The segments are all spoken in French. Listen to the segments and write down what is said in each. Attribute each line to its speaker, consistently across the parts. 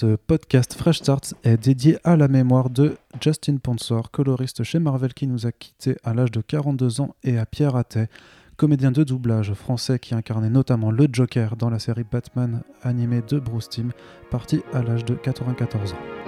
Speaker 1: Ce podcast Fresh Starts est dédié à la mémoire de Justin Ponsor, coloriste chez Marvel qui nous a quittés à l'âge de 42 ans, et à Pierre Attet, comédien de doublage français qui incarnait notamment le Joker dans la série Batman animée de Bruce Timm, parti à l'âge de 94 ans.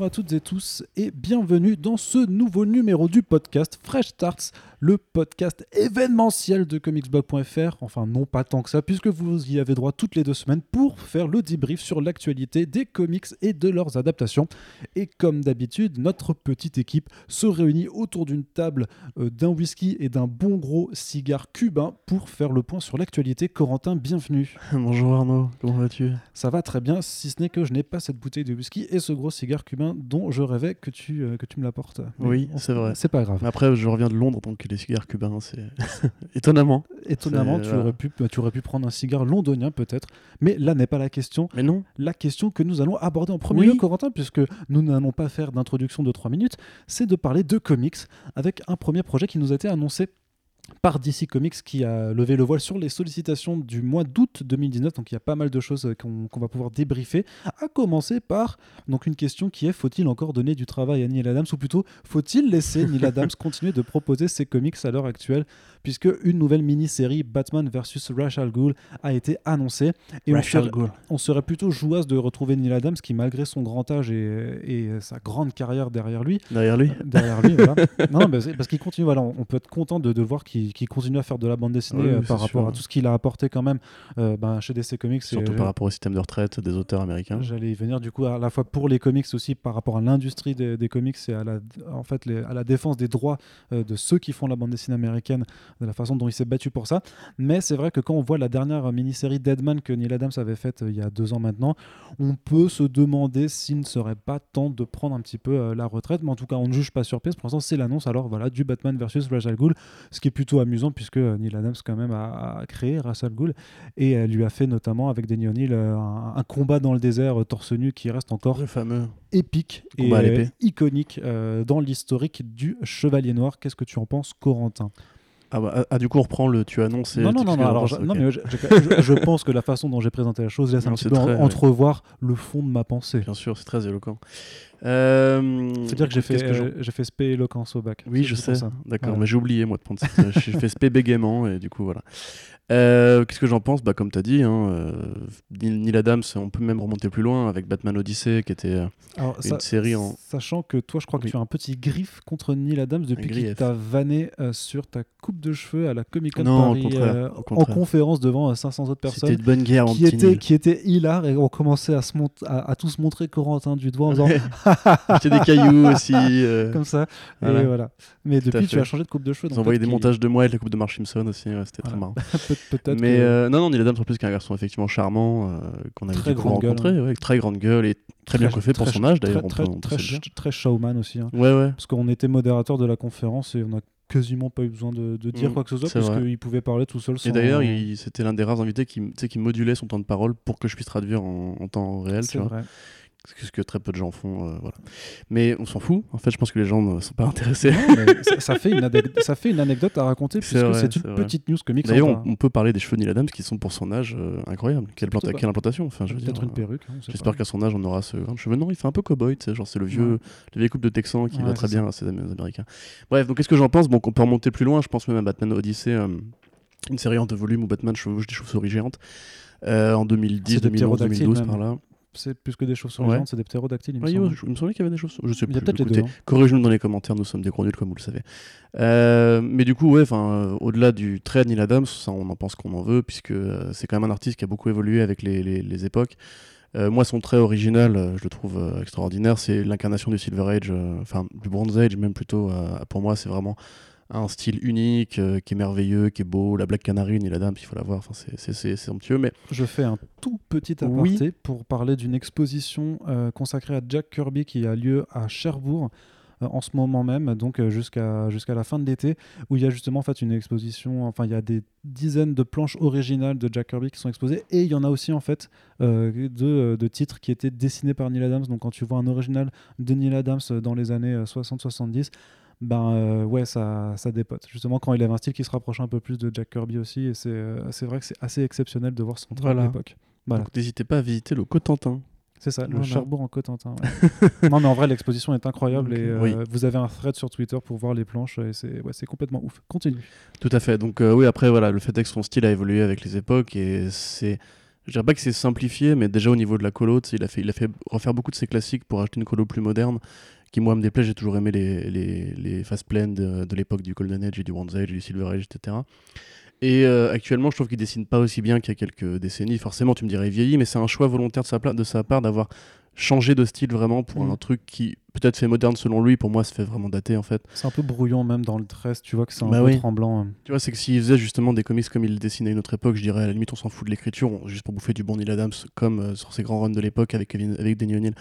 Speaker 1: Bonjour à toutes et tous et bienvenue dans ce nouveau numéro du podcast Fresh Starts, le podcast événementiel de comicsblog.fr. Enfin, non pas tant que ça, puisque vous y avez droit toutes les deux semaines pour faire le débrief sur l'actualité des comics et de leurs adaptations. Et comme d'habitude, notre petite équipe se réunit autour d'une table euh, d'un whisky et d'un bon gros cigare cubain pour faire le point sur l'actualité. Corentin, bienvenue.
Speaker 2: Bonjour Arnaud, comment vas-tu?
Speaker 1: Ça va très bien, si ce n'est que je n'ai pas cette bouteille de whisky et ce gros cigare cubain dont je rêvais que tu, euh, que tu me l'apportes.
Speaker 2: Oui, c'est vrai.
Speaker 1: C'est pas grave.
Speaker 2: après, je reviens de Londres, donc les cigares cubains, c'est étonnamment.
Speaker 1: Étonnamment, tu, aurais pu, tu aurais pu prendre un cigare londonien peut-être, mais là n'est pas la question.
Speaker 2: Mais non.
Speaker 1: La question que nous allons aborder en premier lieu, Corentin, puisque nous n'allons pas faire d'introduction de 3 minutes, c'est de parler de comics avec un premier projet qui nous a été annoncé par DC Comics qui a levé le voile sur les sollicitations du mois d'août 2019. Donc il y a pas mal de choses qu'on va pouvoir débriefer. À commencer par donc une question qui est faut-il encore donner du travail à Neil Adams ou plutôt faut-il laisser Neil Adams continuer de proposer ses comics à l'heure actuelle? Puisque une nouvelle mini-série Batman vs Rachel Ghoul a été annoncée
Speaker 2: et on serait,
Speaker 1: on serait, plutôt jouasse de retrouver Neil Adams qui malgré son grand âge et, sa grande carrière derrière lui
Speaker 2: derrière lui
Speaker 1: derrière lui voilà. non parce qu'il continue voilà on peut être content de, de voir qu'il qui, continue à faire de la bande dessinée euh, par rapport à tout ce qu'il a apporté quand même euh, ben, chez DC Comics.
Speaker 2: Surtout par rapport au système de retraite des auteurs américains.
Speaker 1: J'allais y venir du coup à la fois pour les comics aussi par rapport à l'industrie des, comics et à la, en fait, à la défense des droits euh, de ceux qui font la bande dessinée américaine, de la façon dont il s'est battu pour ça. Mais c'est vrai que quand on voit la dernière mini-série Deadman que Neil Adams avait faite il y a deux ans maintenant, on peut se demander s'il ne serait pas temps de prendre un petit peu la retraite. Mais en tout cas, on ne juge pas sur pièce. Pour l'instant, c'est l'annonce alors voilà du Batman versus Rajal Ghul, ce qui est plutôt amusant puisque Neil Adams quand même a, créé Russell Gould et elle lui a fait notamment avec Danny O'Neill euh, un, combat dans le désert euh, torse nu qui reste encore
Speaker 2: fameux.
Speaker 1: épique et euh, iconique dans l'historique du Chevalier Noir. Qu'est-ce que tu en penses, Corentin?
Speaker 2: Ah, bah, ah, du coup, on reprend le tu annonces.
Speaker 1: Non, non, non, non, mais je, pense que la façon dont j'ai présenté la chose laisse un petit peu entrevoir le fond de ma pensée.
Speaker 2: Bien sûr, c'est très éloquent.
Speaker 1: Euh, C'est-à-dire que j'ai fait, euh, j'ai fait SP éloquence au bac.
Speaker 2: Oui, je sais. D'accord, mais j'ai oublié moi de prendre ça. j'ai fait SP bégaiement et du coup voilà. Euh, qu'est-ce que j'en pense? Bah, Comme tu as dit, hein, euh, Neil Adams, on peut même remonter plus loin avec Batman Odyssey, qui était euh, une série en.
Speaker 1: Sachant que toi, je crois que tu as un petit griffe contre Neil Adams depuis qu'il t'a vanné sur ta coupe de cheveux à la Comic Con Paris en conférence devant 500 autres personnes.
Speaker 2: C'était de bonne guerre
Speaker 1: qui était, qui était hilar et on commençait à, se à, tous montrer Corentin du doigt en disant
Speaker 2: C'était des cailloux aussi.
Speaker 1: Comme ça. Et voilà. Mais depuis, tu as changé de coupe de cheveux.
Speaker 2: Ils envoyé des montages de moi avec la coupe de Mark Simpson aussi. C'était très marrant.
Speaker 1: peut-être.
Speaker 2: Mais euh, non, non, Neil Adams en plus qu'un garçon effectivement charmant euh, qu'on a très rencontré, hein. très grande gueule et très, bien coiffé pour son âge d'ailleurs.
Speaker 1: Très, très, très, showman aussi. Hein.
Speaker 2: Ouais, ouais.
Speaker 1: Parce qu'on était modérateur de la conférence et on a quasiment pas eu besoin de, dire mm, quoi que ce soit parce qu'il pouvait parler tout seul.
Speaker 2: Et d'ailleurs, c'était l'un des rares invités qui, qui modulait son temps de parole pour que je puisse traduire en, en temps réel. C'est vrai ce que très peu de gens font. Euh, voilà. Mais on s'en fout. En fait, je pense que les gens ne sont pas intéressés.
Speaker 1: ça, fait une ça fait une anecdote à raconter puisque c'est une petite news comics.
Speaker 2: D'ailleurs, on, peut parler des cheveux de Neil Adams qui sont pour son âge euh, incroyables. Quelle, planta quelle implantation enfin,
Speaker 1: Peut-être une
Speaker 2: euh,
Speaker 1: perruque. Hein,
Speaker 2: J'espère qu'à son âge, on aura ce grand cheveu. Non, il fait un peu cowboy. Genre, c'est le vieux, le vieil couple de Texans qui va très bien à ces Américains. Bref, donc qu'est-ce que j'en pense? Bon, on peut remonter plus loin. Je pense même à Batman Odyssey, une série en deux volumes où Batman chevauche des chauves-souris en 2010, 2011, 2012 par là
Speaker 1: c'est plus que des chauves-souris ouais. c'est des ptérodactyles. Il me,
Speaker 2: semble. il me semblait qu'il y avait des chauves-souris. Je sais plus. Hein. Corrigez-nous dans les commentaires, nous sommes des gros nuls comme vous le savez. Euh, mais du coup, ouais, euh, au-delà du trait de Neil Adams, ça, on en pense qu'on en veut, puisque euh, c'est quand même un artiste qui a beaucoup évolué avec les, les, les époques. Moi, son trait original, je le trouve extraordinaire. C'est l'incarnation du Silver Age, enfin du Bronze Age, même plutôt. pour moi, c'est vraiment un style unique, euh, qui est merveilleux, qui est beau. La Black Canary, et la dame, il faut la voir. Enfin, c'est somptueux. Mais
Speaker 1: je fais un tout petit aparté pour parler d'une exposition euh, consacrée à Jack Kirby qui a lieu à Cherbourg. en ce moment même, donc jusqu'à jusqu'à la fin de l'été, où il y a justement en fait une exposition. Enfin, il y a des dizaines de planches originales de Jack Kirby qui sont exposées, et il y en a aussi en fait de, de, titres qui étaient dessinés par Neil Adams. Donc, quand tu vois un original de Neil Adams dans les années 60-70 ben euh, ouais, ça, ça dépote. Justement, quand il avait un style qui se rapproche un peu plus de Jack Kirby aussi, et c'est euh, vrai que c'est assez exceptionnel de voir son travail à l'époque.
Speaker 2: Voilà. Donc n'hésitez pas à visiter le Cotentin.
Speaker 1: C'est ça, le Cherbourg en Cotentin. non, mais en vrai, l'exposition est incroyable et euh, vous avez un thread sur Twitter pour voir les planches et c'est ouais, complètement ouf. Continue.
Speaker 2: Tout à fait. Donc, oui, après, voilà, le fait est que son style a évolué avec les époques et c'est. Je dirais pas que c'est simplifié, mais déjà au niveau de la colo, il a, fait, il a fait refaire beaucoup de ses classiques pour acheter une colo plus moderne qui moi me déplaît. J'ai toujours aimé les, les, les fast plans de, de l'époque du Golden Age et du Bronze Age, du Silver Age, etc. Et euh, actuellement, je trouve qu'il dessine pas aussi bien qu'il y a quelques décennies. Forcément, tu me dirais vieilli, mais c'est un choix volontaire de sa, de sa part d'avoir changé de style vraiment pour mm. un truc qui peut-être fait moderne selon lui. Pour moi, ça fait vraiment daté en fait.
Speaker 1: C'est un peu brouillon même dans le tresse. Tu vois que c'est un bah peu tremblant. Hein.
Speaker 2: Tu vois, c'est que s'il faisait justement des comics comme il dessinait à une autre époque, je dirais à la limite on s'en fout de l'écriture, juste pour bouffer du bon Neil Adams, comme euh, sur ses grands runs de l'époque avec, avec Danny O'Neill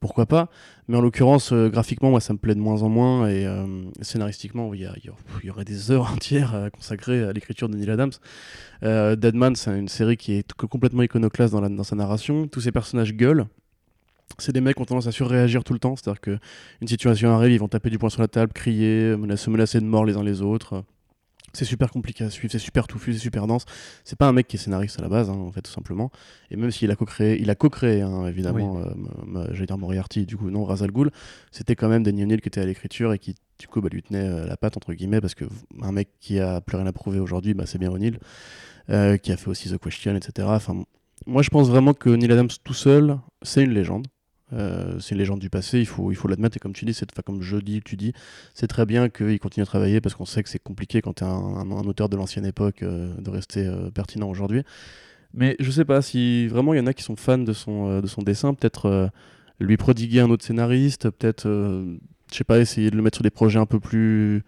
Speaker 2: pourquoi pas. Mais en l'occurrence, euh, graphiquement, moi, ça me plaît de moins en moins. Et euh, scénaristiquement, il y, aurait des heures entières à consacrer à l'écriture de Neil Adams. Euh, Deadman, c'est une série qui est complètement iconoclaste dans, dans sa narration. Tous ces personnages gueulent. C'est des mecs qui ont tendance à surréagir tout le temps. C'est-à-dire qu'une situation arrive, ils vont taper du poing sur la table, crier, se menacer de mort les uns les autres c'est super compliqué à suivre, c'est super touffu, c'est super dense. C'est pas un mec qui est scénariste à la base, hein, en fait, tout simplement. Et même s'il a co-créé, il a co-créé, hein, évidemment, euh, j'allais dire Moriarty, du coup, non, Razal Ghul, c'était quand même Danny O'Neill qui était à l'écriture et qui, du coup, bah, lui tenait euh, la patte, entre guillemets, parce que un mec qui a plus rien à prouver aujourd'hui, bah, c'est bien O'Neill, euh, qui a fait aussi The Question, etc. Enfin, moi, je pense vraiment que Neil Adams tout seul, c'est une légende. Euh, c'est une légende du passé, il faut il faut l'admettre. Et comme tu dis, c'est, comme je dis, tu dis, c'est très bien qu'il continue à travailler parce qu'on sait que c'est compliqué quand tu es un, auteur de l'ancienne époque euh, de rester euh, pertinent aujourd'hui. Mais je sais pas si vraiment il y en a qui sont fans de son, de son dessin, peut-être lui prodiguer un autre scénariste, peut-être, je sais pas, essayer de le mettre sur des projets un peu plus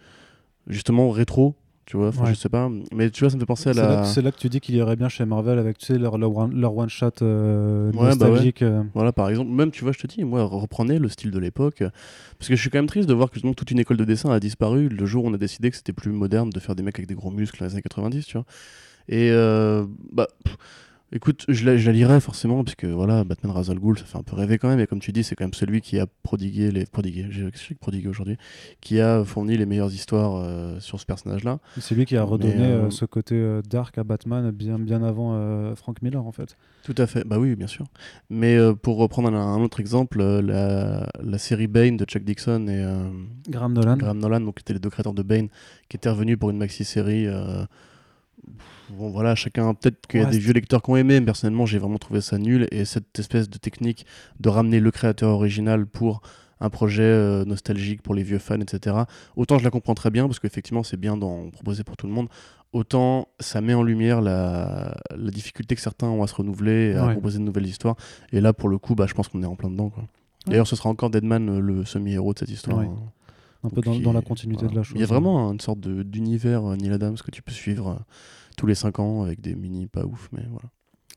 Speaker 2: justement rétro tu vois je sais pas. Mais tu vois ça me fait penser à
Speaker 1: la c'est là, que tu dis qu'il irait bien chez Marvel avec tu sais leur, leur, one, shot euh, bah nostalgique euh.
Speaker 2: voilà par exemple même tu vois je te dis moi reprenez le style de l'époque parce que je suis quand même triste de voir que toute une école de dessin a disparu le jour où on a décidé que c'était plus moderne de faire des mecs avec des gros muscles dans les années 90 tu vois. Et euh, bah Écoute, je la, je lirai forcément, puisque voilà, Batman Razal Ghul, ça fait un peu rêver quand même, et comme tu dis, c'est quand même celui qui a prodigué les. Prodigué, j'ai prodigué aujourd'hui, qui a fourni les meilleures histoires euh, sur ce personnage-là.
Speaker 1: C'est lui qui a redonné euh, euh, ce côté dark à Batman bien, bien avant Frank Miller, en fait.
Speaker 2: Tout à fait, bah oui, bien sûr. Mais pour reprendre un, autre exemple, la, la, série Bane de Chuck Dixon et.
Speaker 1: Graham Nolan.
Speaker 2: Graham Nolan, donc qui étaient les deux créateurs de Bane, qui étaient revenus pour une maxi-série bon voilà, chacun, peut-être qu'il y a des vieux lecteurs qui ont aimé, mais personnellement j'ai vraiment trouvé ça nul, et cette espèce de technique de ramener le créateur original pour un projet euh, nostalgique pour les vieux fans, etc. Autant je la comprends très bien, parce qu'effectivement c'est bien d'en proposer pour tout le monde, autant ça met en lumière la, difficulté que certains ont à se renouveler, à proposer de nouvelles histoires, et là pour le coup, bah, je pense qu'on est en plein dedans. D'ailleurs ce sera encore Deadman euh, le semi-héros de cette histoire. Hein.
Speaker 1: Un peu dans, la continuité de la chose.
Speaker 2: Il y a vraiment une sorte d'univers euh, Neil Adams que tu peux suivre tous les 5 ans avec des mini pas ouf, mais voilà.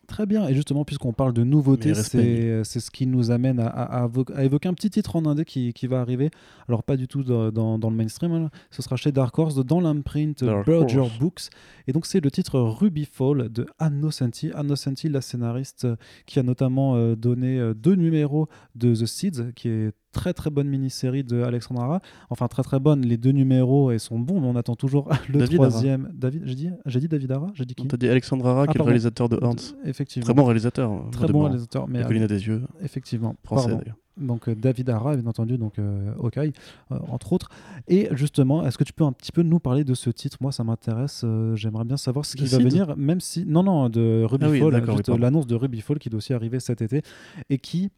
Speaker 1: Très bien, et justement, puisqu'on parle de nouveautés, c'est ce qui nous amène à, évoquer un petit titre en indé qui, qui, va arriver. Alors, pas du tout dans, dans le mainstream, hein. ce sera chez Dark Horse, dans l'imprint Berger Books. Et donc, c'est le titre Ruby Fall de Anne Nocenti. Anne Nocenti, la scénariste qui a notamment euh, donné euh, deux numéros de The Seeds, qui est très très bonne mini-série de Alexandra. Enfin, très très bonne. Les deux numéros et sont bons, mais on attend toujours le troisième. David, j'ai dit, j'ai dit David Ara J'ai dit qui?
Speaker 2: On t'a dit Alexandra qui est le réalisateur de Hans.
Speaker 1: Effectivement.
Speaker 2: Très bon réalisateur.
Speaker 1: Très bon réalisateur.
Speaker 2: Mais des yeux.
Speaker 1: Effectivement.
Speaker 2: Français d'ailleurs
Speaker 1: donc euh, David Ara, bien entendu, donc euh, euh, entre autres. Et justement, est-ce que tu peux un petit peu nous parler de ce titre? Moi, ça m'intéresse. J'aimerais bien savoir ce qui va venir, même si non, non, de Ruby ah Fall, l'annonce de Ruby Fall qui doit aussi arriver cet été et qui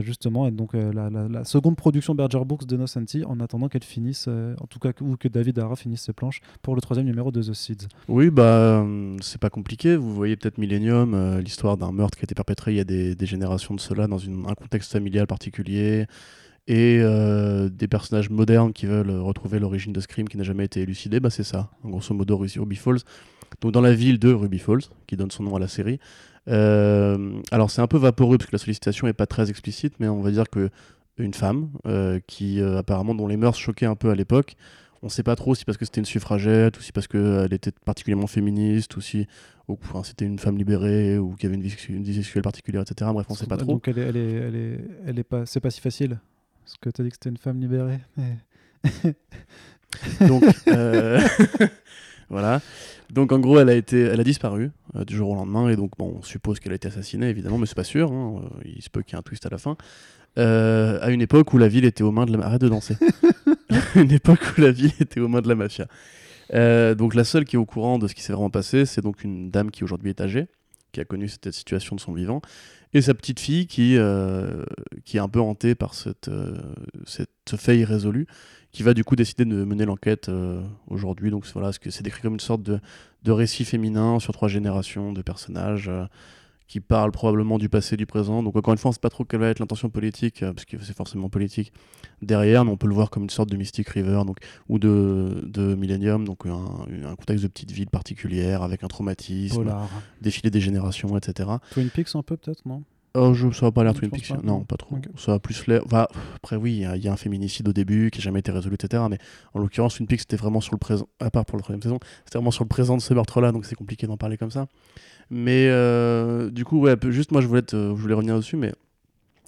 Speaker 1: justement est donc la, seconde production Berger Books de Nocenti en attendant qu'elle finisse, en tout cas ou que David Ara finisse ses planches pour le troisième numéro de The Seeds.
Speaker 2: Oui, bah c'est pas compliqué. Vous voyez peut-être Millennium, l'histoire d'un meurtre qui a été perpétré il y a des, générations de cela dans un contexte familial particulier et euh, des personnages modernes qui veulent retrouver l'origine de Scream qui n'a jamais été élucidée, bah c'est ça, en grosso modo Ruby Falls. Donc dans la ville de Ruby Falls, qui donne son nom à la série. Euh, alors c'est un peu vaporeux parce que la sollicitation n'est pas très explicite, mais on va dire que une femme qui apparemment dont les mœurs choquaient un peu à l'époque. On ne sait pas trop si parce que c'était une suffragette ou si parce qu'elle était particulièrement féministe ou si enfin, c'était une femme libérée ou qui avait une vie, une vie sexuelle particulière, etc. Bref, on ne sait pas trop.
Speaker 1: Donc elle est, elle est, elle est, elle est pas, c'est pas si facile. Parce que tu as dit que c'était une femme libérée.
Speaker 2: Donc voilà. Donc en gros, elle a été, elle a disparu euh, du jour au lendemain et donc bon, on suppose qu'elle a été assassinée évidemment, mais c'est pas sûr. Hein, euh, il se peut qu'il y ait un twist à la fin. Euh, à une époque où la ville était aux mains de la arrête de danser. une époque où la ville était aux mains de la mafia. donc la seule qui est au courant de ce qui s'est vraiment passé, c'est donc une dame qui aujourd'hui est âgée, qui a connu cette situation de son vivant, et sa petite fille qui, qui est un peu hantée par cette, cette fait irrésolue qui va du coup décider de mener l'enquête euh, aujourd'hui. Donc voilà, c'est décrit comme une sorte de, de, récit féminin sur trois générations de personnages euh, qui parlent probablement du passé, du présent. Donc encore une fois, on ne sait pas trop quelle va être l'intention politique, euh, parce que c'est forcément politique derrière, mais on peut le voir comme une sorte de Mystic River donc, ou de, de Millennium, donc un, un, contexte de petite ville particulière avec un traumatisme, défilé des générations, etc.
Speaker 1: Twin Peaks un peu peut-être, non?
Speaker 2: Oh, je, ça va pas l'air Twin Peaks. Non, pas trop. Ça va plus l'air. après, oui, il y, a un féminicide au début qui n'a jamais été résolu, etc. Mais en l'occurrence, Twin Peaks, c'était vraiment sur le présent. À part pour la troisième saison, c'était vraiment sur le présent de ce meurtre-là, donc c'est compliqué d'en parler comme ça. Mais euh, du coup, ouais, juste moi, je voulais, je voulais revenir dessus, mais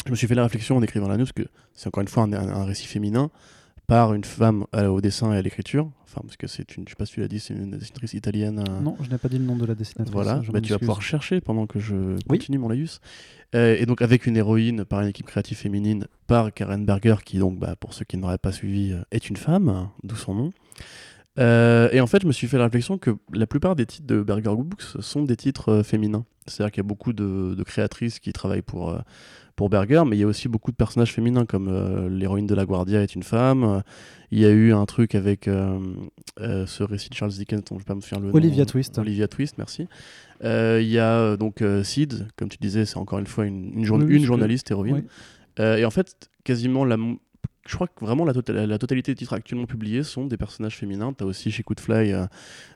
Speaker 2: je me suis fait la réflexion en écrivant la news que c'est encore une fois un récit féminin par une femme au dessin et à l'écriture. Enfin, parce que c'est une, je sais pas si tu l'as dit, c'est une dessinatrice italienne. Euh.
Speaker 1: Non, je n'ai pas dit le nom de la dessinatrice.
Speaker 2: Voilà, bah, tu vas pouvoir chercher pendant que je continue mon laïus. Euh, et donc avec une héroïne par une équipe créative féminine, par Karen Berger, qui donc, bah, pour ceux qui n'auraient pas suivi, euh, est une femme, d'où son nom. Et en fait, je me suis fait la réflexion que la plupart des titres de Berger Books sont des titres féminins. C'est-à-dire qu'il y a beaucoup de, de, créatrices qui travaillent pour pour Berger, mais il y a aussi beaucoup de personnages féminins, comme euh, l'héroïne de La Guardia est une femme. Il y a eu un truc avec euh, euh, ce récit de Charles Dickens, dont je ne vais pas me souvenir le
Speaker 1: Olivia Twist.
Speaker 2: Olivia Twist, merci. Il y a donc Sid, comme tu disais, c'est encore une fois une, une, journaliste héroïne. et en fait, quasiment la, je crois que vraiment la, tota-, la, totalité des titres actuellement publiés sont des personnages féminins. Tu as aussi chez Coup Fly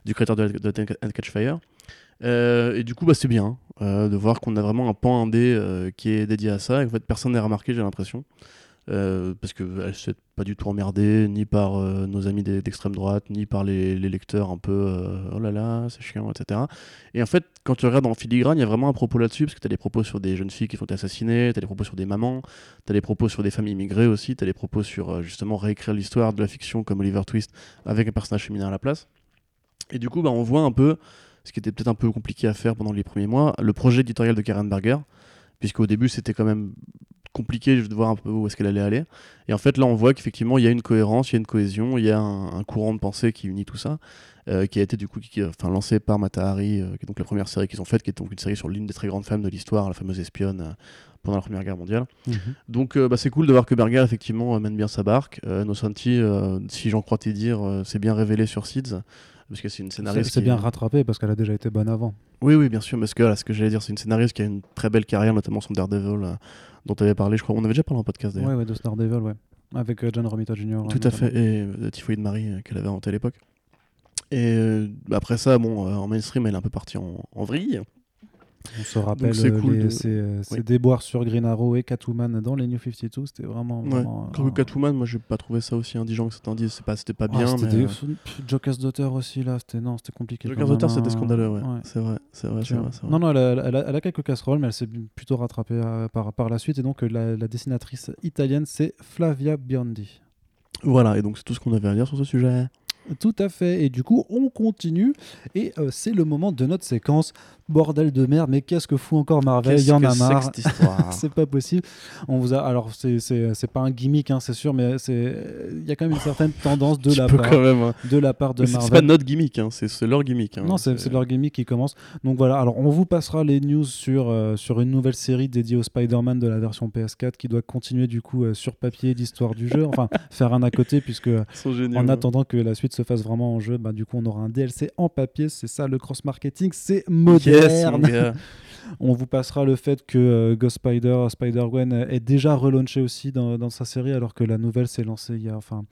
Speaker 2: du créateur de, de, Catch Fire. Euh, et du coup, bah, c'est bien euh, de voir qu'on a vraiment un pan indé euh, qui est dédié à ça et en fait personne n'a remarqué, j'ai l'impression. Parce qu'elle ne s'est pas du tout emmerdée, ni par nos amis d'extrême droite, ni par les, lecteurs un peu oh là là, c'est chiant, etc. Et en fait, quand tu regardes en filigrane, il y a vraiment un propos là-dessus, parce que tu as des propos sur des jeunes filles qui sont assassinées, tu as des propos sur des mamans, tu as des propos sur des familles immigrées aussi, tu as des propos sur justement réécrire l'histoire de la fiction comme Oliver Twist avec un personnage féminin à la place. Et du coup, bah, on voit un peu ce qui était peut-être un peu compliqué à faire pendant les premiers mois, le projet éditorial de Karen Berger, puisqu'au début c'était quand même compliqué de voir un peu où est-ce qu'elle allait aller. Et en fait là on voit qu'effectivement il y a une cohérence, il y a une cohésion, il y a un, courant de pensée qui unit tout ça, euh, qui a été du coup qui, enfin, lancé par Matahari, euh, qui est donc la première série qu'ils ont faite, qui est donc une série sur l'une des très grandes femmes de l'histoire, la fameuse espionne euh, pendant la Première Guerre mondiale. Mhm. Donc bah, c'est cool de voir que Berger effectivement mène bien sa barque. Nosanti, si j'en crois te dire, s'est bien révélé sur Seeds parce que c'est une scénariste.
Speaker 1: C'est bien rattrapé parce qu'elle a déjà été bonne avant.
Speaker 2: Oui, oui, bien sûr, parce que ce que j'allais dire, c'est une scénariste qui a une très belle carrière, notamment son Daredevil, euh, dont tu avais parlé, je crois. On avait déjà parlé en podcast d'ailleurs.
Speaker 1: Oui, ouais, de Daredevil, ouais. Avec euh, John Romita Jr.
Speaker 2: Tout à fait, et euh, Typhoid Marie qu'elle avait inventé à l'époque. Et après ça, bon, en mainstream, elle est un peu partie en, en vrille.
Speaker 1: On se rappelle euh, ces, déboires sur Green Arrow et Catwoman dans les New 52, c'était vraiment.
Speaker 2: vraiment euh, Catwoman, moi j'ai pas trouvé ça aussi indigent que c'était indice, c'était pas, pas ah, bien.
Speaker 1: Ah, mais... Joker's Daughter aussi là, c'était non, c'était compliqué.
Speaker 2: Joker's Daughter c'était scandaleux, ouais. C'est vrai, c'est vrai, vrai,
Speaker 1: Non, non, elle a, elle, a, quelques casseroles, mais elle s'est plutôt rattrapée euh, par, par la suite. Et donc la, la dessinatrice italienne, c'est Flavia Biondi.
Speaker 2: Voilà, et donc c'est tout ce qu'on avait à dire sur ce sujet.
Speaker 1: Tout à fait. Et du coup, on continue. Et c'est le moment de notre séquence bordel de merde, mais qu'est-ce que fout encore Marvel Il y en a marre. c'est pas possible. On vous a, alors c'est pas un gimmick, hein, c'est sûr, mais il y a quand même une certaine tendance de la part, hein. de la part de Marvel.
Speaker 2: C'est pas notre gimmick, hein, c'est leur gimmick. Hein.
Speaker 1: non, c'est leur gimmick qui commence. Donc voilà. Alors on vous passera les news sur euh, sur une nouvelle série dédiée au Spider-Man de la version PS4 qui doit continuer du coup euh, sur papier l'histoire du jeu, enfin faire un à côté puisque en attendant que la suite se fasse vraiment en jeu, bah, du coup on aura un DLC en papier. C'est ça le cross marketing, c'est moderne. On vous passera le fait que euh, Ghost Spider, Spider-Gwen est déjà relaunché aussi dans, sa série, alors que la nouvelle s'est lancée il y a. Enfin,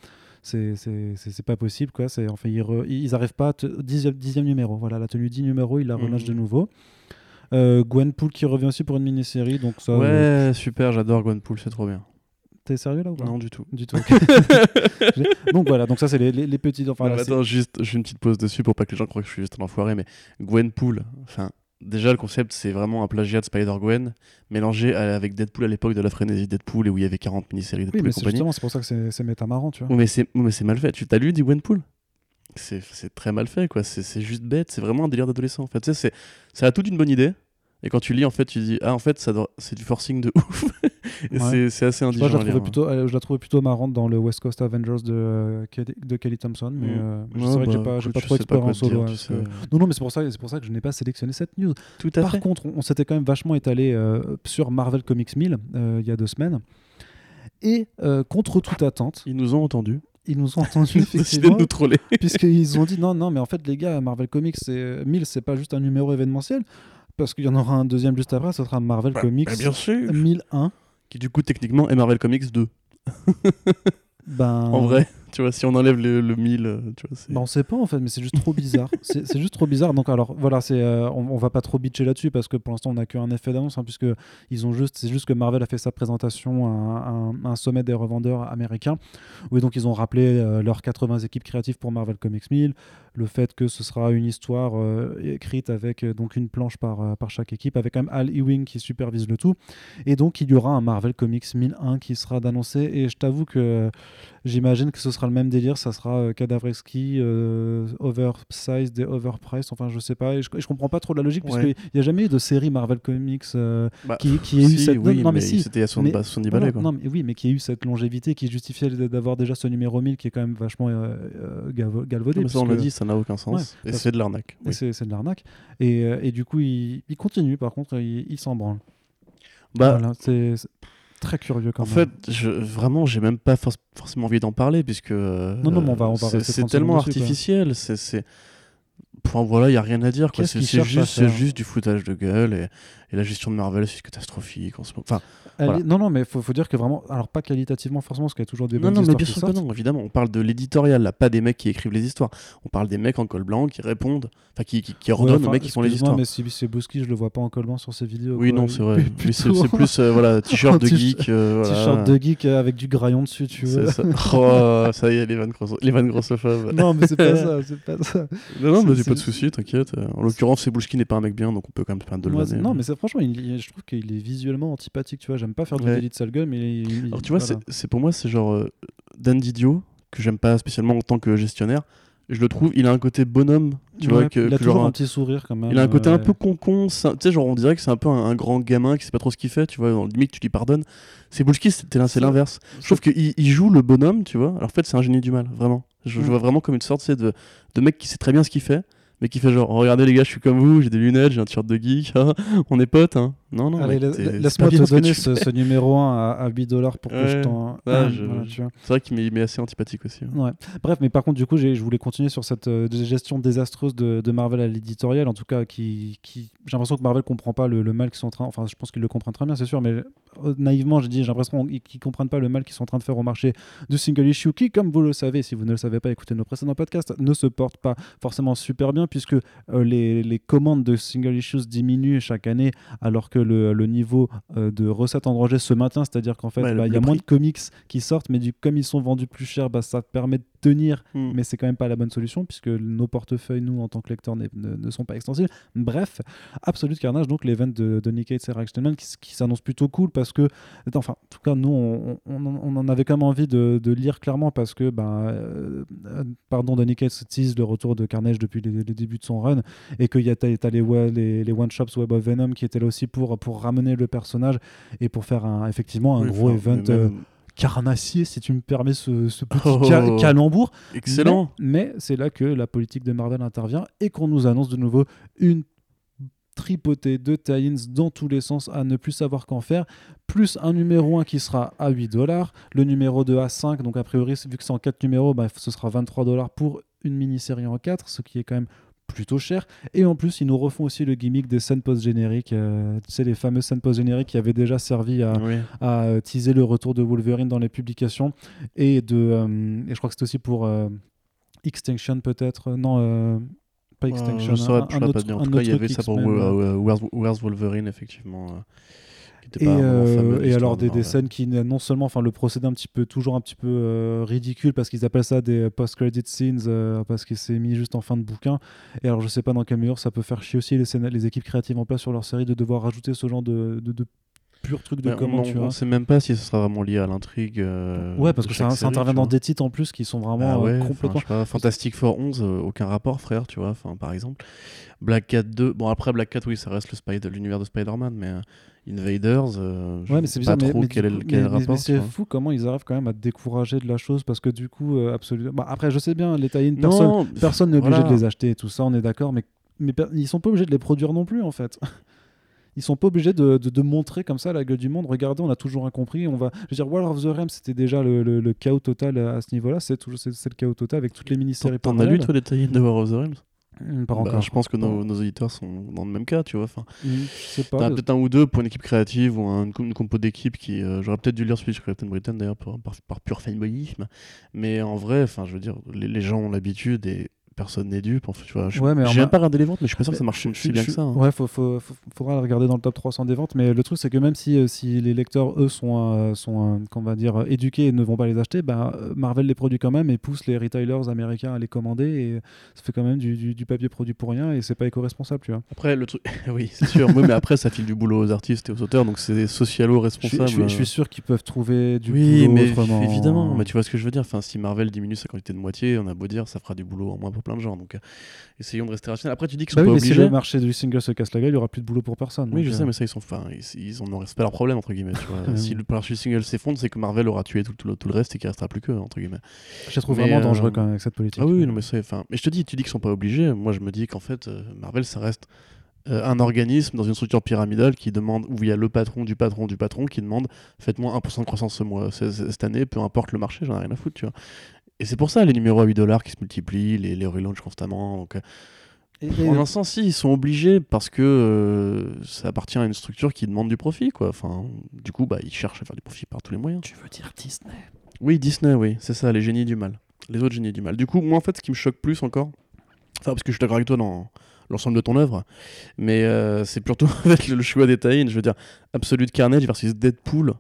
Speaker 1: c'est pas possible, quoi. Enfin, ils, ils arrivent pas. Dixième, dixième numéro, voilà, la tenue 10 numéro, il la relaunch de mhm. nouveau. Euh, Gwenpool qui revient aussi pour une mini-série. Donc ça,
Speaker 2: ouais, super, j'adore Gwenpool, c'est trop bien.
Speaker 1: T'es sérieux là ou pas?
Speaker 2: Non, du tout.
Speaker 1: Du tout. donc voilà, donc ça c'est les, les, petits. Enfin,
Speaker 2: attends, juste, j'ai une petite pause dessus pour pas que les gens croient que je suis juste un enfoiré, mais Gwenpool, enfin, déjà le concept c'est vraiment un plagiat de Spider-Gwen mélangé avec Deadpool à l'époque de la frénésie Deadpool et où il y avait 40 mini-séries Deadpool
Speaker 1: oui, mais
Speaker 2: c'est justement
Speaker 1: c'est pour ça que c'est méta marrant, tu
Speaker 2: vois. mais c'est mais c'est mal fait. Tu t'as lu du Gwenpool? C'est très mal fait quoi, c'est juste bête, c'est vraiment un délire d'adolescent en fait. Tu sais, ça a toute une bonne idée, et quand tu lis, en fait, tu dis Ah, en fait, ça c'est du forcing de ouf. et c'est assez indigent.
Speaker 1: je, la plutôt, je la trouvais plutôt marrante dans le West Coast Avengers de, euh, de Kelly Thompson. Mais mm. euh, c'est vrai que j'ai bah, pas, pas trop exploré en solo. Hein, non, non, mais c'est pour, ça, pour ça que je n'ai pas sélectionné cette news.
Speaker 2: Tout à
Speaker 1: Par contre, on, s'était quand même vachement étalé euh, sur Marvel Comics 1000 il y a deux semaines. Et contre toute attente.
Speaker 2: Ils nous ont entendus
Speaker 1: ils nous ont entendus effectivement
Speaker 2: de nous troller
Speaker 1: puisqu'ils ont dit non non mais en fait les gars Marvel Comics c'est 1000 c'est pas juste un numéro événementiel parce qu'il y en aura un deuxième juste après, ce sera Marvel bah, Comics
Speaker 2: bah, bien sûr.
Speaker 1: 1001.
Speaker 2: Qui du coup techniquement est Marvel Comics 2.
Speaker 1: ben...
Speaker 2: En vrai tu vois, si on enlève le, le 1000, euh, tu vois,
Speaker 1: bah, on sait pas en fait, mais c'est juste trop bizarre. c'est juste trop bizarre. Donc alors voilà, c'est euh, on, va pas trop bitcher là-dessus parce que pour l'instant on n'a qu'un effet d'annonce, hein, puisque ils ont juste, c'est juste que Marvel a fait sa présentation à, un, sommet des revendeurs américains, où donc ils ont rappelé euh, leurs 80 équipes créatives pour Marvel Comics 1000, le fait que ce sera une histoire écrite avec donc une planche par, par chaque équipe, avec quand même Al Ewing qui supervise le tout, et donc il y aura un Marvel Comics 1001 qui sera d'annoncer. Et je t'avoue que j'imagine que ce sera le même délire, ça sera euh, Cadavreski, euh, oversized et overpriced, enfin je sais pas, je, je, comprends pas trop la logique, puisqu'il n'y a jamais eu de série Marvel Comics euh,
Speaker 2: bah,
Speaker 1: qui, qui ait eu cette...
Speaker 2: Oui, non, mais, si, c'était à 70 balais.
Speaker 1: Non, mais, oui, mais qui a eu cette longévité, qui justifiait d'avoir déjà ce numéro 1000 qui est quand même vachement galvaudé.
Speaker 2: mais ça on l'a dit, ça n'a aucun sens, et c'est de l'arnaque.
Speaker 1: C'est de l'arnaque, et, et, du coup il, il, continue, par contre, il, il s'en branle.
Speaker 2: Bah,
Speaker 1: voilà, c'est très curieux quand
Speaker 2: en même. En fait, je, vraiment, j'ai même pas forcément envie d'en parler puisque.
Speaker 1: non, non, on va, on va
Speaker 2: C'est tellement artificiel. C'est. Enfin voilà, il n'y a rien à dire. C'est juste, juste du foutage de gueule et, et la gestion de Marvel, c'est catastrophique en ce moment. Enfin,
Speaker 1: non, non, mais il faut, faut, dire que vraiment, alors pas qualitativement forcément, parce qu'il y a toujours des
Speaker 2: bonnes
Speaker 1: non,
Speaker 2: non, mais bien sûr que non, évidemment. On parle de l'éditorial, là, pas des mecs qui écrivent les histoires. On parle des mecs en col blanc qui répondent, enfin qui, qui, qui ordonnent aux mecs qui font les histoires.
Speaker 1: mais si c'est Bouski, je le vois pas en col blanc sur ses vidéos.
Speaker 2: Oui, non, c'est vrai. c'est plus euh, voilà, t-shirt de geek. Euh,
Speaker 1: t-shirt de geek avec du graillon dessus, tu vois.
Speaker 2: Ça. Oh, ça y est, les vannes, les vannes grossophobes.
Speaker 1: non, mais c'est pas ça, c'est pas ça.
Speaker 2: Non, non, mais pas de soucis t'inquiète. En l'occurrence, c'est Bouski n'est pas un mec bien, donc on peut quand même permettre de le
Speaker 1: Non, mais franchement, je trouve qu'il est visuellement antipathique, tu vois. J'aime pas faire du délit de sale gueule, mais.
Speaker 2: Alors, tu vois, c'est pour moi, c'est genre euh, Dan Didio, que j'aime pas spécialement en tant que gestionnaire. Je le trouve, il a un côté bonhomme, tu vois. Que,
Speaker 1: il a toujours un, petit sourire quand même.
Speaker 2: Il a un côté un peu con-con, tu sais, genre on dirait que c'est un peu un, grand gamin qui sait pas trop ce qu'il fait, tu vois. Dans limite, tu lui pardonnes. C'est Bulski, c'est l'inverse. Je trouve qu'il il joue le bonhomme, tu vois. Alors en fait, c'est un génie du mal, vraiment. Je, je vois vraiment comme une sorte de, de mec qui sait très bien ce qu'il fait mais qui fait genre regardez les gars je suis comme vous j'ai des lunettes j'ai un t-shirt de geek hein. on est potes hein. Non non
Speaker 1: laisse-moi te donner ce, numéro 1 à, 8 dollars pour que je t'en
Speaker 2: ah, c'est vrai qu'il m'est assez antipathique aussi
Speaker 1: hein. ouais. bref mais par contre du coup je voulais continuer sur cette euh, gestion désastreuse de, de Marvel à l'éditorial en tout cas qui, qui... j'ai l'impression que Marvel comprend pas le, mal qu'ils sont en train enfin je pense qu'ils le comprennent très bien c'est sûr mais euh, naïvement j'ai dit j'ai l'impression qu'ils comprennent pas le mal qu'ils sont en train de faire au marché du single issue qui comme vous le savez si vous ne le savez pas écoutez nos précédents podcasts ne se porte pas forcément super bien puisque euh, les, les, commandes de single issues diminuent chaque année alors que le, le niveau euh, de recettes engrangées se maintient, c'est-à-dire qu'en fait, bah, il y a moins de comics qui sortent, mais du, comme ils sont vendus plus cher, bah, ça permet de tenir, hmm. mais c'est quand même pas la bonne solution puisque nos portefeuilles, nous, en tant que lecteurs, ne, ne, sont pas extensibles. Bref, Absolute Carnage, donc l'event de, de Nick et Rex qui, qui s'annonce plutôt cool parce que, enfin, en tout cas, nous, on, on, en avait quand même envie de, de lire clairement parce que, ben, euh, pardon, Donny Cates tease le retour de Carnage depuis le, début de son run et qu'il y a, as les, les, les one-shops Web of Venom qui étaient là aussi pour, pour ramener le personnage et pour faire un, effectivement un gros event carnassier, si tu me permets ce, petit oh. calembour.
Speaker 2: Excellent.
Speaker 1: Mais, c'est là que la politique de Marvel intervient et qu'on nous annonce de nouveau une tripotée de tie dans tous les sens à ne plus savoir qu'en faire, plus un numéro 1 qui sera à 8 dollars, le numéro 2 à 5, donc a priori vu que c'est en 4 numéros, bah, ce sera 23 dollars pour une mini-série en 4, ce qui est quand même plutôt cher. Et en plus, ils nous refont aussi le gimmick des scènes post-génériques. Euh, tu sais, les fameuses scènes post-génériques qui avaient déjà servi à, à, teaser le retour de Wolverine dans les publications. Et, de, euh, et je crois que c'était aussi pour euh, Extinction, peut-être. Non, pas Extinction.
Speaker 2: je saurais, un, autre, pas En tout cas, il y avait ça pour Where's, Wolverine, effectivement.
Speaker 1: Et, euh, et alors des, des scènes qui non seulement enfin le procédé un petit peu toujours un petit peu euh, ridicule parce qu'ils appellent ça des post credit scenes euh, parce que c'est mis juste en fin de bouquin. Et alors je sais pas dans quelle mesure ça peut faire chier aussi les, les équipes créatives en place sur leur série de devoir rajouter ce genre de, de, pur truc de comment tu vois.
Speaker 2: On sait même pas si ce sera vraiment lié à l'intrigue.
Speaker 1: ouais, parce que ça, intervient dans des titres en plus qui sont vraiment ah complètement.
Speaker 2: Fantastic Four 11, aucun rapport, frère, tu vois, enfin, par exemple. Black Cat 2, bon après Black Cat, oui, ça reste l'univers de Spider-Man, mais Invaders, euh,
Speaker 1: ouais, mais c'est bizarre, pas trop mais, quel est le, rapport. c'est fou comment ils arrivent quand même à décourager de la chose parce que du coup, euh, absolument. Bah, après, je sais bien, les tie personne, personne n'est obligé de les acheter et tout ça, on est d'accord, mais, mais ils sont pas obligés de les produire non plus en fait. ils sont pas obligés de, de, montrer comme ça la gueule du monde. Regardez, on a toujours incompris. On va, je veux dire, War of the Realms, c'était déjà le, le, chaos total à ce niveau-là. C'est toujours c'est, le chaos total avec toutes les mini-séries.
Speaker 2: T'en as lu toi les tie de War of the Realms?
Speaker 1: Hmm, pas bah,
Speaker 2: Je pense que nos, nos, éditeurs sont dans le même cas, tu vois. Enfin, mmh, pas. peut-être un ou deux pour une équipe créative ou une, compo d'équipe qui. Euh, j'aurais peut-être dû lire celui sur Captain Britain d'ailleurs par, par, pur fanboyisme. Mais en vrai, enfin, je veux dire, les, les gens ont l'habitude et personne n'est dupe. tu vois, je, ouais, j'ai même pas regardé les ventes, mais je suis pas sûr que ça marche aussi bien que ça. Hein.
Speaker 1: Ouais, faut, faut, faudra regarder dans le top 300 des ventes. Mais le truc, c'est que même si, euh, si les lecteurs, eux, sont, euh, sont qu'on va dire, éduqués et ne vont pas les acheter, bah, Marvel les produit quand même et pousse les retailers américains à les commander. Et ça fait quand même du, du, papier produit pour rien et c'est pas éco-responsable, tu vois.
Speaker 2: Après, le truc, oui, c'est sûr. oui, mais après, ça file du boulot aux artistes et aux auteurs, donc c'est socialo-responsable.
Speaker 1: Je, suis sûr qu'ils peuvent trouver du
Speaker 2: oui,
Speaker 1: boulot
Speaker 2: mais Évidemment, mais tu vois ce que je veux dire. Enfin, si Marvel diminue sa quantité de moitié, on a beau dire, ça fera du boulot en moins pour plein de gens. Donc, essayons de rester rationnels. Après, tu dis qu'ils bah sont pas obligés. Si
Speaker 1: le marché du single se casse la gueule, il y aura plus de boulot pour personne.
Speaker 2: Oui, je sais, euh. mais ça, ils sont fin, ils, ils en pas leur problème entre guillemets. Tu vois. si le marché du single s'effondre, c'est que Marvel aura tué tout, tout, tout, le reste et qu'il restera plus que entre guillemets.
Speaker 1: Je trouve vraiment dangereux euh, quand même avec cette politique.
Speaker 2: Ah oui, non, mais c'est, mais je te dis, tu dis qu'ils sont pas obligés. Moi, je me dis qu'en fait, euh, Marvel, ça reste un organisme dans une structure pyramidale qui demande, où il y a le patron du patron du patron qui demande faites-moi 1% de croissance ce mois, cette année, peu importe le marché, j'en ai rien à foutre, tu vois. Et c'est pour ça les numéros à 8 dollars qui se multiplient, les, les relaunchs constamment. Donc, en un sens, si, ils sont obligés parce que euh, ça appartient à une structure qui demande du profit, quoi. Enfin, du coup, bah, ils cherchent à faire du profit par tous les moyens.
Speaker 1: Tu veux dire Disney
Speaker 2: Oui, Disney, oui, c'est ça, les génies du mal. Les autres génies du mal. Du coup, moi, en fait, ce qui me choque plus encore, enfin, parce que je suis d'accord avec toi dans l'ensemble de ton œuvre, mais euh, c'est plutôt avec le, choix des tie Je veux dire, Absolute Carnage versus Deadpool.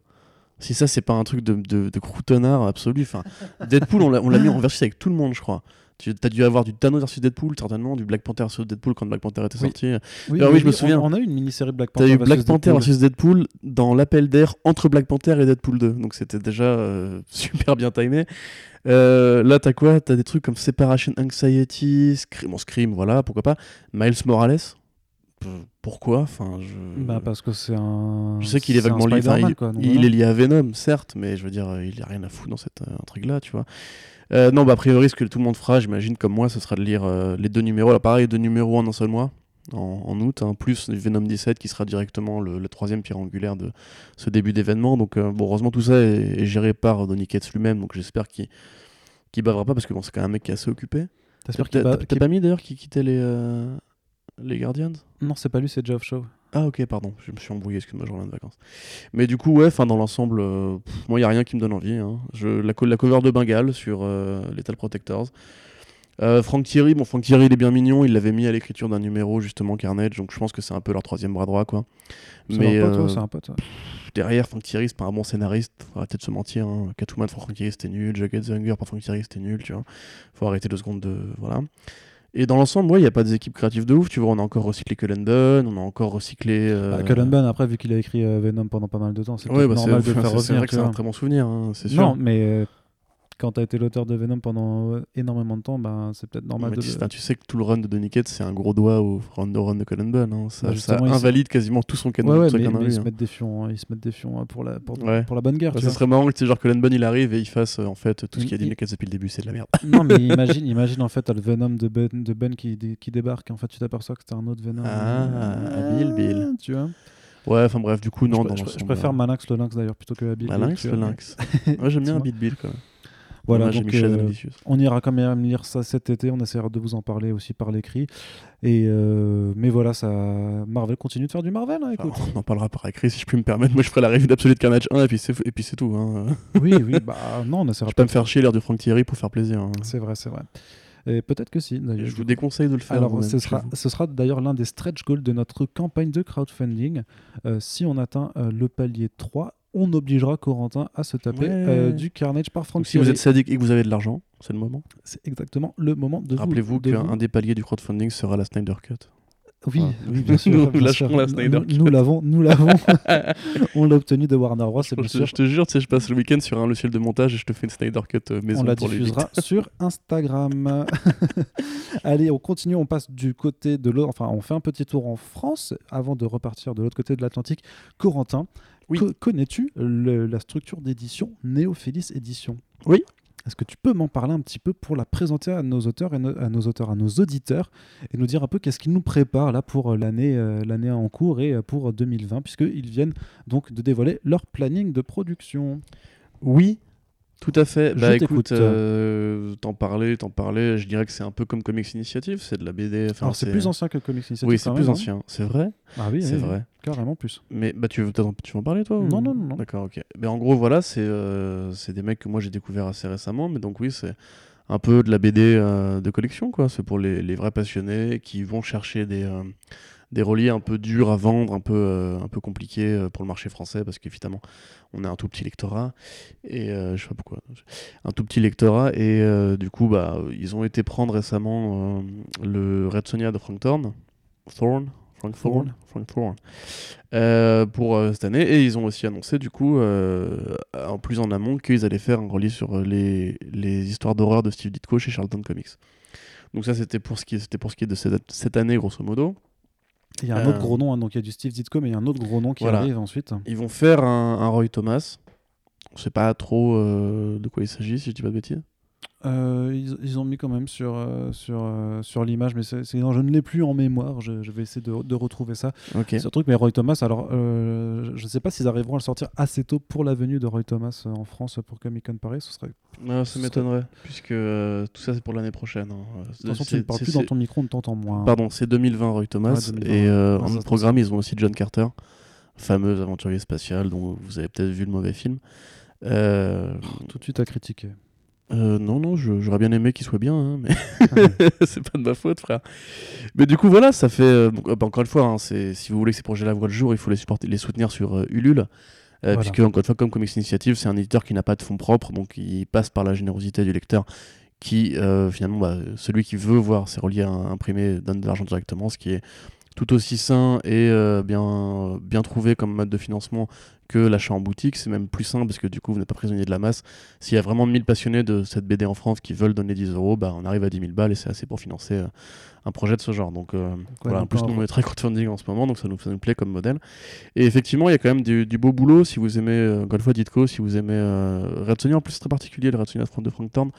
Speaker 2: Si ça, c'est pas un truc de, de, de croutonnard absolu. Enfin, Deadpool, on l'a mis en versus avec tout le monde, je crois. Tu as dû avoir du Thanos versus Deadpool, certainement, du Black Panther versus Deadpool quand Black Panther était sorti.
Speaker 1: Oui, oui, je me souviens. On, a eu une mini-série Black Panther.
Speaker 2: Tu as eu Black Panther versus Deadpool dans l'appel d'air entre Black Panther et Deadpool 2. Donc c'était déjà euh, super bien timé. Euh, là, t'as quoi? T'as des trucs comme Separation Anxiety, Scream, bon, Scream, voilà, pourquoi pas. Miles Morales. Pourquoi? Enfin, je...
Speaker 1: Bah parce que c'est un.
Speaker 2: Je sais qu'il est vaguement lié. il, est lié à Venom, certes, mais je veux dire, il n'y a rien à foutre dans cette euh, intrigue-là, tu vois. Euh, non, bah, a priori, ce que tout le monde fera, j'imagine, comme moi, ce sera de lire euh, les deux numéros. Alors, pareil, deux numéros en un seul mois, en, août, hein, plus Venom 17 qui sera directement le, troisième pierre angulaire de ce début d'événement. Donc, euh, bon, heureusement, tout ça est, géré par Donny Cates lui-même, donc j'espère qu'il ne bavera pas parce que bon, c'est quand même un mec qui est assez occupé. T'as pas mis d'ailleurs qui quittait les, les Guardians?
Speaker 1: Non, c'est pas lui, c'est Geoff Shaw.
Speaker 2: Ah ok, pardon, je me suis embrouillé, excuse-moi, je reviens de vacances. Mais du coup, ouais, dans l'ensemble, euh, moi, il n'y a rien qui me donne envie. Hein. Je, la, la, cover de Bengale sur euh, Lethal Protectors. Euh, Franck Thierry, bon, Franck Thierry, il est bien mignon, il l'avait mis à l'écriture d'un numéro, justement, Carnage, donc je pense que c'est un peu leur troisième bras droit, quoi.
Speaker 1: Mais euh, c'est un pote,
Speaker 2: derrière, Franck Thierry, c'est pas un bon scénariste, faut arrêter de se mentir. Hein. Catwoman, Franck Thierry, c'était nul, the Hunger, par Franck Thierry, c'était nul, tu vois. Faut arrêter deux secondes de. Voilà. Et dans l'ensemble, il n'y a pas des équipes créatives de ouf. Tu vois, on a encore recyclé Cullen on a encore recyclé. Euh...
Speaker 1: Bah, Cullen Bunn, après, vu qu'il a écrit euh, Venom pendant pas mal de temps, c'est ouais, bah normal de le faire revenir.
Speaker 2: C'est vrai que c'est un très bon souvenir, hein, c'est sûr.
Speaker 1: Non, mais euh, quand tu as été l'auteur de Venom pendant euh, énormément de temps, ben, c'est peut-être normal de.
Speaker 2: Tu, tu, sais que tout le run de Donny c'est un gros doigt au run, de run de Bunn. Hein. Ça, bah, ça invalide quasiment tout son canon.
Speaker 1: Ouais, ouais, mais, ils, se mettent des fions, ils se mettent des fions pour la, pour, pour la bonne guerre. Bah,
Speaker 2: ça serait marrant que genre Cullen Bunn il arrive et il fasse en fait tout ce qu'il a dit Nickets depuis le début, c'est de la merde.
Speaker 1: non, mais imagine, imagine en fait le Venom de Ben, de ben qui, qui débarque et en fait tu t'aperçois que c'était un autre Venom.
Speaker 2: Ah, Bill, Bill.
Speaker 1: Tu vois
Speaker 2: Ouais, enfin bref, du coup, non.
Speaker 1: Je, je, préfère Malinx le Lynx d'ailleurs plutôt que Bill.
Speaker 2: Malinx le Lynx. Moi j'aime bien Bill Bill quand même.
Speaker 1: Voilà, donc, euh, on ira quand même lire ça cet été. On essaiera de vous en parler aussi par l'écrit. Et euh, mais voilà, ça, Marvel continue de faire du Marvel. Hein, écoute.
Speaker 2: on en parlera par écrit si je puis me permettre. Moi, je ferai la revue d'Absolute Carnage 1 et puis c'est et puis c'est tout. Hein.
Speaker 1: oui, oui, bah non, on essaiera.
Speaker 2: Je vais pas me faire chier l'air de Frank Thierry pour faire plaisir. Hein.
Speaker 1: C'est vrai, c'est vrai. Et peut-être que si.
Speaker 2: Je vous déconseille de le faire.
Speaker 1: Alors, ce sera, ce sera d'ailleurs l'un des stretch goals de notre campagne de crowdfunding. Euh, si on atteint euh, le palier 3, on obligera Corentin à se taper euh, du Carnage par Franck
Speaker 2: Si vous êtes sadique et que vous avez de l'argent, c'est le moment.
Speaker 1: C'est exactement le moment de
Speaker 2: Rappelez-vous qu'un des paliers du crowdfunding sera la Snyder Cut.
Speaker 1: Oui, oui, bien sûr. nous lâcherons la Snyder Nous, l'avons, nous l'avons. on l'a obtenu de Warner Bros.
Speaker 2: Je, je, te jure, tu sais, je passe le week-end sur un logiciel de montage et je te fais une Snyder Cut euh, maison.
Speaker 1: On la diffusera sur Instagram. Allez, on continue, on passe du côté de l'autre. Enfin, on fait un petit tour en France avant de repartir de l'autre côté de l'Atlantique. Corentin, oui. connais-tu la structure d'édition Néophélis Édition?
Speaker 2: Oui.
Speaker 1: Est-ce que tu peux m'en parler un petit peu pour la présenter à nos auteurs et à nos auteurs, à nos auditeurs, et nous dire un peu qu'est-ce qu'ils nous préparent là pour euh, l'année euh, l'année en cours et euh, pour 2020, puisqu'ils viennent donc de dévoiler leur planning de production?
Speaker 2: Oui, tout à fait. Je bah écoute, euh, t'en parlais, t'en parlais. Je dirais que c'est un peu comme Comics Initiative, c'est de la BD.
Speaker 1: Enfin, Alors c'est plus ancien que Comics Initiative.
Speaker 2: Oui, c'est plus ancien. C'est vrai.
Speaker 1: Ah oui,
Speaker 2: c'est vrai.
Speaker 1: Carrément plus.
Speaker 2: Mais bah tu veux, tu veux en parler toi
Speaker 1: Non, non, non.
Speaker 2: D'accord, ok. Mais en gros, voilà, c'est euh, c'est des mecs que moi j'ai découvert assez récemment, mais donc oui, c'est un peu de la BD euh, de collection, quoi. C'est pour les, les, vrais passionnés qui vont chercher des des reliés un peu durs à vendre, un peu, euh, un peu compliqués euh, pour le marché français, parce qu'évidemment, on a un tout petit lectorat, et euh, je sais pas pourquoi, un tout petit lectorat, et du coup, bah, ils ont été prendre récemment le Red Sonia de Frank Thorne, Thorne, Frank Thorne, Frank Thorne, pour cette année, et ils ont aussi annoncé, du coup, en plus en amont, qu'ils allaient faire un relié sur les, les histoires d'horreur de Steve Ditko chez Charlton Comics. Donc ça, c'était pour, ce qui, pour ce qui est de cette, cette année, grosso modo.
Speaker 1: Il y a un autre gros nom, hein, donc il y a du Steve Ditko, mais il y a un autre gros nom qui arrive ensuite.
Speaker 2: Ils vont faire un, Roy Thomas. On sait pas trop euh, de quoi il s'agit, si je dis pas de bêtises.
Speaker 1: Euh, ils, ont mis quand même sur, euh, sur, euh, sur l'image, mais c'est, je ne l'ai plus en mémoire. Je, vais essayer de, de retrouver ça.
Speaker 2: Okay.
Speaker 1: Ce truc, mais Roy Thomas, alors je ne sais pas s'ils arriveront à le sortir assez tôt pour la venue de Roy Thomas en France pour Comic Con Paris. Ce serait.
Speaker 2: Non, ça m'étonnerait, puisque tout ça c'est pour l'année prochaine. Hein.
Speaker 1: De toute façon, tu ne parles plus dans ton micro, on t'entend moins.
Speaker 2: Pardon, c'est 2020 Roy Thomas. Et en programme, ils ont aussi John Carter, fameuse aventurier spatial dont vous avez peut-être vu le mauvais film.
Speaker 1: Tout de suite à critiquer.
Speaker 2: Euh, non, non, j'aurais bien aimé qu'il soit bien, hein, mais c'est pas de ma faute, frère. Mais du coup, voilà, ça fait. Euh, euh, bah, encore une fois, hein, si vous voulez que ces projets-là voient le jour, il faut les, supporter, les soutenir sur Ulule. Puisque, encore une fois, comme Comics Initiative, c'est un éditeur qui n'a pas de fonds propres, donc il passe par la générosité du lecteur qui, finalement, bah, celui qui veut voir ses reliés imprimés donne de l'argent directement, ce qui est tout aussi sain et bien, bien trouvé comme mode de financement que l'achat en boutique. C'est même plus simple parce que du coup, vous n'êtes pas prisonnier de la masse. S'il y a vraiment 1000 passionnés de cette BD en France qui veulent donner 10 euros, bah, on arrive à 10 000 balles et c'est assez pour financer euh, un projet de ce genre. Donc, euh, voilà, en plus, nous, on est très crowdfunding en ce moment, donc ça nous, ça nous plaît comme modèle. Et effectivement, il y a quand même du, beau boulot. Si vous aimez, euh, fois, Ditko, si vous aimez Red Sonia, en plus, c'est très particulier, le Red Sonia de Frank Thorne.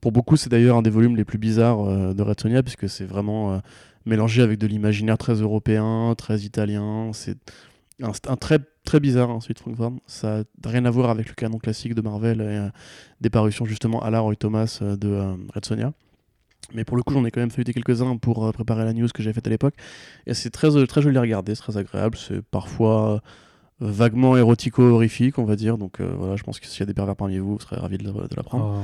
Speaker 2: Pour beaucoup, c'est d'ailleurs un des volumes les plus bizarres de Red Sonia, puisque c'est vraiment mélangé avec de l'imaginaire très européen, très italien. C'est un, un, très très bizarre ensuite Frankfurt. Ça n'a rien à voir avec le canon classique de Marvel et euh, des parutions justement à la Roy Thomas euh, de euh, Red Sonia. Mais pour le coup, j'en ai quand même feuilleté quelques-uns pour préparer la news que j'avais faite à l'époque. Et c'est très, très joli à regarder, c'est très agréable. C'est parfois vaguement érotico-horrifique, on va dire. Donc voilà, je pense que s'il y a des pervers parmi vous, vous serez ravis de, de l'apprendre. Oh.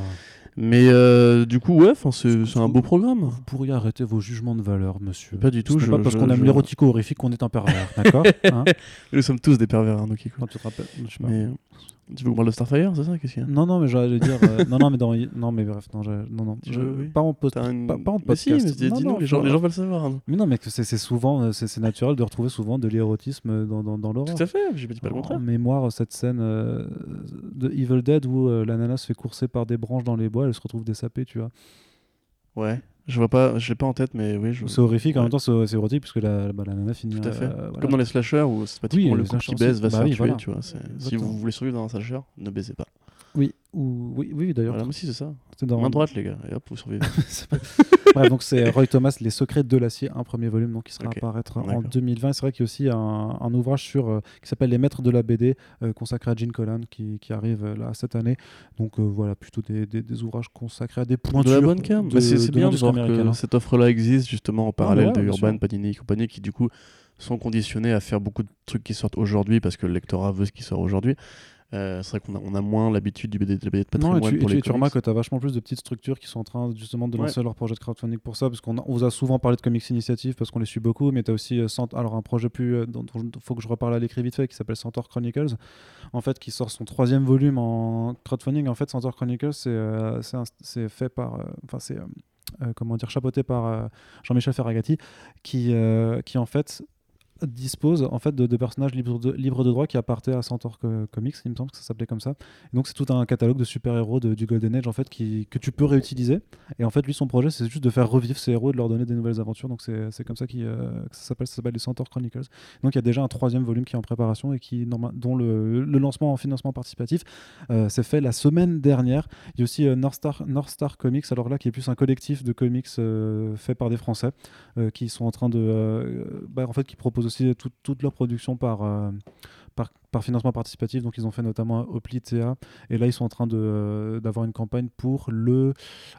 Speaker 2: Mais euh, du coup, ouais, c'est un beau programme.
Speaker 1: Vous pourriez arrêter vos jugements de valeur, monsieur.
Speaker 2: Pas du tout.
Speaker 1: Ce pas parce qu'on aime l'érotico horrifique qu'on est un pervers, d'accord hein
Speaker 2: Nous sommes tous des pervers, hein,
Speaker 1: Quand tu te rappelles, je sais
Speaker 2: pas. Mais... Tu veux qu'on parle de Starfire, c'est ça Qu'est-ce qu'il y a?
Speaker 1: Non, non, mais j'allais dire. Euh, non, non, mais dans. Non, mais bref, non, non, non. pas, en post... pas,
Speaker 2: en podcast. Mais si, mais dis non, les, gens, les gens veulent savoir. Hein.
Speaker 1: Mais non, mais c'est souvent, euh, c'est naturel de retrouver souvent de l'érotisme dans, dans, dans l'horreur.
Speaker 2: Tout à fait, j'ai pas dit pas le contraire.
Speaker 1: En mémoire, cette scène euh, de Evil Dead où l'ananas se fait courser par des branches dans les bois, elle se retrouve désapée, tu vois.
Speaker 2: Ouais. Je vois pas, je l'ai pas en tête, mais oui. Je...
Speaker 1: C'est horrifique, en même temps c'est érotique puisque la, bah, la nana finit.
Speaker 2: Tout à fait. Euh, Comme dans les slashers où c'est pratiquement le couple qui baise va bah se faire tuer, tu vois. Si vous voulez survivre dans un slasher, ne baisez pas.
Speaker 1: Oui, ou... oui, oui d'ailleurs.
Speaker 2: Moi aussi c'est ça. Dans... Main droite les gars, et hop, vous survivez.
Speaker 1: ouais, donc c'est Roy Thomas, Les Secrets de l'acier, un premier volume donc qui sera okay. apparaître en 2020. C'est vrai qu'il y a aussi un, un ouvrage sur euh, qui s'appelle Les Maîtres de la BD euh, consacré à Gene Colan qui, qui arrive euh, là cette année. Donc voilà, plutôt des, des, des, ouvrages consacrés à des points
Speaker 2: de la bonne cam. C'est bien de voir que hein. cette offre-là existe justement en parallèle ouais, de Urban, Panini et compagnie qui du coup sont conditionnés à faire beaucoup de trucs qui sortent aujourd'hui parce que le lectorat veut ce qui sort aujourd'hui. C'est vrai qu'on a, on a moins l'habitude du BD, de BD de patrimoine non, et tu, pour les
Speaker 1: tu remarques que tu as vachement plus de petites structures qui sont en train justement de lancer leur projet de crowdfunding pour ça, parce qu'on vous a souvent parlé de Comics Initiative parce qu'on les suit beaucoup, mais tu as aussi alors un projet plus dont il faut que je reparle à l'écrit vite fait qui s'appelle Centaur Chronicles, en fait qui sort son troisième volume en crowdfunding. En fait, Centaur Chronicles c'est fait par, enfin c'est comment dire chapeauté par Jean-Michel Ferragati, qui qui en fait dispose en fait de, personnages libres de, libres droit qui appartenaient à Centaur Comics, il me semble que ça s'appelait comme ça. donc c'est tout un catalogue de super-héros du Golden Age en fait que tu peux réutiliser. Et en fait lui son projet c'est juste de faire revivre ces héros et de leur donner des nouvelles aventures. Donc c'est comme ça qui, euh, que ça s'appelle, ça s'appelle les Centaur Chronicles. Donc il y a déjà un troisième volume qui est en préparation et qui dont le, lancement en financement participatif euh, s'est fait la semaine dernière. Il y a aussi euh, North, Star, North Star Comics alors là qui est plus un collectif de comics fait par des Français qui sont en train de bah, en fait qui proposent aussi toute leur production euh, par, par, financement participatif. Donc, ils ont fait notamment Oplit.ca. Et là, ils sont en train euh, d'avoir une campagne pour le.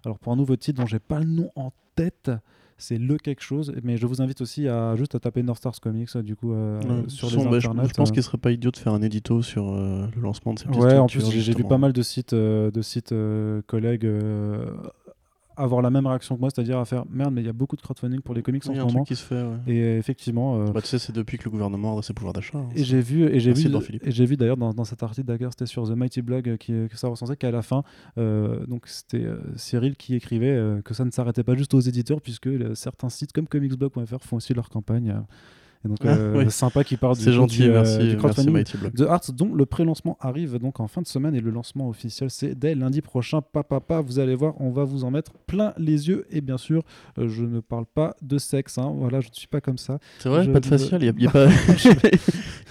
Speaker 1: Alors, pour un nouveau titre dont j'ai pas le nom en tête c'est le quelque chose mais je vous invite aussi à juste à taper North Stars Comics du coup euh, sur les
Speaker 2: bah, internets je, pense qu'il serait pas idiot de faire un édito sur le lancement de ces
Speaker 1: ouais en plus j'ai vu pas mal de sites de sites collègues avoir la même réaction que moi, c'est-à-dire à faire merde, mais il y a beaucoup de crowdfunding pour les comics en ce moment.
Speaker 2: qui se fait.
Speaker 1: Et effectivement. Euh,
Speaker 2: bah, tu sais, c'est depuis que le gouvernement a ses pouvoirs d'achat. Hein,
Speaker 1: et j'ai vu, et j'ai vu, et j'ai vu d'ailleurs dans, cet article d'ailleurs, c'était sur The Mighty Blog euh, qui, que ça recensait qu'à la fin, euh, donc c'était Cyril qui écrivait que ça ne s'arrêtait pas juste aux éditeurs puisque certains sites comme comicsblog.fr font aussi leur campagne. Et donc, ah, euh, sympa qui parle
Speaker 2: du, gentil,
Speaker 1: euh,
Speaker 2: merci,
Speaker 1: du crowdfunding The Arts, dont le pré-lancement arrive donc en fin de semaine et le lancement officiel c'est dès lundi prochain. Papa, vous allez voir, on va vous en mettre plein les yeux. Et bien sûr, euh, je ne parle pas de sexe. Hein. Voilà, je ne suis pas comme ça.
Speaker 2: C'est vrai, pas de facial? Il n'y a, pas,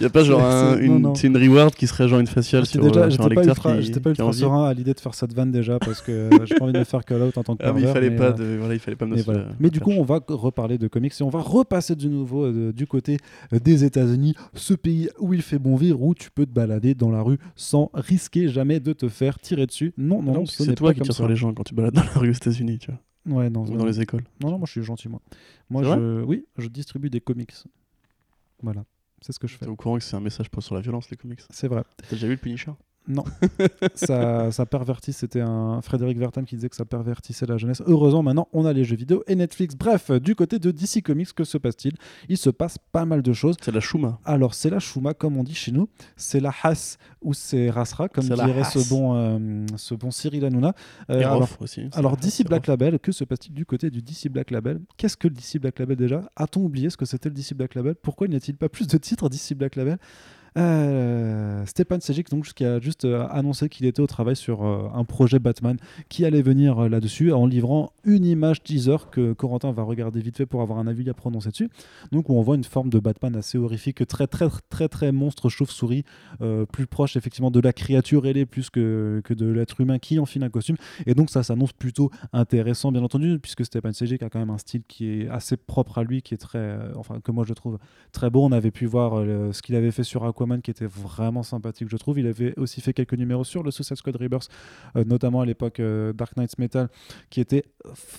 Speaker 2: y a pas genre une, une, reward qui serait genre une faciale sur,
Speaker 1: déjà, sur un lecteur J'étais pas ultra serein à l'idée de faire cette vanne déjà parce que j'ai pas envie de me faire call out en tant que ah,
Speaker 2: mais il fallait pas de, voilà, il fallait pas me
Speaker 1: mais, mais du coup, on va reparler de comics et on va repasser de nouveau du côté des États-Unis, ce pays où il fait bon vivre, où tu peux te balader dans la rue sans risquer jamais de te faire tirer dessus. Non, non, non
Speaker 2: c'est toi qui tires sur les gens quand tu balades dans la rue aux États-Unis, tu vois.
Speaker 1: Ouais, non,
Speaker 2: Ou dans les écoles.
Speaker 1: Non, non, moi je suis gentil, moi. Moi, je... oui, je distribue des comics. Voilà, c'est ce que je fais.
Speaker 2: T'es au courant que c'est un message sur la violence, les comics?
Speaker 1: C'est vrai.
Speaker 2: T'as déjà vu le Punisher?
Speaker 1: Non, ça, ça pervertit. C'était un Frédéric Vertam qui disait que ça pervertissait la jeunesse. Heureusement, maintenant, on a les jeux vidéo et Netflix. Bref, du côté de DC Comics, que se passe-t-il? Il se passe pas mal de choses.
Speaker 2: C'est la chouma.
Speaker 1: Alors, c'est la chouma, comme on dit chez nous. C'est la Haas ou c'est Rasra, comme dirait ce bon, euh, ce bon Cyril Hanouna.
Speaker 2: Euh, alors, aussi,
Speaker 1: alors DC Black Label, que se passe-t-il du côté du DC Black Label? Qu'est-ce que le DC Black Label déjà? A-t-on oublié ce que c'était le DC Black Label? Pourquoi n'y a-t-il pas plus de titres DC Black Label? Euh, Stepan Sejic, donc, qui a juste euh, annoncé qu'il était au travail sur euh, un projet Batman qui allait venir là-dessus en livrant une image teaser que Corentin va regarder vite fait pour avoir un avis à prononcer dessus. Donc, où on voit une forme de Batman assez horrifique, très, très, très, très monstre chauve-souris, plus proche effectivement de la créature ailée plus que, que de l'être humain qui enfile un costume. Et donc, ça s'annonce plutôt intéressant, bien entendu, puisque Stepan Sejic a quand même un style qui est assez propre à lui, qui est très, enfin, que moi je trouve très beau. On avait pu voir ce qu'il avait fait sur Aqua qui était vraiment sympathique, je trouve. Il avait aussi fait quelques numéros sur le Suicide Squad Rebirth, euh, notamment à l'époque euh, Dark Knights Metal, qui était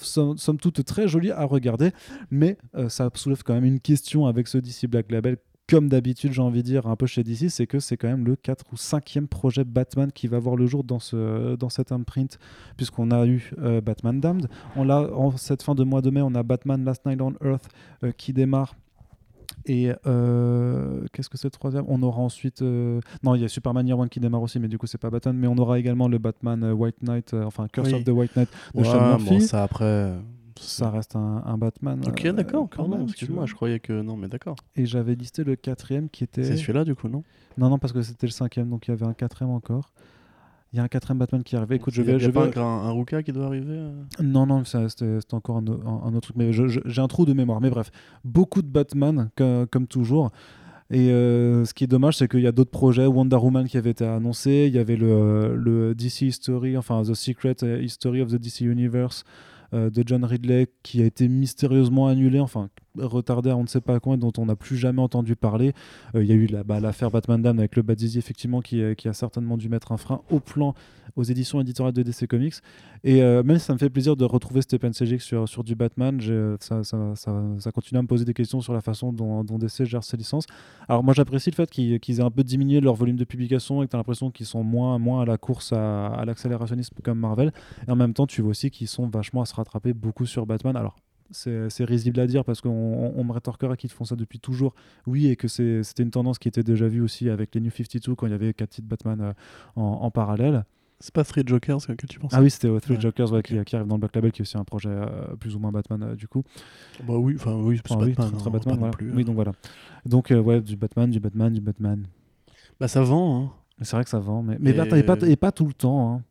Speaker 1: somme, toute très joli à regarder. Mais euh, ça soulève quand même une question avec ce DC Black Label comme d'habitude, j'ai envie de dire, un peu chez DC, c'est que c'est quand même le 4 ou 5e projet Batman qui va voir le jour dans, ce, dans cet imprint, puisqu'on a eu Batman Damned. On a, en cette fin de mois de mai, on a Batman Last Night on Earth qui démarre et euh, qu'est-ce que c'est le troisième? On aura ensuite. Euh, non, il y a Superman Year One qui démarre aussi, mais du coup, c'est pas Batman. Mais on aura également le Batman euh, White Knight, enfin Curse of the White Knight de ouais, Sean Murphy. Bon,
Speaker 2: ça après.
Speaker 1: Ça reste un, un Batman.
Speaker 2: Ok, d'accord, quand même. Excuse-moi, je croyais que. Non, mais d'accord.
Speaker 1: Et j'avais listé le quatrième qui était.
Speaker 2: C'est celui-là, du coup, non?
Speaker 1: Non, non, parce que c'était le cinquième, donc il y avait un quatrième encore. Il y a un quatrième Batman qui est arrivé. Écoute, je vais.
Speaker 2: Il y
Speaker 1: a
Speaker 2: pas un, Ruka qui doit arriver euh
Speaker 1: Non, non, c'était encore un, autre truc. Mais j'ai un trou de mémoire. Mais bref, beaucoup de Batman, comme toujours. Et euh, ce qui est dommage, c'est qu'il y a d'autres projets. Wonder Woman qui avait été annoncé. Il y avait le, le DC History, enfin The Secret History of the DC Universe euh, de John Ridley qui a été mystérieusement annulé. Enfin, retardé à on ne sait pas et dont on n'a plus jamais entendu parler. Il y a eu bah, l'affaire Batman Dam avec le Bad effectivement, qui, qui, a certainement dû mettre un frein au plan aux éditions éditoriales de DC Comics. Et même si ça me fait plaisir de retrouver Stephen Sejic sur, sur du Batman, ça, ça, ça, continue à me poser des questions sur la façon dont, dont DC gère ses licences. Alors moi j'apprécie le fait qu'ils aient un peu diminué leur volume de publication et que tu as l'impression qu'ils sont moins, moins à la course à, à l'accélérationnisme comme Marvel. Et en même temps, tu vois aussi qu'ils sont vachement à se rattraper beaucoup sur Batman. Alors c'est risible à dire parce qu'on on me rétorquera qu'ils font ça depuis toujours. Oui, et que c'était une tendance qui était déjà vue aussi avec les New 52 quand il y avait quatre titres Batman euh, en, parallèle.
Speaker 2: C'est pas Three Jokers que tu penses
Speaker 1: Ah oui, c'était Three Jokers qui, arrive dans le Black Label, qui est aussi un projet euh, plus ou moins Batman euh, du coup.
Speaker 2: Bah oui, enfin oui, c'est
Speaker 1: enfin, Batman,
Speaker 2: oui,
Speaker 1: Batman voilà. plus, oui, donc voilà. Donc ouais, du Batman, du Batman, du Batman.
Speaker 2: Bah ça vend. Hein.
Speaker 1: C'est vrai que ça vend, mais, mais et... pas, et pas tout le temps. Hein.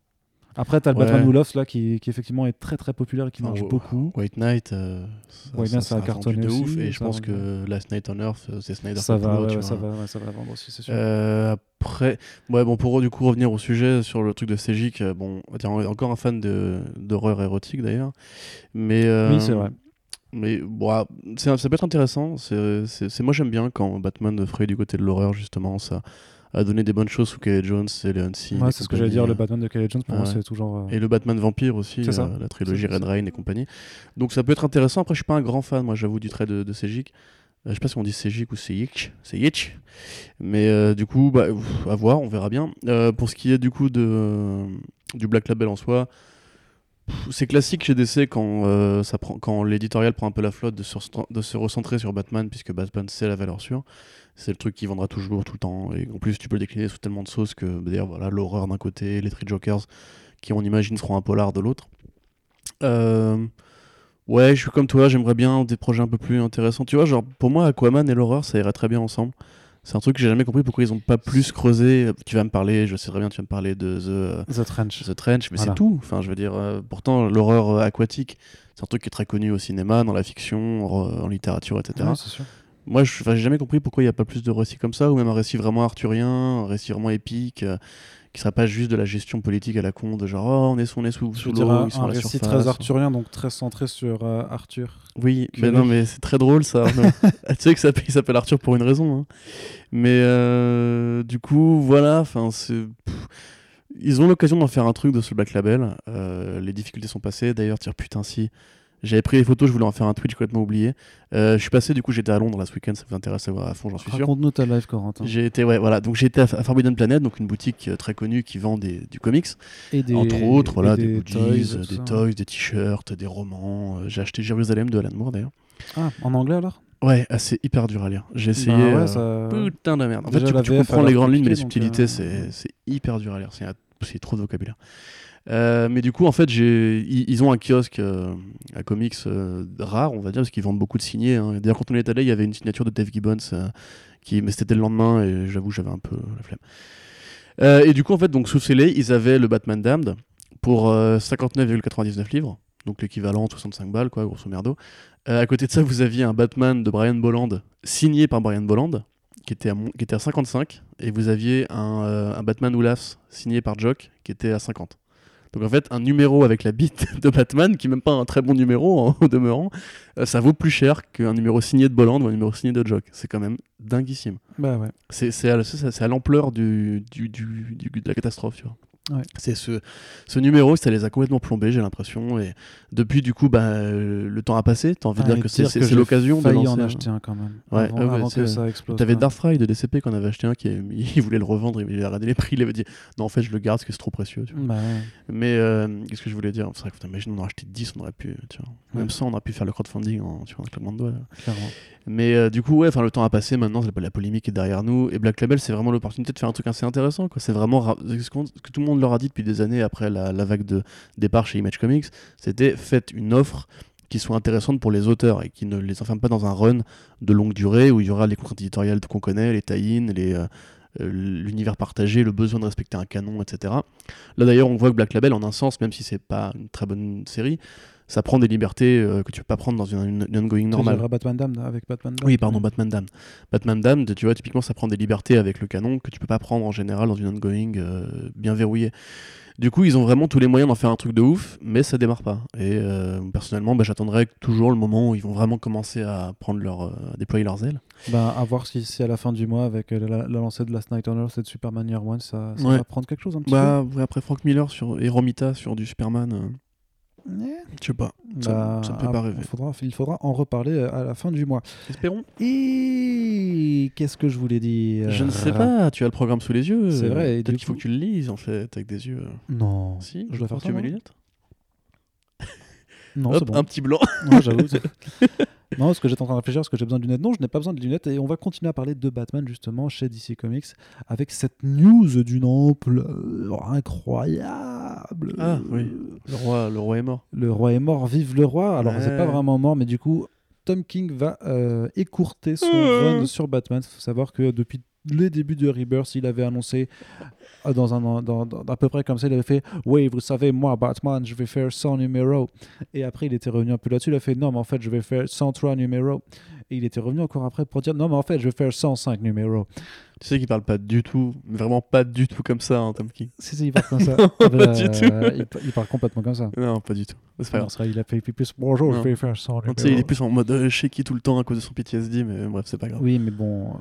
Speaker 1: Après, tu as le Batman Wolf là qui, qui, effectivement est très très populaire et qui marche beaucoup.
Speaker 2: White Knight, euh,
Speaker 1: ça, White Knight, ça, a cartonné de ouf.
Speaker 2: Et je pense que Last Night on Earth, euh, c'est Snyder.
Speaker 1: Ça va, ça, va, ça va vendre aussi, c'est sûr.
Speaker 2: Euh, après, ouais, bon, pour du coup revenir au sujet sur le truc de Cégic, bon, on est encore un fan d'horreur érotique d'ailleurs. Mais,
Speaker 1: oui, c'est vrai.
Speaker 2: Mais bon, ah, ça peut être intéressant. C'est moi j'aime bien quand Batman ferait du côté de l'horreur justement. Ça, a donné des bonnes choses sous Kelly Jones et Leon C.
Speaker 1: Ouais, c'est ce que j'allais dire, le Batman de Kelly Jones, pour moi, c'est toujours. Euh,
Speaker 2: et le Batman Vampire aussi, euh, la trilogie Red Rain et compagnie. Donc ça peut être intéressant. Après, je suis pas un grand fan, moi, j'avoue, du trait de, de Sejic. Euh, je sais pas si on dit Sejic ou Sejik, Sejik. Mais du coup, bah, à voir, on verra bien. pour ce qui est du coup de, du Black Label en soi, c'est classique chez DC quand, prend, quand l'éditorial prend un peu la flotte de, de se recentrer sur Batman, puisque Batman c'est la valeur sûre c'est le truc qui vendra toujours tout le temps. Et en plus, tu peux le décliner sous tellement de sauces que d'ailleurs, voilà, l'horreur d'un côté, les Three Jokers, qui on imagine seront un polar de l'autre. Euh, ouais, je suis comme toi, j'aimerais bien des projets un peu plus intéressants. Tu vois, genre, pour moi, Aquaman et l'horreur, ça irait très bien ensemble. C'est un truc que j'ai jamais compris pourquoi ils ont pas plus creusé. Tu vas me parler, je sais très bien, tu vas me parler de The,
Speaker 1: The Trench.
Speaker 2: The Trench, mais c'est tout. Enfin, je veux dire, euh, pourtant, l'horreur aquatique, c'est un truc qui est très connu au cinéma, dans la fiction, en, littérature, etc.
Speaker 1: Ouais, sûr.
Speaker 2: Moi, je n'ai jamais compris pourquoi il n'y a pas plus de récits comme ça, ou même un récit vraiment arthurien, un récit vraiment épique, euh, qui serait pas juste de la gestion politique à la con, de genre oh, on est sous, on est sous, sous l'eau,
Speaker 1: ils sont un récit très arthurien, donc très centré sur euh, Arthur.
Speaker 2: Oui, mais non, mais c'est très drôle ça. tu sais que ça s'appelle Arthur pour une raison. Hein. Mais euh, du coup, voilà, enfin c'est. Ils ont l'occasion d'en faire un truc de ce Black Label. les difficultés sont passées. D'ailleurs, tire putain si j'avais pris les photos, je voulais en faire un Twitch complètement oublié. Euh, je suis passé, du coup, j'étais à Londres là ce week-end, ça vous intéresse à voir à fond, j'en suis sûr.
Speaker 1: Raconte-nous ta live, Corentin.
Speaker 2: J'ai été, ouais, voilà. Donc j'ai été à, Forbidden Planet, donc une boutique euh, très connue qui vend des, du comics. Et des, Entre autres, voilà, des, des toys, des toys, des t-shirts, des romans. Euh, j'ai acheté Jérusalem de Alan Moore d'ailleurs.
Speaker 1: Ah, en anglais alors?
Speaker 2: Ouais, ah, c'est hyper dur à lire. J'ai bah essayé. ouais, ça... Putain de merde. En fait, tu, tu comprends les grandes lignes, mais les subtilités, c'est hyper dur à lire. C'est trop de vocabulaire. Euh, mais du coup, en fait, ils, ont un kiosque euh, à comics euh, rare, on va dire, parce qu'ils vendent beaucoup de signés. Hein. D'ailleurs, quand on est allé, il y avait une signature de Dave Gibbons, qui, mais c'était le lendemain, et j'avoue, j'avais un peu la flemme. et du coup, en fait, donc, sous scellé, ils avaient le Batman Damned pour 59,99 livres, donc l'équivalent de 65 balles, quoi, grosso merdo. à côté de ça, vous aviez un Batman de Brian Bolland, signé par Brian Bolland, qui était, à, qui était à 55, et vous aviez un, un Batman Oulafs signé par Jock, qui était à 50. Donc en fait, un numéro avec la bite de Batman, qui n'est même pas un très bon numéro en demeurant, euh, ça vaut plus cher qu'un numéro signé de Bolland ou un numéro signé de Jock. C'est quand même dinguissime.
Speaker 1: Bah ouais.
Speaker 2: C'est à, à l'ampleur du, du, du, de la catastrophe, tu vois. C'est ce, ce numéro, ça les a complètement plombés, j'ai l'impression. Et depuis, du coup, bah, le temps a passé. T'as envie de dire que c'est l'occasion de lancer.
Speaker 1: en acheter un quand même.
Speaker 2: Ouais,
Speaker 1: avant, que ça explose.
Speaker 2: T'avais Darkfry de DCP qu'on avait acheté un qui il voulait le revendre, il avait regardé les prix, il avait dit non, en fait, je le garde parce que c'est trop précieux.
Speaker 1: Bah
Speaker 2: Mais euh, qu'est-ce que je voulais dire? C'est vrai que imagine, on en a acheté 10, on aurait pu, tu vois. Même ça, on aurait pu faire le crowdfunding en, tu vois, un claquement de doigts.
Speaker 1: Clairement.
Speaker 2: Mais euh, du coup, ouais, le temps a passé, maintenant la polémique est derrière nous. Et Black Label, c'est vraiment l'opportunité de faire un truc assez intéressant. C'est vraiment ce que tout le monde leur a dit depuis des années après la, vague de départ chez Image Comics c'était faites une offre qui soit intéressante pour les auteurs et qui ne les enferme pas dans un run de longue durée où il y aura les contraintes éditoriales qu'on connaît, les tie-in, les. Euh, euh, l'univers partagé, le besoin de respecter un canon, etc. Là d'ailleurs, on voit que Black Label, en un sens, même si c'est pas une très bonne série, ça prend des libertés que tu peux pas prendre dans une, une ongoing normale.
Speaker 1: Batman Dam avec Batman
Speaker 2: Oui, pardon, Batman Dam. Batman Dam, tu vois, typiquement, ça prend des libertés avec le canon que tu peux pas prendre en général dans une ongoing bien verrouillée. Du coup, ils ont vraiment tous les moyens d'en faire un truc de ouf, mais ça démarre pas. Et euh, personnellement, bah, j'attendrai toujours le moment où ils vont vraiment commencer à prendre leur, euh, déployer leurs ailes.
Speaker 1: Bah, à voir si c'est à la fin du mois avec euh, la, lancée de Last Night on Earth et de Superman Year One, ça, va prendre quelque chose un petit
Speaker 2: bah, Après Frank Miller sur, et Romita sur du Superman. Je sais pas. ça,
Speaker 1: bah, peut pas rêver. il faudra en reparler à la fin du mois.
Speaker 2: Espérons.
Speaker 1: Et qu'est-ce que je voulais dire?
Speaker 2: Je ne sais pas. Tu as le programme sous les yeux.
Speaker 1: C'est vrai.
Speaker 2: Peut-être qu'il faut que tu le lises en fait avec des yeux.
Speaker 1: Non.
Speaker 2: Si. Je dois faire tu mes lunettes.
Speaker 1: Non,
Speaker 2: bon. Un petit blanc.
Speaker 1: j'avoue. non, parce que j'étais en train de réfléchir, parce que j'ai besoin de lunettes. Non, je n'ai pas besoin de lunettes. Et on va continuer à parler de Batman, justement, chez DC Comics, avec cette news d'une ampleur incroyable.
Speaker 2: Ah, oui. Le roi, le roi est mort.
Speaker 1: Le roi est mort, vive le roi. Alors, c'est pas vraiment mort, mais du coup, Tom King va euh, écourter son mmh. run sur Batman. Il faut savoir que depuis les débuts de Rebirth, il avait annoncé euh, dans un dans, à peu près comme ça, il avait fait oui, vous savez moi Batman, je vais faire 100 numéros. Et après, il était revenu un peu là-dessus, il a fait non, mais en fait, je vais faire 103 numéros. Et il était revenu encore après pour dire non, mais en fait, je vais faire 105 numéros.
Speaker 2: Tu sais qu'il parle pas du tout, vraiment pas du tout comme ça, hein, Tom King.
Speaker 1: Si, si, il parle comme ça. pas du tout. Il, parle complètement comme ça.
Speaker 2: Non, pas du tout.
Speaker 1: C'est pas grave. il a fait plus bonjour, je vais faire 100 numéros.
Speaker 2: Il est plus en mode euh, shaky tout le temps à cause de son PTSD, mais bref, c'est pas grave.
Speaker 1: Oui, mais bon. Euh,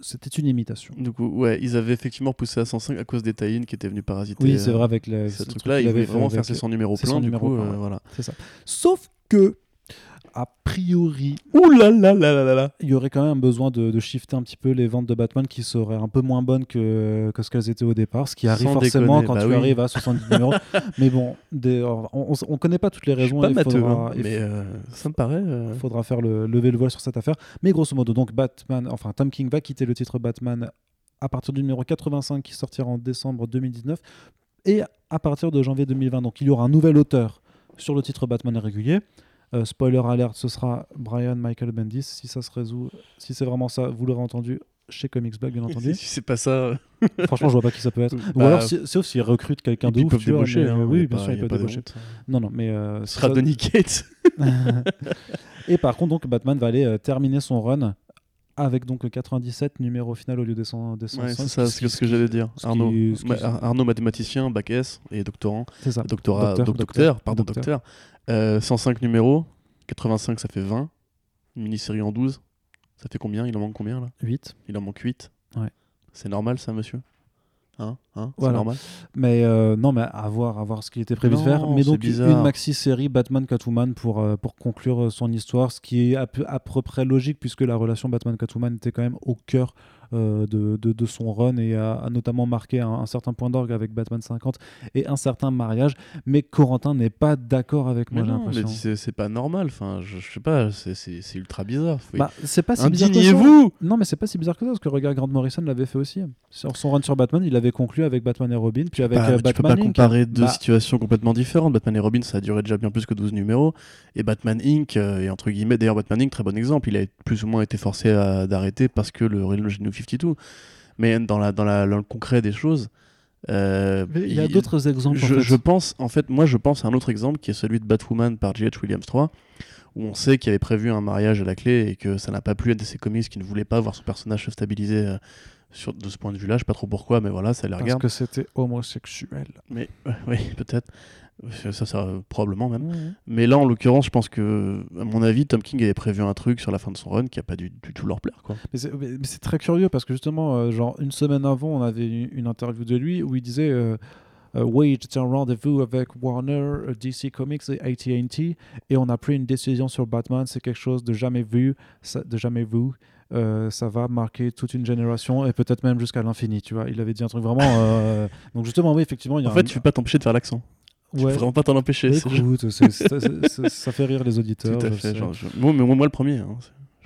Speaker 1: c'était une imitation.
Speaker 2: Du coup, ouais, ils avaient effectivement poussé à 105 à cause des tie qui étaient venus parasiter.
Speaker 1: Oui, c'est vrai, avec le,
Speaker 2: ce truc-là, ils avaient vraiment faire ses 100 numéros pleins, du coup, euh, voilà.
Speaker 1: C'est ça. Sauf que a priori,
Speaker 2: Ouh là là là là là
Speaker 1: il y aurait quand même besoin de, shifter un petit peu les ventes de Batman qui seraient un peu moins bonnes que, que ce qu'elles étaient au départ, ce qui arrive forcément quand bah tu arrives à 70 numéros. mais bon, on, ne connaît pas toutes les raisons.
Speaker 2: Pas il faudra, hein, mais euh, ça me paraît. Il euh.
Speaker 1: faudra faire le lever le voile sur cette affaire. Mais grosso modo, donc Batman, enfin Tom King va quitter le titre Batman à partir du numéro 85 qui sortira en décembre 2019 et à partir de janvier 2020. Donc il y aura un nouvel auteur sur le titre Batman régulier. Euh, spoiler alert, ce sera Brian Michael Bendis. Si ça se résout, si c'est vraiment ça, vous l'aurez entendu chez Comics Blog, bien entendu.
Speaker 2: Si c'est pas ça.
Speaker 1: Franchement, je vois pas qui ça peut être. Ou bah, alors, sauf s'ils recrutent quelqu'un de ouf.
Speaker 2: Ils peuvent débaucher. Hein,
Speaker 1: oui, bien sûr, ils peuvent débaucher. Non, non, mais. Euh,
Speaker 2: ce sera Donny Cates.
Speaker 1: Et par contre, donc, Batman va aller euh, terminer son run avec donc 97 numéros final au lieu des 100.
Speaker 2: Des c'est ça, c'est ce que j'allais dire. Arnaud, Arnaud, mathématicien, bac S et doctorant.
Speaker 1: C'est ça.
Speaker 2: Doctorat, docteur, docteur, pardon, docteur. 105 euh, numéros, 85 ça fait 20, une mini-série en 12, ça fait combien? Il en manque combien là?
Speaker 1: 8.
Speaker 2: Il en manque 8
Speaker 1: Ouais.
Speaker 2: C'est normal ça, monsieur? Hein, hein C'est normal.
Speaker 1: Mais euh, non, mais à voir, à voir ce qui était prévu de faire. Mais donc une maxi série Batman Catwoman pour euh, pour conclure son histoire, ce qui est à peu, à peu près logique puisque la relation Batman Catwoman était quand même au cœur euh, de, de, son run et a, notamment marqué un, certain point d'orgue avec Batman 50 et un certain mariage. Mais Corentin n'est pas d'accord avec moi, j'ai l'impression.
Speaker 2: C'est pas normal, enfin, je, je sais pas, c'est ultra bizarre.
Speaker 1: Bah, c'est pas si bizarre que
Speaker 2: vous
Speaker 1: Non, mais c'est pas si bizarre que ça, parce que regarde, Grant Morrison l'avait fait aussi. Sur son run sur Batman, il avait conclu avec Batman et Robin, puis avec Batman. Euh, tu peux pas
Speaker 2: comparer deux bah situations complètement différentes. Batman et Robin, ça a duré déjà bien plus que 12 numéros. Et Batman Inc., euh, et entre guillemets, d'ailleurs, Batman Inc., très bon exemple, il a plus ou moins été forcé d'arrêter parce que le Real New 52. Mais dans, la, dans, la, le concret des choses.
Speaker 1: Euh, il y a d'autres exemples.
Speaker 2: Je, je, pense, en fait, moi je pense à un autre exemple qui est celui de Batwoman par J.H. Williams 3, où on sait qu'il avait prévu un mariage à la clé et que ça n'a pas plu à DC Comics qui ne voulait pas voir son personnage se stabiliser euh, sur, de ce point de vue-là. Je sais pas trop pourquoi, mais voilà, ça les regarde.
Speaker 1: Parce que c'était homosexuel.
Speaker 2: Mais oui, peut-être. Ça, ça, probablement même. Mais là, en l'occurrence, je pense que, à mon avis, Tom King avait prévu un truc sur la fin de son run qui a pas du, tout leur plaire. Quoi.
Speaker 1: Mais c'est très curieux parce que justement, euh, genre une semaine avant, on avait une, interview de lui où il disait. Euh, euh, oui, j'étais en rendez-vous avec Warner, DC Comics et AT&T et on a pris une décision sur Batman. C'est quelque chose de jamais vu, de jamais vu. Ça va marquer toute une génération et peut-être même jusqu'à l'infini, tu vois. Il avait dit un truc vraiment. Donc justement, oui, effectivement, il y a.
Speaker 2: En fait, tu peux pas t'empêcher de faire l'accent. Tu peux vraiment pas t'en empêcher.
Speaker 1: Écoute, ça fait rire les auditeurs.
Speaker 2: Tout à fait. Genre, moi, mais moi, le premier. Hein.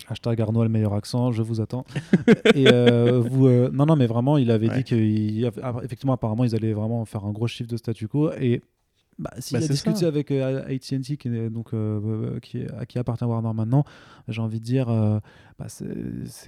Speaker 1: Hashtag Arnaud le meilleur accent, je vous attends. et euh, vous, euh, non, non, mais vraiment, il avait dit qu'effectivement, apparemment, ils allaient vraiment faire un gros chiffre de statu quo. Et bah, s'il bah, a discuté avec euh, AT&T, qui, donc, qui, à qui appartient Warner maintenant, j'ai envie de dire, bah, c'est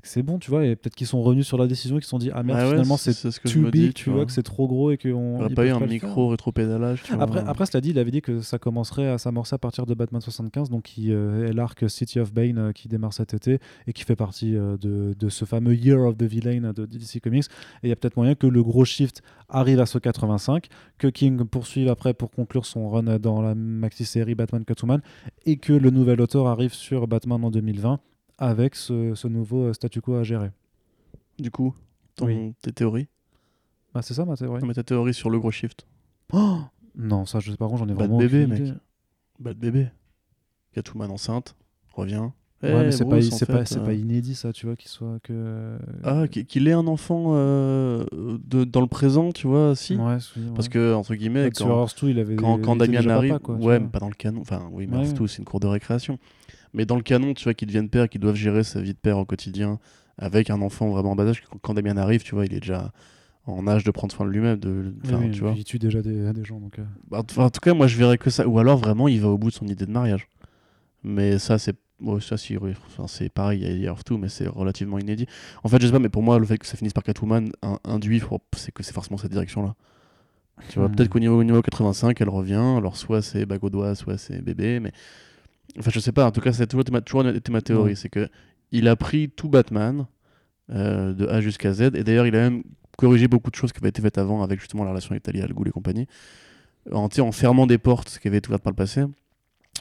Speaker 1: c'est bon, tu vois. Et peut-être qu'ils sont revenus sur la décision et qu'ils se sont dit, ah merde, finalement, c'est ce too big, tu vois, que c'est trop gros et qu'on.
Speaker 2: On pas eu un micro rétro-pédalage.
Speaker 1: Après, après, cela dit, il avait dit que ça commencerait à s'amorcer à partir de Batman 75, donc qui est l'arc City of Bane qui démarre cet été et qui fait partie de, de, ce fameux Year of the Villain de DC Comics. Et il y a peut-être moyen que le gros shift arrive à ce 85, que King poursuive après pour conclure son run dans la maxi-série Batman Catwoman et que le nouvel auteur arrive sur Batman en 2020 avec ce, nouveau euh, statu quo à gérer.
Speaker 2: Du coup, tes théories
Speaker 1: bah, C'est ça ma théorie.
Speaker 2: mais ta théorie sur le gros shift
Speaker 1: oh Non, ça je sais pas, j'en ai
Speaker 2: Bad
Speaker 1: vraiment
Speaker 2: bébé, mec. Bad bébé. Catwoman enceinte, revient.
Speaker 1: Ouais, mais c'est pas, c'est pas, pas, euh. inédit ça, tu vois, qu'il soit que.
Speaker 2: Ah, qu'il ait un enfant euh, de, dans le présent, tu vois, si.
Speaker 1: Ouais,
Speaker 2: Parce que, entre guillemets,
Speaker 1: quand, il avait
Speaker 2: quand, quand Damien arrive. ouais, mais pas dans le canon. Enfin, oui, mais tout, c'est une cour de récréation. Mais dans le canon, tu vois, qu'ils deviennent père, qu'ils doivent gérer sa vie de père au quotidien avec un enfant vraiment en bas âge. Quand Damien arrive, tu vois, il est déjà en âge de prendre soin de lui-même. De, tu vois.
Speaker 1: Il tue déjà des, des gens. Donc, euh.
Speaker 2: bah, en tout cas, moi, je verrais que ça. Ou alors, vraiment, il va au bout de son idée de mariage. Mais ça, c'est. ça, si, enfin, c'est pareil, il y a tout, mais c'est relativement inédit. En fait, je sais pas, mais pour moi, le fait que ça finisse par Catwoman induit, c'est que c'est forcément cette direction-là. Tu vois, hmm. peut-être qu'au niveau, niveau 85, elle revient. Alors, soit c'est Bagodois, soit c'est bébé, mais Enfin, je sais pas, en tout cas, c'est toujours, toujours été ma théorie. C'est que il a pris tout Batman, euh, de A jusqu'à Z, et d'ailleurs, il a même corrigé beaucoup de choses qui avaient été faites avant avec justement la relation avec Talia Al Ghul et compagnie, en, en fermant des portes qui avaient été ouvertes par le passé.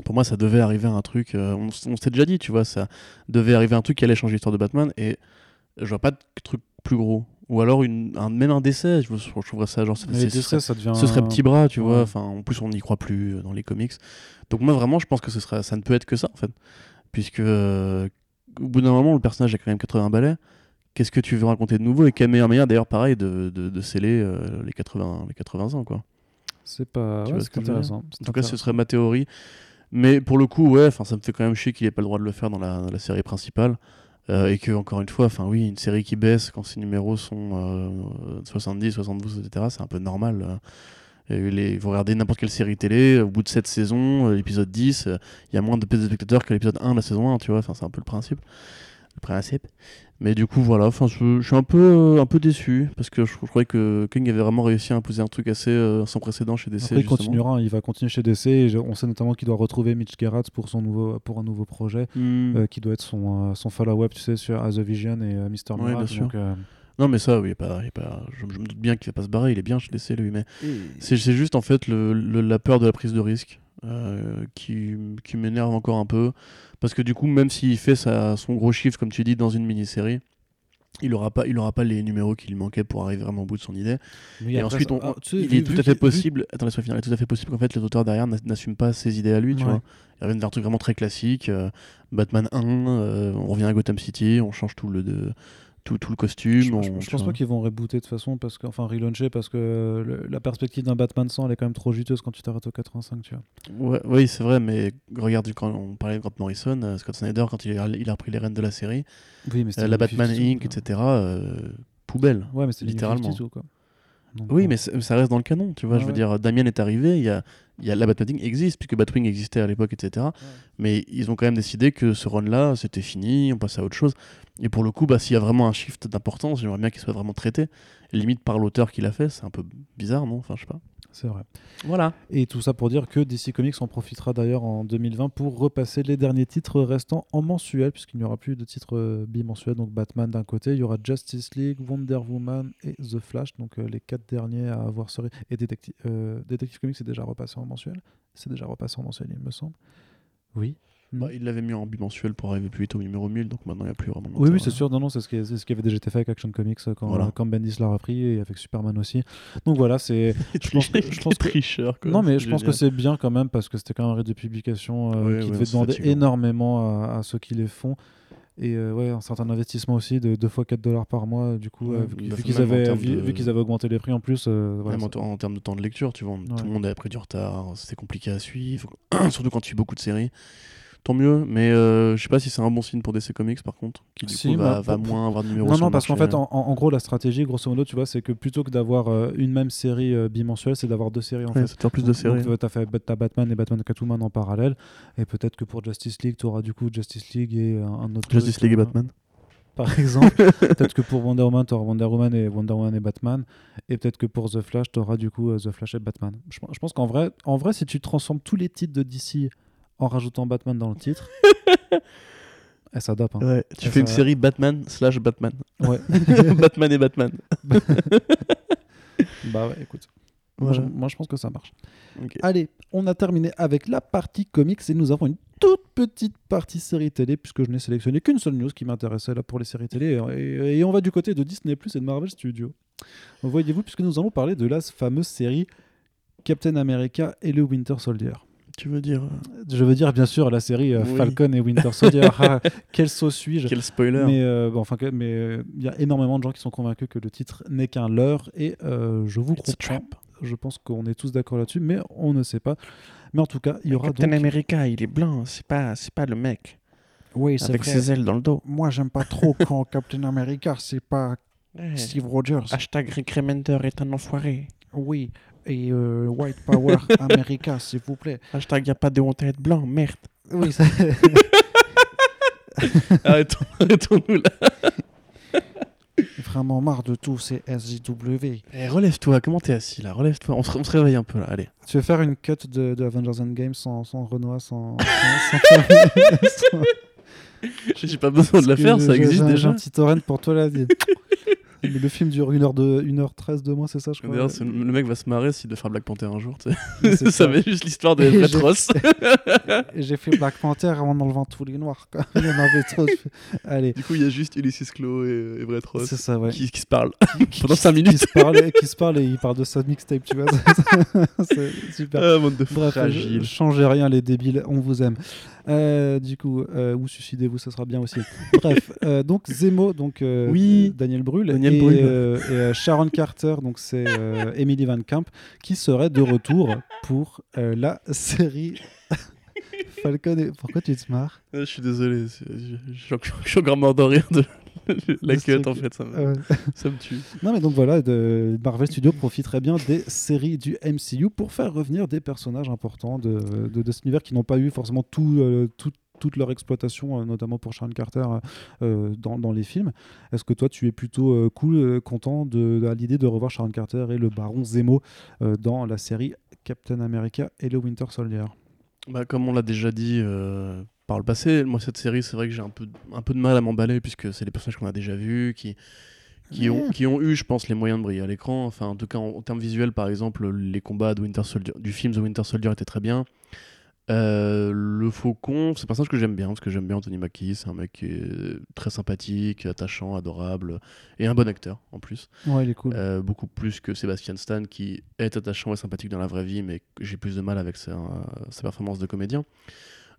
Speaker 2: Pour moi, ça devait arriver à un truc. Euh, on, s'était déjà dit, tu vois, ça devait arriver à un truc qui allait changer l'histoire de Batman, et je vois pas de truc plus gros ou alors une, un, même un décès je, je trouverais ça genre
Speaker 1: ce, serait, ça devient
Speaker 2: ce serait petit bras tu vois enfin en plus on n'y croit plus euh, dans les comics. Donc moi vraiment je pense que ce serait ça ne peut être que ça en fait. Puisque euh, au bout d'un moment le personnage a quand même 80 balais. Qu'est-ce que tu veux raconter de nouveau? Et quelle meilleure manière d'ailleurs pareil de, de, de sceller euh, les 80 les 80 ans quoi.
Speaker 1: C'est pas ouais, c'est intéressant
Speaker 2: en tout cas ce serait ma théorie. Mais pour le coup ouais enfin ça me fait quand même chier qu'il ait pas le droit de le faire dans la, dans la série principale euh, et que, encore une fois, enfin oui, une série qui baisse quand ses numéros sont 70, 72, etc., c'est un peu normal. Euh. vous regardez n'importe quelle série télé, au bout de 7 saisons, euh, l'épisode 10, il y a moins de spectateurs que l'épisode 1 de la saison 1, tu vois, enfin, c'est un peu le principe. Le principe. Mais du coup, voilà, enfin, je, suis un peu, un peu déçu parce que je, croyais que King avait vraiment réussi à imposer un truc assez euh, sans précédent chez DC.
Speaker 1: Après, il continuera, il va continuer chez DC. Et on sait notamment qu'il doit retrouver Mitch Gerrard pour, son nouveau, pour un nouveau projet hmm. euh, qui doit être son, euh, son follow-up, tu sais, sur As a Vision et Mister
Speaker 2: Miracle. non, mais ça, oui, pas, pas, je, me doute bien qu'il va pas se barrer, il est bien chez DC, lui. Mais c'est juste en fait le, la peur de la prise de risque qui, qui m'énerve encore un peu. Parce que du coup, même s'il fait sa, son gros chiffre, comme tu dis, dans une mini-série, il n'aura pas, il aura pas les numéros qu'il manquait pour arriver vraiment au bout de son idée. et ensuite, ah, il est tout à fait possible. Attends, laisse-moi finir. Il est tout à fait possible qu'en fait les auteurs derrière n'assument pas ses idées à lui. Tu vois, ils reviennent vers un truc vraiment très classique. Euh, Batman 1, euh, on revient à Gotham City, on change tout le de, tout, le costume.
Speaker 1: Je, je, pense pas qu'ils vont rebooter de toute façon, parce que, enfin relauncher, parce que la perspective d'un Batman 100 elle est quand même trop juteuse quand tu t'arrêtes au 85, tu
Speaker 2: vois. oui, c'est vrai, mais regarde, quand on parlait de Grant Morrison, euh, Scott Snyder, quand il a, il a repris les rênes de la série,
Speaker 1: oui, mais
Speaker 2: euh, la Batman Inc., etc., euh, poubelle.
Speaker 1: Ouais, mais
Speaker 2: c'est littéralement.
Speaker 1: quoi.
Speaker 2: oui, mais ça reste dans le canon, tu vois. je veux dire, Damien est arrivé, il y a, y a, la Batman existe, puisque Batwing existait à l'époque, etc. Mais ils ont quand même décidé que ce run-là, c'était fini, on passe à autre chose. Et pour le coup, bah, s'il y a vraiment un shift d'importance, j'aimerais bien qu'il soit vraiment traité. Limite par l'auteur qui l'a fait, c'est un peu bizarre, non? Enfin, je sais pas.
Speaker 1: C'est vrai.
Speaker 2: Voilà.
Speaker 1: Et tout ça pour dire que DC Comics en profitera d'ailleurs en 2020 pour repasser les derniers titres restants en mensuel, puisqu'il n'y aura plus de titres euh, bimensuels. Donc Batman d'un côté, il y aura Justice League, Wonder Woman et The Flash, donc euh, les quatre derniers à avoir servi. Et Detective, euh, Detective Comics est déjà repassé en mensuel. C'est déjà repassé en mensuel, il me semble. Oui.
Speaker 2: Bah, il l'avait mis en bimensuel pour arriver plus vite au numéro 1000, donc maintenant il n'y a plus vraiment.
Speaker 1: Oui, oui, c'est sûr. Non, non, c'est ce, qui, ce qui avait déjà été fait avec Action Comics euh, quand, quand Bendis l'a repris et avec Superman aussi. Donc voilà, c'est.
Speaker 2: je pense que. Je pense que...
Speaker 1: Non, mais je pense que c'est bien quand même parce que c'était quand même un rythme de publication euh, qui devait demander énormément à, ceux qui les font. Et euh, ouais, un certain investissement aussi de 2 fois 4 dollars par mois, du coup, vu, qu'ils avaient, vu, qu'ils avaient augmenté les prix en plus.
Speaker 2: même en, termes de temps de lecture, tu vois, tout le monde avait pris du retard, c'était compliqué à suivre, surtout quand tu fais beaucoup de séries tant mieux. Mais euh, je sais pas si c'est un bon signe pour DC Comics par contre, qui du coup va, va moins avoir de numéros.
Speaker 1: Non, non, parce qu'en fait, en, gros, la stratégie, grosso modo, tu vois, c'est que plutôt que d'avoir euh, une même série euh, bimensuelle, c'est d'avoir deux séries en fait.
Speaker 2: C'est plus de séries.
Speaker 1: Donc, tu as fait as Batman et Batman Catwoman en parallèle, et peut-être que pour Justice League, tu auras du coup Justice League et un autre.
Speaker 2: Justice League et Batman
Speaker 1: par exemple. peut-être que pour Wonder Woman, tu auras Wonder Woman et Wonder Woman et Batman. Et peut-être que pour The Flash, tu auras du coup euh, The Flash et Batman. Je, pense qu'en vrai, en vrai, si tu transformes tous les titres de DC en rajoutant Batman dans le titre, elle s'adapte. Hein.
Speaker 2: Ouais, tu fais une série Batman slash Batman.
Speaker 1: Ouais.
Speaker 2: Batman et Batman.
Speaker 1: bah ouais, écoute. Moi, je, pense que ça marche. Allez, on a terminé avec la partie comics et nous avons une toute petite partie série télé puisque je n'ai sélectionné qu'une seule news qui m'intéressait là pour les séries télé et, on va du côté de Disney Plus et de Marvel Studios. Voyez-vous puisque nous allons parler de la fameuse série Captain America et le Winter Soldier.
Speaker 2: Tu veux dire euh,
Speaker 1: Je veux dire bien sûr la série euh, Falcon et Winter Soldier. ah, quelle sauce suis-je
Speaker 2: Quel spoiler
Speaker 1: Mais euh, enfin, mais il y a énormément de gens qui sont convaincus que le titre n'est qu'un leurre et je vous comprends. Je pense qu'on est tous d'accord là-dessus, mais on ne sait pas. Mais en tout cas, il y aura
Speaker 2: Captain America, il est blanc, c'est pas, c'est pas le mec.
Speaker 1: Oui,
Speaker 2: avec ses ailes dans le dos.
Speaker 1: Moi, j'aime pas trop quand Captain America, c'est pas Steve Rogers.
Speaker 2: Hashtag Rick Remender est un enfoiré.
Speaker 1: Oui, et euh, White Power America, s'il vous plaît.
Speaker 2: Hashtag y a pas de honte à être blanc, merde.
Speaker 1: Oui, ça...
Speaker 2: arrêtons-nous là
Speaker 1: vraiment marre de tout ces SJW.
Speaker 2: Eh, relève-toi, comment t'es assis là? Relève-toi, on, se réveille un peu là, allez.
Speaker 1: Tu veux faire une cut de, de Avengers Endgame sans, sans Renoir, sans.
Speaker 2: J'ai pas besoin de la faire, ça existe déjà.
Speaker 1: un petit torrent pour toi là. le film dure 1h13 de moins, c'est ça, je crois.
Speaker 2: D'ailleurs, le mec va se marrer s'il doit faire Black Panther un jour. ça ça va juste l'histoire de Fred Ross.
Speaker 1: J'ai fait Black Panther en enlevant tous les noirs. Il y en avait trop. Allez.
Speaker 2: Du coup, il y a juste Ulysses Claw et, et Brett Ross
Speaker 1: ça, ouais.
Speaker 2: qui, qui, se parlent pendant 5 minutes.
Speaker 1: Qui se, parlent, qui se parlent et ils parlent de sa mixtape, tu vois. c'est super.
Speaker 2: Ah, monde de
Speaker 1: Bref,
Speaker 2: fragile.
Speaker 1: changez rien, les débiles, on vous aime. Euh, du coup, euh, ou suicidez-vous, ça sera bien aussi. Bref, euh, donc Zemo, donc
Speaker 2: oui.
Speaker 1: Daniel Brühl, et, Sharon Carter, donc c'est Emily Van Camp, qui serait de retour pour la série. Falcon et... Pourquoi tu te marres?
Speaker 2: Je suis désolé, je suis encore mort de rire de, la cut en fait, ça me, ça me, tue.
Speaker 1: Non mais donc voilà, de Marvel Studios profiterait bien des séries du MCU pour faire revenir des personnages importants de, de, cet univers qui n'ont pas eu forcément tout, euh, tout toute leur exploitation, euh, notamment pour Sharon Carter euh, dans, dans, les films. Est-ce que toi, tu es plutôt cool, content de, de l'idée de revoir Sharon Carter et le baron Zemo dans la série Captain America et le Winter Soldier?
Speaker 2: Bah, Comme on l'a déjà dit par le passé. Moi, cette série, c'est vrai que j'ai un peu, un peu de mal à m'emballer puisque c'est des personnages qu'on a déjà vus, qui, qui, ont, qui ont eu, je pense, les moyens de briller à l'écran. Enfin, en tout cas, en, termes visuels, par exemple, les combats de Winter Soldier, du film The Winter Soldier étaient très bien. Euh, le Faucon, c'est un personnage que j'aime bien, parce que j'aime bien Anthony Mackie, c'est un mec qui est très sympathique, attachant, adorable, et un bon acteur en plus.
Speaker 1: Ouais, il est cool.
Speaker 2: Euh, beaucoup plus que Sébastien Stan, qui est attachant et sympathique dans la vraie vie, mais j'ai plus de mal avec sa, sa performance de comédien.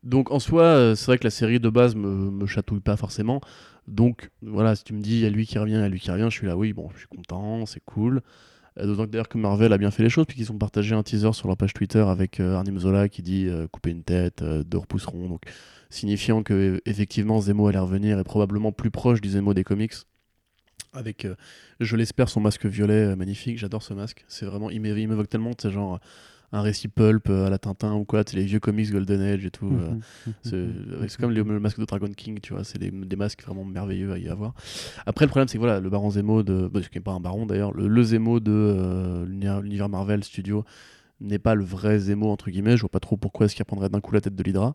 Speaker 2: Donc en soi, euh, c'est vrai que la série de base me, me chatouille pas forcément. Donc voilà, si tu me dis il y a lui qui revient, il y a lui qui revient, je suis là, oui, bon, je suis content, c'est cool. Euh, d'autant que d'ailleurs que Marvel a bien fait les choses, puisqu'ils ont partagé un teaser sur leur page Twitter avec euh, Arnim Zola qui dit couper une tête, deux repousseront, donc signifiant que effectivement Zemo allait revenir et probablement plus proche du Zemo des comics. Avec, je l'espère, son masque violet magnifique. J'adore ce masque. C'est vraiment, il m'évoque tellement, c'est genre un récit pulp euh, à la Tintin ou quoi, les vieux comics Golden Age et tout. Mhm, euh, mhm, c'est comme le, masque de Dragon King, tu vois, c'est des, masques vraiment merveilleux à y avoir. Après, le problème, c'est que voilà, le baron Zemo de. Bah, ce qui n'est pas un baron d'ailleurs, le, Zemo de euh, l'univers Marvel Studio n'est pas le vrai Zemo, entre guillemets. Je vois pas trop pourquoi est-ce qu'il reprendrait d'un coup la tête de l'Hydra.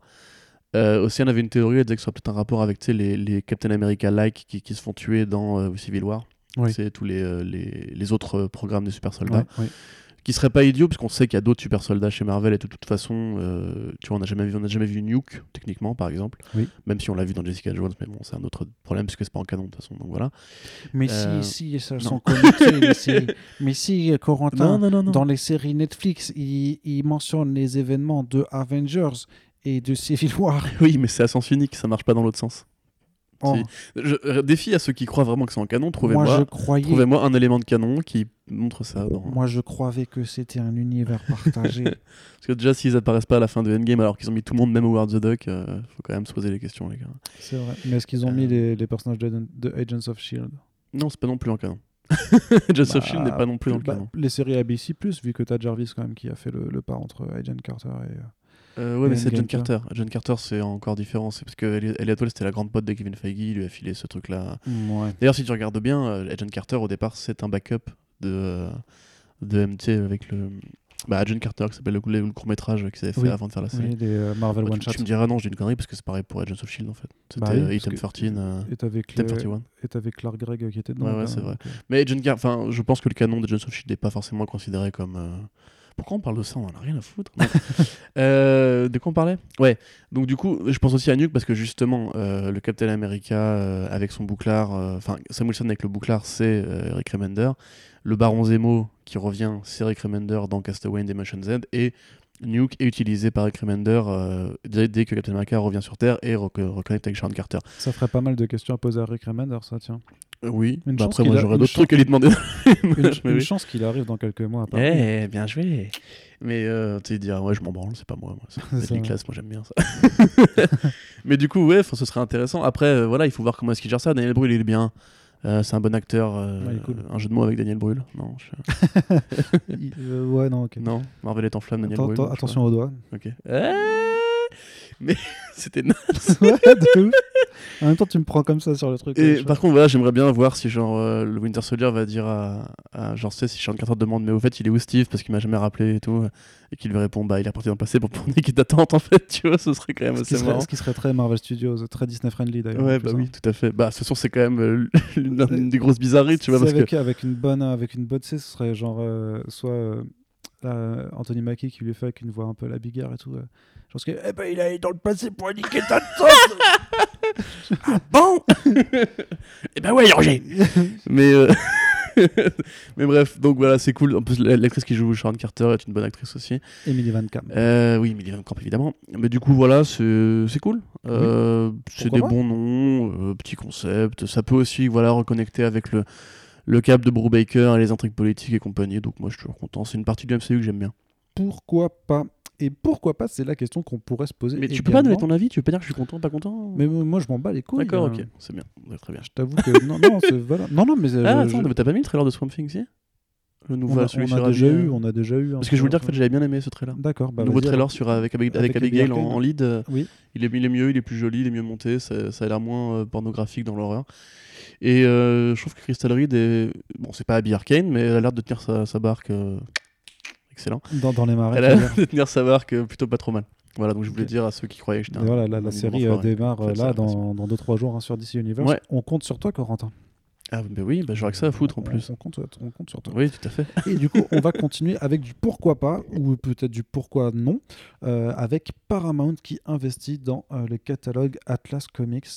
Speaker 2: Euh, aussi, on avait une théorie, elle disait que ce serait peut-être un rapport avec les, les Captain America-like qui, qui, se font tuer dans Civil War. C'est tous les, les, les, autres programmes des super soldats qui serait pas idiot parce qu'on sait qu'il y a d'autres super soldats chez Marvel et de toute façon euh, tu vois on n'a jamais vu on a jamais vu Nuke techniquement par exemple. Même si on l'a vu dans Jessica Jones mais bon c'est un autre problème parce que c'est pas en canon de toute façon donc voilà.
Speaker 1: Mais si euh, si ça sont connectés les séries mais si Corentin dans les séries Netflix il, il mentionne les événements de Avengers et de Civil War.
Speaker 2: Oui mais c'est à sens unique ça marche pas dans l'autre sens
Speaker 1: Oh.
Speaker 2: Je, euh, défi à ceux qui croient vraiment que c'est en canon, trouvez-moi
Speaker 1: Moi, je croyais.
Speaker 2: trouvez-moi un élément de canon qui montre ça. Dans...
Speaker 1: Moi, je croyais que c'était un univers partagé.
Speaker 2: Parce que déjà, s'ils apparaissent pas à la fin de Endgame alors qu'ils ont mis tout le monde, même Howard the Duck, euh, faut quand même se poser les questions, les gars.
Speaker 1: c'est vrai. Mais est-ce qu'ils ont mis
Speaker 2: Euh.
Speaker 1: les, les personnages de, de Agents of Shield
Speaker 2: Non, c'est pas non plus en canon. Just of Shield n'est pas non plus le
Speaker 1: bah,
Speaker 2: canon.
Speaker 1: Les séries ABC, vu que t'as Jarvis quand même qui a fait le, le pas entre Agent Carter et. Euh,
Speaker 2: ouais, mais c'est John
Speaker 1: tu.
Speaker 2: Carter. John Carter, c'est encore différent. C'est parce que Elliot Wall, c'était la grande pote de Kevin Feige, il lui a filé ce truc-là.
Speaker 1: Ouais.
Speaker 2: D'ailleurs, si tu regardes bien, euh, Agent Carter, au départ, c'est un backup de, euh, de MT avec le. Bah, Agent Carter, qui s'appelle le, le court-métrage qu'ils avaient fait
Speaker 1: Oui.
Speaker 2: avant de faire la série.
Speaker 1: Oui, les euh, Marvel
Speaker 2: Bah,
Speaker 1: One
Speaker 2: tu,
Speaker 1: Shot.
Speaker 2: tu me diras non, dis une connerie parce que c'est pareil pour Agents of Shield en fait. C'était
Speaker 1: Bah oui,
Speaker 2: Item
Speaker 1: que-
Speaker 2: 13, euh,
Speaker 1: Et t'avais
Speaker 2: Item
Speaker 1: Cla-
Speaker 2: 31.
Speaker 1: et t'avais Clark Gregg qui était dedans.
Speaker 2: Ouais, ouais, c'est vrai. Mais Agent Car- enfin, je pense que le canon de Agents of Shield n'est pas forcément considéré comme. Pourquoi on parle de ça On en a rien à foutre. Euh, de quoi on parlait? Ouais. Donc du coup, je pense aussi à Nuke parce que justement, euh, le Captain America euh, avec son bouclard, euh, enfin Sam Wilson avec le bouclard, c'est Eric Remender. Le Baron Zemo qui revient, c'est Eric Remender dans Castaway and Dimension Z et Nuke est utilisé par Eric Remender dès, que Captain America revient sur Terre et rec- reconnecte avec Sharon Carter.
Speaker 1: Ça ferait pas mal de questions à poser à Rick Remender, ça, tiens.
Speaker 2: Oui.
Speaker 1: Une
Speaker 2: Bah après, moi j'aurais d'autres trucs à lui demander.
Speaker 1: Une,
Speaker 2: Mais
Speaker 1: une
Speaker 2: oui.
Speaker 1: chance qu'il arrive dans quelques mois.
Speaker 2: Eh, bien joué. Mais euh, tu sais, dire ouais, je m'en branle, c'est pas moi. moi. C'est classes, moi j'aime bien ça. Mais du coup, ouais, ce serait intéressant. Après, euh, voilà, il faut voir comment est-ce qu'il gère ça. Daniel Brühl, il est bien. Euh, c'est un bon acteur. euh,
Speaker 1: Ouais, cool.
Speaker 2: Un jeu de mots avec Daniel Brühl Non, je-
Speaker 1: Il- ouais, non, ok.
Speaker 2: non. Marvel est en flamme, Daniel Brühl.
Speaker 1: attention aux doigts.
Speaker 2: Ok. Eh Mais c'était naze.
Speaker 1: ouais, de ouf. En même temps, tu me prends comme ça sur le truc.
Speaker 2: Et
Speaker 1: ouais,
Speaker 2: par contre, voilà, j'aimerais bien voir si genre euh, le Winter Soldier va dire à, à genre, sais, si Sean Carter demande, mais au fait, il est où Steve? Parce qu'il m'a jamais rappelé et tout. Et qu'il lui répond, bah, il est reparti dans le passé pour prendre une équipe d'attente, en fait, tu vois, ce serait quand même
Speaker 1: ce, qui
Speaker 2: assez
Speaker 1: serait,
Speaker 2: marrant.
Speaker 1: ce qui serait très Marvel Studios, très Disney friendly d'ailleurs.
Speaker 2: Ouais, bah
Speaker 1: hein.
Speaker 2: oui, tout à fait. Bah, toute façon, c'est quand même euh, l'une des grosses bizarreries, tu vois, parce
Speaker 1: avec,
Speaker 2: que.
Speaker 1: avec une bonne, avec une bonne, sais, ce serait genre euh, soit euh, Anthony Mackie qui lui fait avec une voix un peu la bigarre et tout. euh. Je pense que, eh ben, il est dans le passé pour niquer ta tante.
Speaker 2: Bon? Eh ben ouais, Roger Mais. euh, Mais bref, donc voilà, c'est cool. En plus, l'actrice qui joue Sharon Carter est une bonne actrice aussi.
Speaker 1: Emily Van Camp.
Speaker 2: Euh, oui, Millie Van Camp évidemment. Mais du coup, voilà, c'est cool. Euh, c'est des bons noms, euh, petits concepts. Ça peut aussi voilà, reconnecter avec le, le cap de Brubaker et les intrigues politiques et compagnie. Donc moi, je suis toujours content. C'est une partie du MCU que j'aime bien.
Speaker 1: Pourquoi pas? Et pourquoi pas? C'est la question qu'on pourrait se poser.
Speaker 2: Mais tu peux pas donner ton avis? Tu veux pas dire que je suis content, pas content?
Speaker 1: Mais moi, je m'en bats les couilles.
Speaker 2: D'accord,
Speaker 1: hein.
Speaker 2: ok, c'est bien. Très bien.
Speaker 1: Je t'avoue que non, non, voilà. Non, non, mais euh,
Speaker 2: Ah,
Speaker 1: je-
Speaker 2: attends, mais t'as pas mis le trailer de Swamp Thing, si? Le
Speaker 1: on
Speaker 2: nouveau,
Speaker 1: a,
Speaker 2: celui
Speaker 1: on
Speaker 2: sur
Speaker 1: a déjà eu, on a déjà eu.
Speaker 2: Parce que je voulais dire qu'en fait,
Speaker 1: trailer.
Speaker 2: j'avais bien aimé ce trailer.
Speaker 1: D'accord. Bah,
Speaker 2: le nouveau trailer
Speaker 1: alors.
Speaker 2: sur, avec, avec,
Speaker 1: Avec
Speaker 2: avec Abigail
Speaker 1: Abigail
Speaker 2: en, en lead. euh,
Speaker 1: Oui.
Speaker 2: Il est, il est mieux, il est plus joli, il est mieux monté, ça, ça a l'air moins euh, pornographique dans l'horreur. Et euh, je trouve que Crystal Reed est. Bon, c'est pas Abby Arcane, mais elle a l'air de tenir sa, sa barque. euh, Excellent.
Speaker 1: Dans, dans les marais.
Speaker 2: Elle a l'air de tenir sa barque plutôt pas trop mal. Voilà, donc je voulais dire à ceux qui croyaient que j'étais un.
Speaker 1: voilà, la, la série démarre
Speaker 2: En fait,
Speaker 1: là
Speaker 2: a
Speaker 1: dans, dans 2-3 jours hein, sur DC Universe.
Speaker 2: Ouais.
Speaker 1: On compte sur toi, Corentin.
Speaker 2: Ah, bah oui, bah, j'aurais que ça à foutre en
Speaker 1: On-
Speaker 2: plus.
Speaker 1: On, compte, on compte sur toi.
Speaker 2: Oui, tout à fait.
Speaker 1: Et du coup, on va continuer avec du pourquoi pas, ou peut-être du pourquoi non, euh, avec Paramount qui investit dans euh, le catalogue Atlas Comics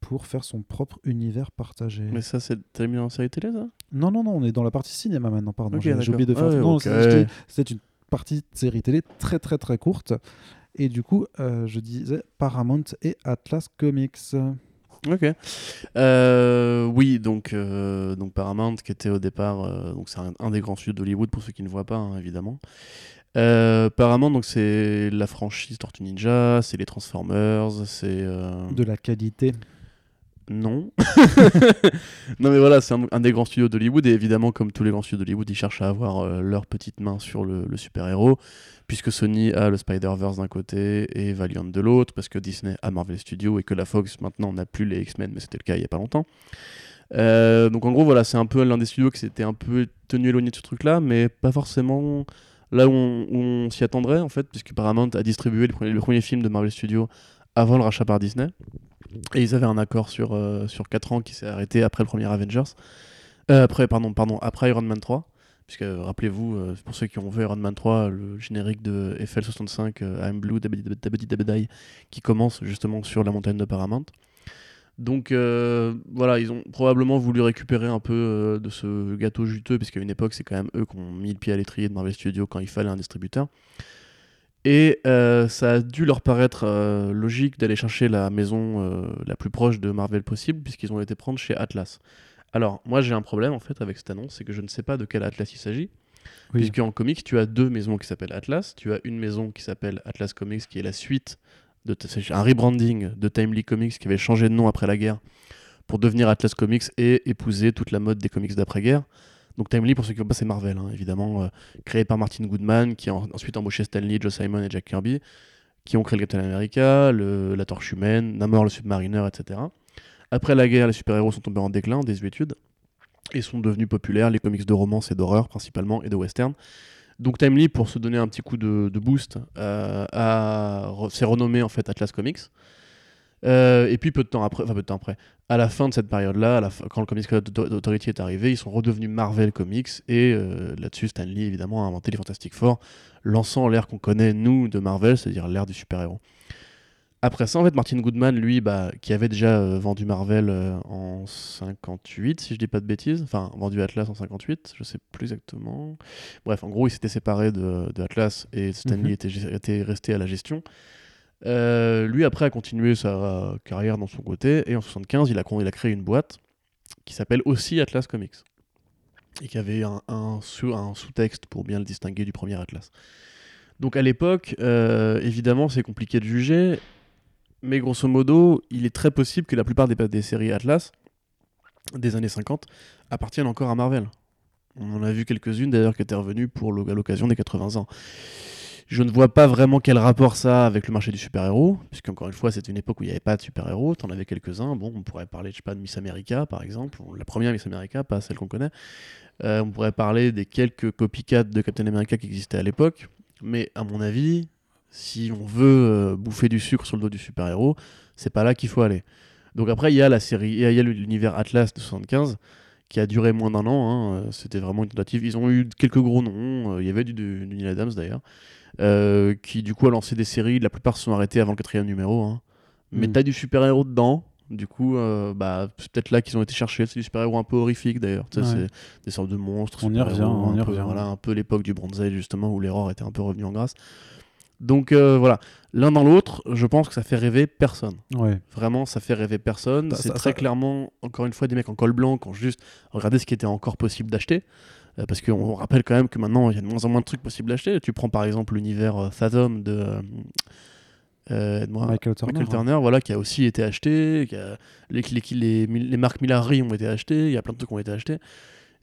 Speaker 1: pour faire son propre univers partagé.
Speaker 2: Mais ça, c'est. T'as mis en série télé, ça?
Speaker 1: Non, non, non, on est dans la partie cinéma maintenant, pardon. J'ai oublié de faire.
Speaker 2: Ah
Speaker 1: non, c'est- une partie de série télé très, très, très courte. Et du coup, euh, je disais Paramount et Atlas Comics.
Speaker 2: Ok. Euh, oui, donc, euh, donc Paramount, qui était au départ, euh, donc c'est un, des grands studios d'Hollywood pour ceux qui ne voient pas, hein, évidemment. Paramount, donc c'est la franchise Tortue Ninja, c'est les Transformers, c'est
Speaker 1: De la qualité.
Speaker 2: Non. non mais voilà, c'est un, des grands studios d'Hollywood et évidemment, comme tous les grands studios d'Hollywood, ils cherchent à avoir euh, leur petite main sur le, super-héros, puisque Sony a le Spider-Verse d'un côté et Valiant de l'autre, parce que Disney a Marvel Studios et que la Fox maintenant n'a plus les X-Men, mais c'était le cas il y a pas longtemps. Euh, donc en gros, voilà, c'est un peu l'un des studios qui s'était un peu tenu éloigné de ce truc-là, mais pas forcément là où on, s'y attendrait en fait, puisque Paramount a distribué le premier film de Marvel Studios avant le rachat par Disney. Et ils avaient un accord sur, euh, sur 4 ans qui s'est arrêté après le premier Avengers. Euh, après, pardon, pardon, après Iron Man 3. Puisque, rappelez-vous, euh, pour ceux qui ont vu Iron Man 3, le générique de FL65, euh, I'm Blue, Dabadi qui commence justement sur la montagne de Paramount. Donc voilà, ils ont probablement voulu récupérer un peu de ce gâteau juteux, puisqu'à une époque, c'est quand même eux qui ont mis le pied à l'étrier de Marvel Studios quand il fallait un distributeur. Et euh, ça a dû leur paraître euh, logique d'aller chercher la maison euh, la plus proche de Marvel possible, puisqu'ils ont été prendre chez Atlas. Alors, moi j'ai un problème en fait avec cette annonce, c'est que je ne sais pas de quel Atlas il s'agit. Oui. Puisque en comics, tu as deux maisons qui s'appellent Atlas. Tu as une maison qui s'appelle Atlas Comics, qui est la suite de un rebranding de Timely Comics qui avait changé de nom après la guerre pour devenir Atlas Comics et épouser toute la mode des comics d'après-guerre. Donc Timely, pour ceux qui ne pas, c'est Marvel, hein, évidemment, euh, créé par Martin Goodman, qui a ensuite embauché Stan Lee, Joe Simon et Jack Kirby, qui ont créé le Captain America, la Torche Humaine, Namor le Submariner, etc. Après la guerre, les super-héros sont tombés en déclin, en désuétude, et sont devenus populaires, les comics de romance et d'horreur principalement, et de western. Donc Timely, pour se donner un petit coup de, boost, euh, s'est renommé en fait Atlas Comics. Euh, et puis peu de temps après, enfin peu de temps après, à la fin de cette période-là, quand le Comics Code Authority est arrivé, ils sont redevenus Marvel Comics et euh, là-dessus Stan Lee évidemment a inventé les Fantastic Four, lançant l'ère qu'on connaît nous de Marvel, c'est-à-dire l'ère du super-héros. Après ça, en fait, Martin Goodman, lui, bah, qui avait déjà euh, vendu Marvel en 58, si je dis pas de bêtises, enfin vendu Atlas en 58, je sais plus exactement. Bref, en gros, il s'était séparé de, Atlas et Stan Lee mhm. était, était resté à la gestion. Euh, lui, après, a continué sa carrière dans son côté, et en 75, il a, créé une boîte qui s'appelle aussi Atlas Comics, et qui avait un, un, sous-texte pour bien le distinguer du premier Atlas. Donc à l'époque, euh, évidemment, c'est compliqué de juger, mais grosso modo, il est très possible que la plupart des, des séries Atlas des années 50 appartiennent encore à Marvel. On en a vu quelques-unes d'ailleurs qui étaient revenues pour l'occasion des 80 ans. Je ne vois pas vraiment quel rapport ça a avec le marché du super-héros, puisqu'encore une fois, c'était une époque où il n'y avait pas de super-héros, tu en avais quelques-uns. Bon, on pourrait parler, de Miss America, par exemple, la première Miss America, pas celle qu'on connaît. Euh, on pourrait parler des quelques copycats de Captain America qui existaient à l'époque. Mais à mon avis, si on veut euh, bouffer du sucre sur le dos du super-héros, c'est pas là qu'il faut aller. Donc après, il y a la série, il y a l'univers Atlas de 75 qui a duré moins d'un an. Hein. Euh, c'était vraiment une tentative. Ils ont eu quelques gros noms. Il y avait du, du Neil Adams d'ailleurs. Euh, qui du coup a lancé des séries. La plupart se sont arrêtés avant le quatrième numéro. Hein. Mais mm. t'as du super-héros dedans. Du coup, euh, bah, c'est peut-être là qu'ils ont été cherchés. C'est du super-héros un peu horrifique d'ailleurs. C'est des sortes de monstres.
Speaker 1: On y revient. On y
Speaker 2: revient. Voilà, un peu l'époque du Bronze Age justement où l'erreur était un peu revenue en grâce. Donc euh, voilà, l'un dans l'autre, je pense que ça fait rêver personne.
Speaker 1: Ouais.
Speaker 2: Vraiment, ça fait rêver personne. C'est très clairement, encore une fois, des mecs en col blanc qui ont juste regardé ce qui était encore possible d'acheter. Euh, parce qu'on rappelle quand même que maintenant, il y a de moins en moins de trucs possibles d'acheter. Tu prends par exemple l'univers euh, Fathom de.
Speaker 1: Euh, Michael
Speaker 2: Turner, voilà, qui a aussi été acheté, qui a, les, les, les, marques Millary ont été achetées, il y a plein de trucs qui ont été achetés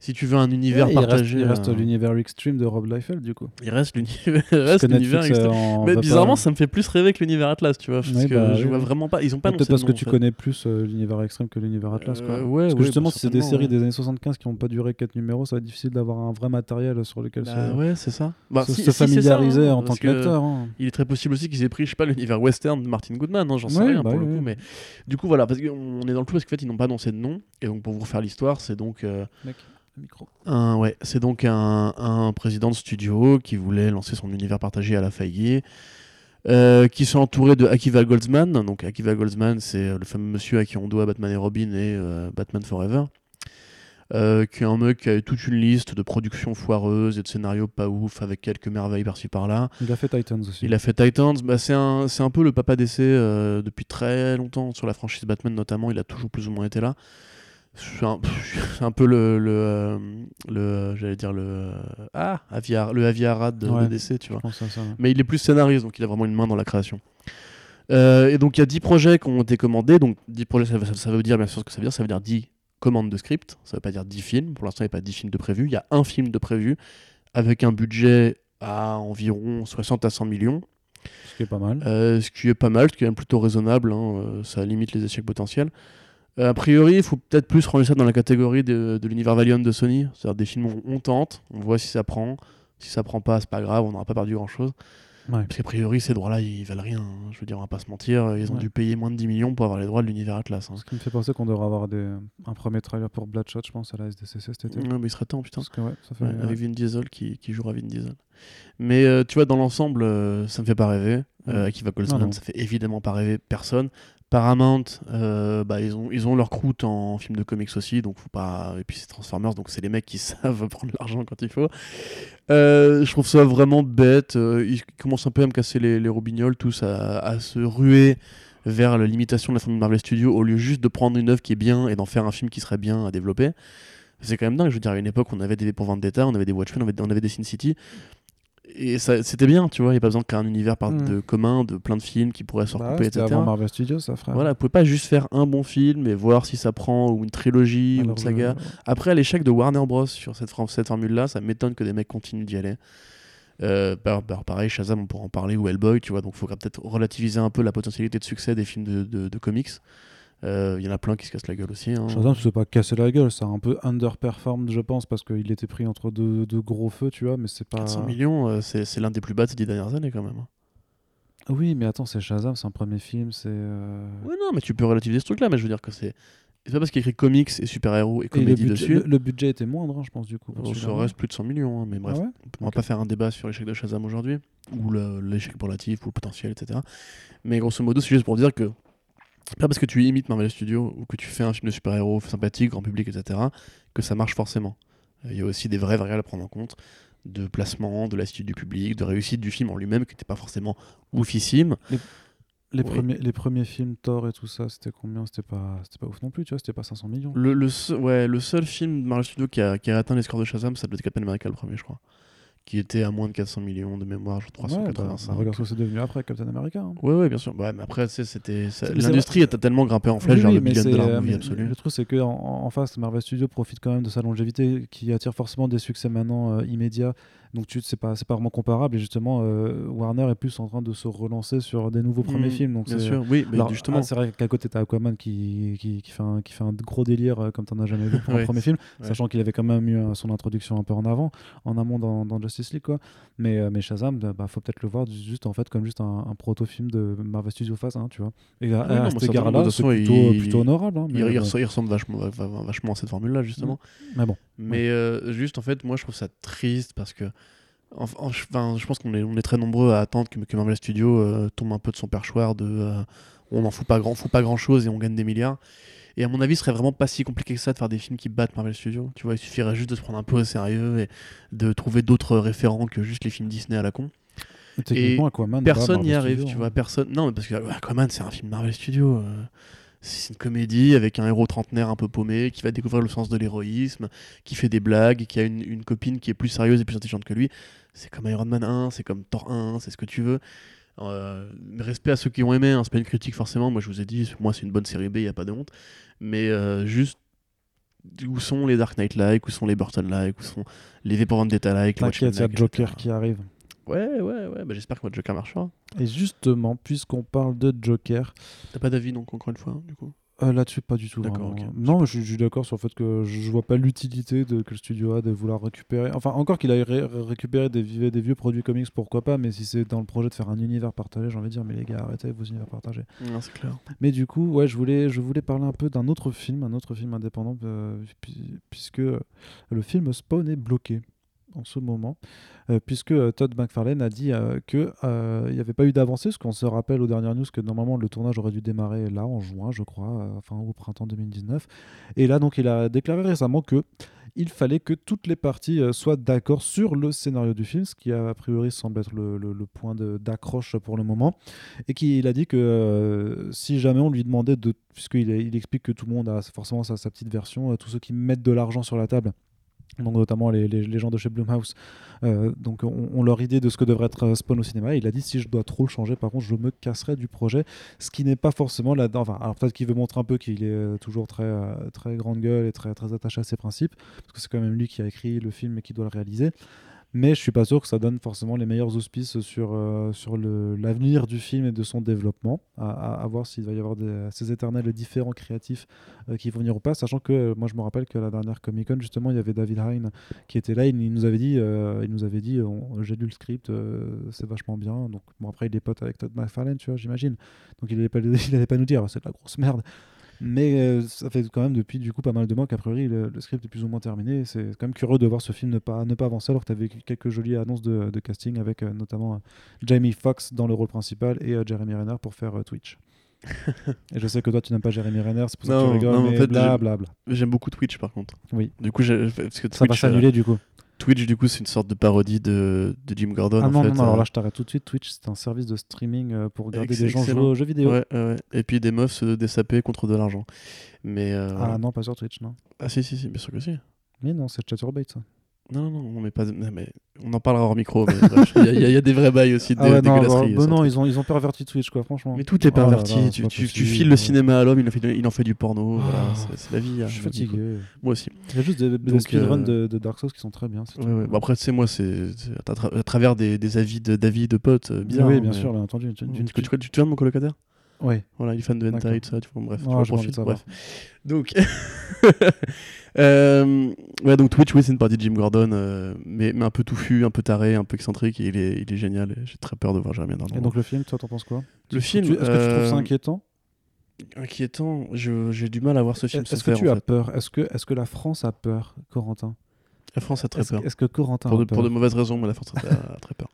Speaker 2: si tu veux un univers partagé.
Speaker 1: Il reste, l'univers Extreme de Rob Liefeld, du coup.
Speaker 2: Il reste l'univers Extreme. Mais bizarrement, ça me fait plus rêver que l'univers Atlas, tu vois. Parce que bah je vois vraiment pas. Ils ont pas
Speaker 1: Peut-être parce que tu connais plus euh, l'univers Extreme que l'univers Atlas, quoi.
Speaker 2: Euh, ouais,
Speaker 1: parce
Speaker 2: que
Speaker 1: justement, si c'est des séries des années 75 qui n'ont pas duré 4 numéros, ça va être difficile d'avoir un vrai matériel sur lequel
Speaker 2: bah, se, ouais, c'est ça.
Speaker 1: Bah, se, familiariser hein, en tant que lecteur. Hein.
Speaker 2: Il est très possible aussi qu'ils aient pris, je sais pas, l'univers western de Martin Goodman, hein, j'en sais rien pour le coup. Mais du coup, voilà, parce qu'on est dans le tout parce qu'en fait, ils n'ont pas annoncé de nom. Et donc, pour vous refaire l'histoire, c'est donc. Euh,
Speaker 1: micro.
Speaker 2: ouais, c'est donc un, président de studio qui voulait lancer son univers partagé à la faillite. Euh, qui sont entourés de Akiva Goldsman. Donc Akiva Goldsman, c'est le fameux monsieur à qui on doit Batman et Robin et euh, Batman Forever. Euh, qui est un mec qui a toute une liste de productions foireuses et de scénarios pas ouf avec quelques merveilles par-ci par-là.
Speaker 1: Il a fait Titans aussi.
Speaker 2: Il a fait Titans, bah, c'est un, un, peu le papa d'essai depuis très longtemps sur la franchise Batman notamment, il a toujours plus ou moins été là c'est un, un, peu le, le, euh, le j'allais dire le ah Aviar, le Aviarad de, DC tu vois. mais il est plus scénariste donc il a vraiment une main dans la création. Euh, et donc il y a 10 projets qui ont été commandés. Donc 10 projets ça, veut dire bien sûr ce que ça veut dire. Ça veut dire 10 commandes de script. Ça veut pas dire 10 films. Pour l'instant il n'y a pas 10 films de prévu il y a un film de prévu avec un budget à environ 60 à 100 millions.
Speaker 1: Ce qui est pas mal.
Speaker 2: Euh, ce qui est pas mal ce qui est même plutôt raisonnable hein, ça limite les échecs potentiels. euh, a priori, il faut peut-être plus ranger ça dans la catégorie de, l'univers Valiant de Sony. C'est-à-dire des films où on tente, on voit si ça prend. Si ça prend pas, c'est pas grave, on n'aura pas perdu grand-chose. Parce qu'a priori, ces droits-là, ils valent rien. Hein. Je veux dire, on va pas se mentir. Ils ont dû payer moins de 10 millions pour avoir les droits de l'univers Atlas. Hein.
Speaker 1: Ce qui me fait penser qu'on devrait avoir des... un premier trailer pour Bloodshot, je pense, à la SDCC cet été.
Speaker 2: mais il serait temps, putain. avec Vin Diesel qui, qui jouera Vin Diesel. Mais euh, tu vois, dans l'ensemble, euh, ça me fait pas rêver. Euh, Akiva Goldsman, ça fait évidemment pas rêver personne. Paramount, euh, bah, ils, ont, ils ont leur croûte en film de comics aussi, donc faut pas. Et puis c'est Transformers, donc c'est les mecs qui savent prendre l'argent quand il faut. Euh, je trouve ça vraiment bête. Euh, ils commencent un peu à me casser les, les robignoles, tous à, se ruer vers la limitation de la famille Marvel Studios au lieu juste de prendre une œuvre qui est bien et d'en faire un film qui serait bien à développer. C'est quand même dingue. Je veux dire, à une époque, on avait des pour Vendetta, on avait des Watchmen, on avait, on avait des Sin City et c'était bien, tu vois, il n'y a pas besoin qu'un univers mm. de commun, de plein de films qui pourraient se bah recouper, etc.
Speaker 1: Avant Marvel Studios, ça ferait.
Speaker 2: Voilà, vous pouvez pas juste faire un bon film et voir si ça prend, ou une trilogie, ou une saga. Après, l'échec de Warner Bros. sur cette, cette formule-là, ça m'étonne que des mecs continuent d'y aller. Euh, bah, bah, pareil, Shazam, on pourra en parler, ou Hellboy, tu vois, donc il faudra peut-être relativiser un peu la potentialité de succès des films de, de, de comics. Il euh, y en a plein qui se cassent la gueule aussi. Hein.
Speaker 1: Shazam, sais pas casser la gueule, ça a un peu underperformed, je pense, parce qu'il était pris entre deux, gros feux, tu vois, mais c'est pas.
Speaker 2: 400 millions, euh, c'est l'un des plus bas de ces dix dernières années quand même. Hein.
Speaker 1: Oui, mais attends, c'est Shazam, c'est un premier film, c'est.
Speaker 2: Euh, oui, non, mais tu peux relativiser ce truc-là, mais je veux dire que c'est. C'est pas parce qu'il écrit comics et super-héros et comédie dessus.
Speaker 1: Le, budget était moindre, hein, je pense, du coup.
Speaker 2: Ça reste plus de 100 millions, mais bref. Ah on va pas faire un débat sur l'échec de Shazam aujourd'hui, ou l'échec relatif, ou le potentiel, etc. Mais grosso modo, c'est juste pour dire que pas parce que tu imites Marvel Studios ou que tu fais un film de super-héros sympathique, grand public, etc., que ça marche forcément. Il y a aussi des vraies variables à prendre en compte de placement, de l'attitude du public, de réussite du film en lui-même, qui n'était pas forcément oufissime.
Speaker 1: Les, premiers, les premiers films Thor et tout ça, c'était combien? C'était pas, pas ouf non plus, tu vois, c'était pas 500 millions.
Speaker 2: Le, le, ouais, le seul film de Marvel Studios qui a, qui a atteint les scores de Shazam, ça doit être Captain America le premier, je crois qui était à moins de 400 millions de mémoire, je 385.
Speaker 1: Ouais, regarde ce que c'est devenu après Captain America. Hein.
Speaker 2: Oui, ouais, bien sûr. Ouais, mais après, c'était l'industrie a tellement grimpé en flèche vers le billion dollar movie absolu.
Speaker 1: Le truc, c'est qu'en en, face, Marvel Studios profite quand même de sa longévité qui attire forcément des succès maintenant euh, immédiats donc tu c'est pas c'est pas vraiment comparable et justement euh, Warner est plus en train de se relancer sur des nouveaux premiers mmh, films. Donc
Speaker 2: bien sûr, oui, mais justement.
Speaker 1: Ah, c'est vrai qu'à côté t'as Aquaman qui, qui, qui, fait un, qui fait un gros délire euh, comme t'en as jamais vu pour un premier film, sachant qu'il avait quand même eu euh, son introduction un peu en avant, en amont dans, dans Justice League quoi. Mais mais Shazam, bah faut peut-être le voir juste en fait comme juste un, proto-film de Marvel Studios face, hein, tu vois. Et à, ah cet égard-là, c'est plutôt, il, plutôt honorable. Hein,
Speaker 2: il, il, ressemble vachement, vachement à cette formule-là justement.
Speaker 1: Mais bon.
Speaker 2: Mais juste en fait, moi je trouve ça triste parce que Enfin, je pense qu'on est, on est très nombreux à attendre que, que Marvel Studios euh, tombe un peu de son perchoir de euh, on n'en fout pas grand, fout pas grand chose et on gagne des milliards. Et à mon avis, ce serait vraiment pas si compliqué que ça de faire des films qui battent Marvel Studios. Tu vois, il suffirait juste de se prendre un peu au sérieux et de trouver d'autres référents que juste les films Disney à la con.
Speaker 1: Et Aquaman,
Speaker 2: personne n'y arrive, tu vois, hein. personne. Non, mais parce que Aquaman, c'est un film Marvel Studios. Euh. C'est une comédie avec un héros trentenaire un peu paumé qui va découvrir le sens de l'héroïsme, qui fait des blagues, qui a une, copine qui est plus sérieuse et plus intelligente que lui. C'est comme Iron Man 1, c'est comme Thor 1, c'est ce que tu veux. Euh, respect à ceux qui ont aimé, hein, c'est pas une critique forcément. Moi je vous ai dit, moi c'est une bonne série B, il n'y a pas de honte. Mais euh, juste, où sont les Dark Knight-like, où sont les Burton-like, où sont les V pour Vendetta-like
Speaker 1: T'inquiète, il y a Joker qui arrive.
Speaker 2: Ouais, ouais, ouais, bah, j'espère que votre Joker marchera.
Speaker 1: Et justement, puisqu'on parle de Joker.
Speaker 2: T'as pas d'avis donc, encore une fois, du coup?
Speaker 1: Euh, Là-dessus, pas du tout. D'accord, Non, je, suis d'accord sur le fait que je, vois pas l'utilité que le studio a de vouloir récupérer. Enfin, encore qu'il a récupéré des, des, vieux produits comics, pourquoi pas, mais si c'est dans le projet de faire un univers partagé, j'ai envie de dire, mais les gars, arrêtez vos univers partagés.
Speaker 2: Non, c'est clair.
Speaker 1: Mais du coup, ouais, je voulais, je voulais parler un peu d'un autre film, un autre film indépendant, euh, puisque le film Spawn est bloqué en ce moment, euh, puisque euh, Todd McFarlane a dit euh, qu'il n'y avait pas eu d'avancée, parce qu'on se rappelle aux dernières news que normalement le tournage aurait dû démarrer là en juin, je crois, enfin au printemps 2019. Et là, donc, il a déclaré récemment que il fallait que toutes les parties soient d'accord sur le scénario du film, ce qui a, priori semble être le, point d'accroche pour le moment, et qu'il a dit que si jamais on lui demandait de, puisqu'il il explique que tout le monde a forcément sa petite version, tous ceux qui mettent de l'argent sur la table notamment les, les, gens de chez Blumhouse, euh, ont, leur idée de ce que devrait être euh, Spawn au cinéma. il a dit si je dois trop le changer, par contre, je me casserai du projet, ce qui n'est pas forcément là-dedans. Enfin, alors peut-être veut montrer un peu qu'il est euh, toujours très très grande gueule et très attaché à ses principes, parce que c'est quand même lui qui a écrit le film et qui doit le réaliser mais je suis pas sûr que ça donne forcément les meilleurs auspices sur, euh, sur l'avenir du film et de son développement, à, voir s'il va y avoir ces éternels différents créatifs euh, qui vont venir ou pas, sachant que euh, moi je me rappelle que la dernière Comic Con justement il y avait David Hein qui était là, il, nous avait dit, il nous avait j'ai lu le script, c'est vachement bien, donc bon après il est pote avec Todd McFarlane, tu vois j'imagine, donc il n'allait pas, pas nous dire c'est de la grosse merde. Mais euh, ça fait quand même depuis du coup pas mal de mois qu'a priori le, script est plus ou moins terminé. C'est quand même curieux de voir ce film ne pas, ne pas avancer alors que tu avais quelques jolies annonces de, de casting avec euh, notamment euh, Jamie Foxx dans le rôle principal et Jeremy Renner pour faire Twitch. et je sais que toi, tu n'aimes pas Jeremy Renner, c'est pour ça que tu rigoles, mais en fait, blablabla.
Speaker 2: J'aime beaucoup Twitch, par contre.
Speaker 1: Oui.
Speaker 2: Du coup, parce que
Speaker 1: ça va s'annuler, du coup.
Speaker 2: Twitch, du coup, c'est une sorte de parodie de, de Jim Gordon.
Speaker 1: Ah
Speaker 2: non,
Speaker 1: non, alors
Speaker 2: euh.
Speaker 1: là, je t'arrête tout de suite. Twitch, c'est un service de streaming euh, pour regarder des gens jouer aux jeux vidéo.
Speaker 2: Ouais, ouais. Et puis des meufs se dessaper contre de l'argent. Mais euh,
Speaker 1: Ah non, pas sur Twitch, non.
Speaker 2: Ah si, si, si, bien sûr que si.
Speaker 1: Mais non, c'est Chaturbate, ça.
Speaker 2: Non, non, non, mais pas. Mais on en parlera hors micro. Il y, a des vrais bails aussi.
Speaker 1: De, ah ouais, non, bah, non ils, ont, ils ont perverti Twitch, quoi, franchement.
Speaker 2: Mais tout est oh perverti. tu, tu, tu, files le cinéma à l'homme, il, en fait, il en fait du porno. Voilà, ah. c'est la vie.
Speaker 1: Hein, je suis fatigué.
Speaker 2: Moi aussi.
Speaker 1: Il y a juste des, des speedruns euh... de, de, Dark Souls qui sont très bien.
Speaker 2: Ouais, ouais. Bon, après, c'est moi, c'est à, travers des, des avis d'avis de, de potes euh, bizarres.
Speaker 1: Oui,
Speaker 2: hein,
Speaker 1: bien sûr, bien entendu.
Speaker 2: Tu, tu, tu, tu, de mon colocataire?
Speaker 1: Ouais.
Speaker 2: Voilà, il est fan de hentai, tout ça, tu vois, bref,
Speaker 1: oh,
Speaker 2: tu profite, bref. Donc, euh, ouais, donc Twitch, oui, c'est une partie de Jim Gordon, euh, mais, mais, un peu touffu, un peu taré, un peu excentrique, et il est, il est génial, j'ai très peur de voir Jeremy Renner.
Speaker 1: Et donc le film, toi, t'en penses quoi?
Speaker 2: Le film,
Speaker 1: est-ce que tu trouves ça inquiétant?
Speaker 2: Inquiétant, j'ai du mal à voir ce film.
Speaker 1: Est-ce que tu as peur? Est-ce que, est que la France a peur, Corentin?
Speaker 2: La France a très peur.
Speaker 1: Est-ce que Corentin
Speaker 2: pour
Speaker 1: a
Speaker 2: de,
Speaker 1: peur
Speaker 2: Pour de mauvaises raisons, mais la France a très peur.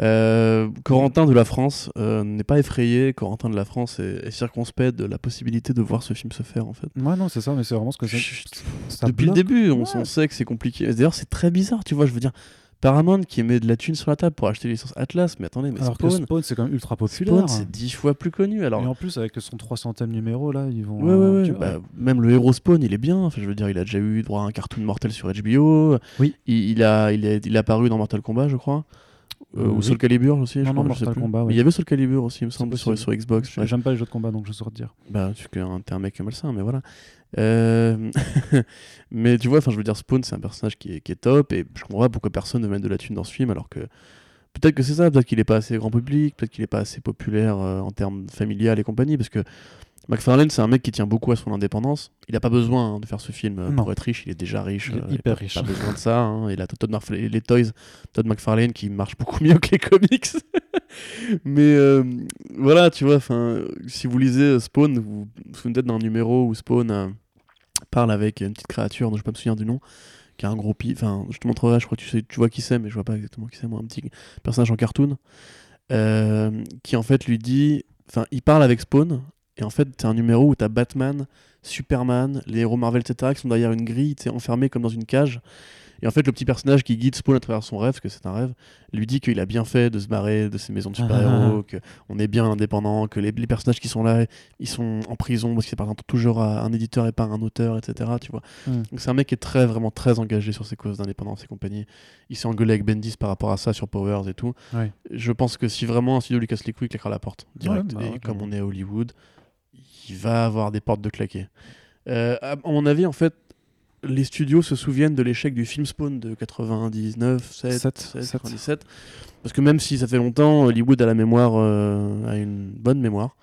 Speaker 2: Euh, Corentin de la France euh, n'est pas effrayé. Corentin de la France est, circonspect de la possibilité de voir ce film se faire en fait.
Speaker 1: Ouais non c'est ça mais c'est vraiment ce que
Speaker 2: c'est. Depuis le début on, ouais. sait que c'est compliqué. D'ailleurs c'est très bizarre tu vois je veux dire. Paramount qui met de la thune sur la table pour acheter les licences Atlas, mais attendez, mais
Speaker 1: alors
Speaker 2: Spawn,
Speaker 1: que Spawn c'est quand même ultra populaire.
Speaker 2: Spawn c'est dix fois plus connu. Alors...
Speaker 1: Et en plus avec son 300ème numéro là, ils vont.
Speaker 2: Ouais, ouais, ouais. Bah, même le héros Spawn il est bien. Enfin, je veux dire, il a déjà eu droit à un cartoon mortel sur HBO.
Speaker 1: Oui.
Speaker 2: Il, il a, il, est, il est apparu dans Mortal Kombat, je crois. Euh, ou Soul Calibur aussi,
Speaker 1: non,
Speaker 2: je
Speaker 1: non,
Speaker 2: crois,
Speaker 1: Mortal Kombat, ouais.
Speaker 2: Mais il y avait Soul Calibur aussi, il me semble, sur, sur, Xbox.
Speaker 1: Ouais. J'aime pas les jeux de combat, donc je saurais te dire.
Speaker 2: Bah, tu es un, un mec malsain, mais voilà. Euh... mais tu vois, enfin, je veux dire, Spawn, c'est un personnage qui est, qui est, top, et je comprends pas pourquoi personne ne met de la thune dans ce film, alors que peut-être que c'est ça, peut-être qu'il est pas assez grand public, peut-être qu'il est pas assez populaire euh, en termes familial et compagnie, parce que McFarlane, c'est un mec qui tient beaucoup à son indépendance. Il n'a pas besoin hein, de faire ce film euh, pour être riche, il est déjà riche.
Speaker 1: Il est
Speaker 2: euh,
Speaker 1: hyper
Speaker 2: il
Speaker 1: riche.
Speaker 2: Pas besoin de ça. Hein. Il a Todd Marf les Toys, Todd McFarlane qui marche beaucoup mieux que les comics. Mais euh, voilà, tu vois, si vous lisez Spawn, vous vous souvenez d'un numéro où Spawn parle avec une petite créature dont je ne peux pas me souvenir du nom, qui a un gros pi. Enfin, je te montrerai, je crois que tu, sais, tu vois qui c'est, mais je vois pas exactement qui c'est, moi, un petit personnage en cartoon, euh, qui en fait lui dit. Enfin, il parle avec Spawn, et en fait, c'est un numéro où tu as Batman, Superman, les héros Marvel, etc., qui sont derrière une grille, enfermés comme dans une cage. Et en fait, le petit personnage qui guide Spawn à travers son rêve, que c'est un rêve, lui dit qu'il a bien fait de se barrer de ces maisons de super-héros, qu'on est bien indépendant, que les, les, personnages qui sont là, ils sont en prison parce qu'ils appartiennent toujours à un éditeur et pas un auteur, etc. Tu vois.
Speaker 1: Mm.
Speaker 2: Donc c'est un mec qui est très, vraiment très engagé sur ses causes d'indépendance et compagnie. Il s'est engueulé avec Bendis par rapport à ça sur Powers et tout. Je pense que si vraiment un studio lui casse les couilles, il claquera la porte direct.
Speaker 1: Ouais, bah,
Speaker 2: et comme on est à Hollywood, il va avoir des portes de claquer. Euh, à mon avis, en fait, les studios se souviennent de l'échec du film Spawn de 99, 7, 7, 7 97. Parce que même si ça fait longtemps, Hollywood a la mémoire, euh, a une bonne mémoire.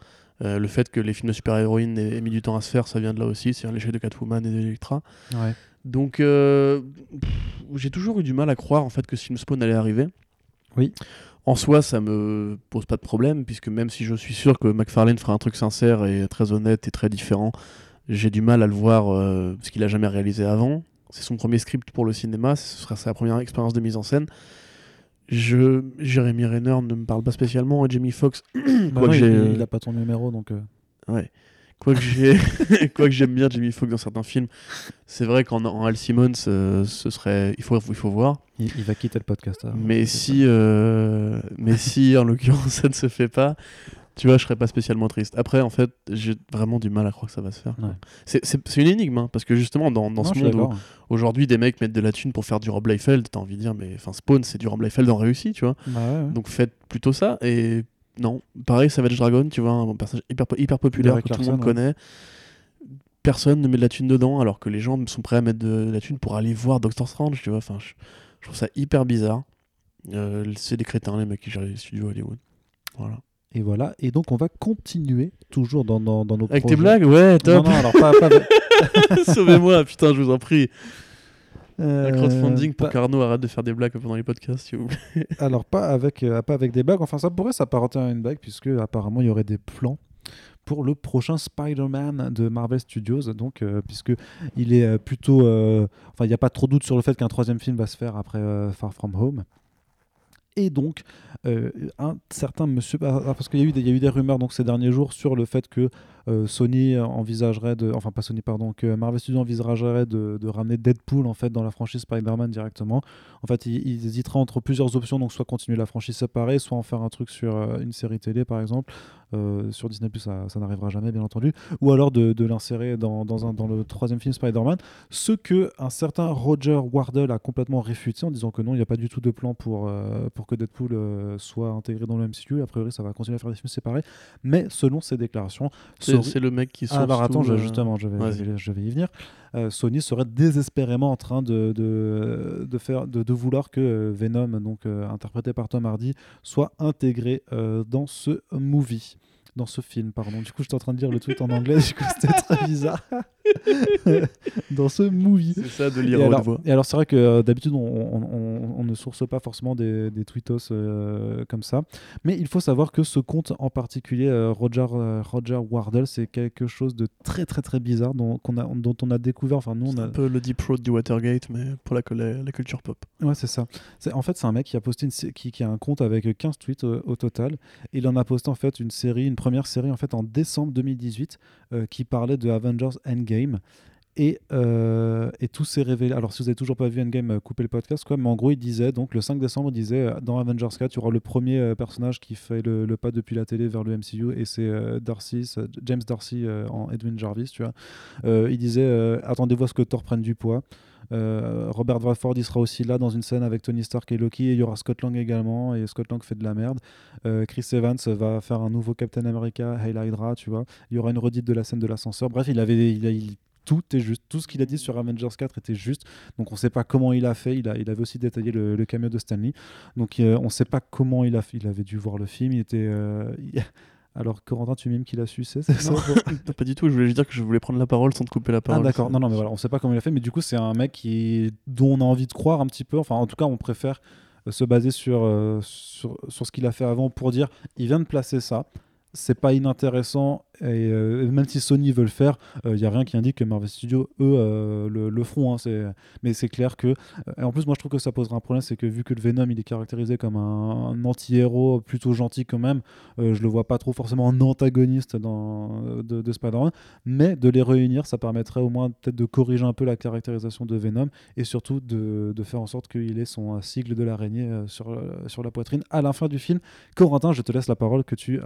Speaker 2: Euh, le fait que les films de super-héroïnes aient, aient, mis du temps à se faire, ça vient de là aussi, c'est l'échec de Catwoman et d'Electra.
Speaker 1: Ouais.
Speaker 2: Donc, euh, j'ai toujours eu du mal à croire en fait que ce film Spawn allait arriver.
Speaker 1: Oui.
Speaker 2: En soi, ça me pose pas de problème, puisque même si je suis sûr que McFarlane fera un truc sincère et très honnête et très différent, j'ai du mal à le voir euh, parce qu'il a jamais réalisé avant. C'est son premier script pour le cinéma, ce sera sa première expérience de mise en scène. Je, Jérémy Renner ne me parle pas spécialement et Jamie Foxx.
Speaker 1: bah il, il a pas ton numéro donc. Euh...
Speaker 2: Ouais. Quoique quoi que j'aime bien Jamie Foxx dans certains films, c'est vrai qu'en en Al Simmons, euh, ce serait, il faut, il faut voir.
Speaker 1: Il, il va quitter le podcast. Hein,
Speaker 2: mais si, euh, mais si en l'occurrence ça ne se fait pas, tu vois, je serais pas spécialement triste. Après, en fait, j'ai vraiment du mal à croire que ça va se faire.
Speaker 1: Ouais.
Speaker 2: C'est une énigme, hein, parce que justement, dans, dans
Speaker 1: non,
Speaker 2: ce monde où aujourd'hui des mecs mettent de la thune pour faire du Rob Liefeld, t'as envie de dire, mais enfin, Spawn, c'est du Rob Liefeld en réussi, tu vois.
Speaker 1: Bah ouais, ouais.
Speaker 2: Donc faites plutôt ça. Et non, pareil, Savage Dragon, tu vois, un personnage hyper, hyper populaire que tout le monde
Speaker 1: ouais.
Speaker 2: connaît. Personne ne met de la thune dedans, alors que les gens sont prêts à mettre de, la thune pour aller voir Doctor Strange, tu vois. Enfin, je, je trouve ça hyper bizarre. Euh, c'est des crétins, les mecs qui gèrent les studios Hollywood. Voilà.
Speaker 1: Et voilà, et donc on va continuer toujours dans, dans, dans nos
Speaker 2: Avec
Speaker 1: projets.
Speaker 2: tes blagues Ouais, top
Speaker 1: Non, non, alors pas... pas
Speaker 2: Sauvez-moi, putain, je vous en prie.
Speaker 1: Euh,
Speaker 2: Un crowdfunding pour
Speaker 1: pas-
Speaker 2: qu'Arnaud arrête de faire des blagues pendant les podcasts, s'il vous plaît.
Speaker 1: Alors pas avec, euh, pas avec des blagues, enfin ça pourrait s'apparenter à une blague puisque apparemment il y aurait des plans pour le prochain Spider-Man de Marvel Studios, donc euh, puisque il est plutôt, enfin il n'y a pas trop de doute sur le fait qu'un troisième film va se faire après Far From Home. Et donc, un certain monsieur, ah, ah, parce qu'il y, a eu des, y a eu des rumeurs donc, ces derniers jours sur le fait que Sony envisagerait de, enfin pas Sony pardon, Marvel Studios envisagerait de, ramener Deadpool en fait dans la franchise Spider-Man directement. En fait, ils, ils hésiteraient entre plusieurs options, donc soit continuer la franchise séparée, soit en faire un truc sur une série télé par exemple. Euh, sur Disney ça, n'arrivera jamais, bien entendu, ou alors de, l'insérer dans, le troisième film Spider-Man, ce que un certain Roger Wardle a complètement réfuté en disant que non, il n'y a pas du tout de plan pour, euh, pour que Deadpool euh, soit intégré dans le MCU. A priori, ça va continuer à faire des films séparés, mais selon ses déclarations,
Speaker 2: c'est le mec qui.
Speaker 1: Ah, alors attends, justement, je vais, je vais y venir. Sony serait désespérément en train de, de, de faire, de, de, vouloir que Venom, donc interprété par Tom Hardy, soit intégré dans ce movie dans ce film, pardon. Du coup, j'étais en train de dire le tweet en anglais, du coup, c'était très bizarre. dans ce movie.
Speaker 2: C'est ça de lire
Speaker 1: et
Speaker 2: alors, voix.
Speaker 1: Et alors, c'est vrai que euh, d'habitude, on, ne source pas forcément des, des tweetos euh, comme ça. Mais il faut savoir que ce compte en particulier, euh, Roger, Roger Wardle, c'est quelque chose de très, très, très bizarre dont, on, a, dont on a découvert. Enfin, nous, on a...
Speaker 2: un peu le deep road du Watergate, mais pour la, la, culture pop.
Speaker 1: Ouais, c'est ça. En fait, c'est un mec qui a posté une, qui, qui, a un compte avec 15 tweets au, total. il en a posté en fait une série, une première série en fait en décembre 2018 qui parlait de Avengers Endgame et, euh, et, tout s'est révélé. Alors, si vous n'avez toujours pas vu Endgame, euh, coupez le podcast, quoi. Mais en gros, il disait, donc le 5 décembre, il disait euh, dans Avengers 4, il y aura le premier personnage qui fait le, pas depuis la télé vers le MCU, et c'est Darcy, James Darcy en Edwin Jarvis, tu vois. il disait, attendez-vous à ce que Thor prenne du poids. Robert Bradford il sera aussi là dans une scène avec Tony Stark et Loki. Et il y aura Scott Lang également. Et Scott Lang fait de la merde. Chris Evans va faire un nouveau Captain America, Hail Hydra, tu vois. Il y aura une redite de la scène de l'ascenseur. Bref, il avait, tout est juste. Tout ce qu'il a dit sur Avengers 4 était juste. Donc on ne sait pas comment il a fait. Il, avait aussi détaillé le, le cameo de Stanley. Donc euh, on ne sait pas comment il a. Il avait dû voir le film. Il était. Euh, alors, Corentin, tu mimes qu'il a su, c'est ça
Speaker 2: non, pas du tout. Je voulais juste dire que je voulais prendre la parole sans te couper la parole.
Speaker 1: Ah, d'accord. Non, non, mais voilà, on sait pas comment il a fait. Mais du coup, c'est un mec qui... dont on a envie de croire un petit peu. Enfin, en tout cas, on préfère euh, se baser sur, sur, sur, ce qu'il a fait avant pour dire il vient de placer ça. C'est pas inintéressant et euh, même si Sony veut le faire, il euh, n'y a rien qui indique que Marvel Studios, eux, euh, le, le, feront. Hein, mais c'est clair que. en plus, moi, je trouve que ça posera un problème c'est que vu que le Venom, il est caractérisé comme un, anti-héros plutôt gentil quand même, je le vois pas trop forcément en antagoniste dans, de, de Spider-Man. Mais de les réunir, ça permettrait au moins peut-être de corriger un peu la caractérisation de Venom et surtout de, de faire en sorte qu'il ait son sigle de l'araignée sur, sur la poitrine à la fin du film. Corentin, je te laisse la parole que tu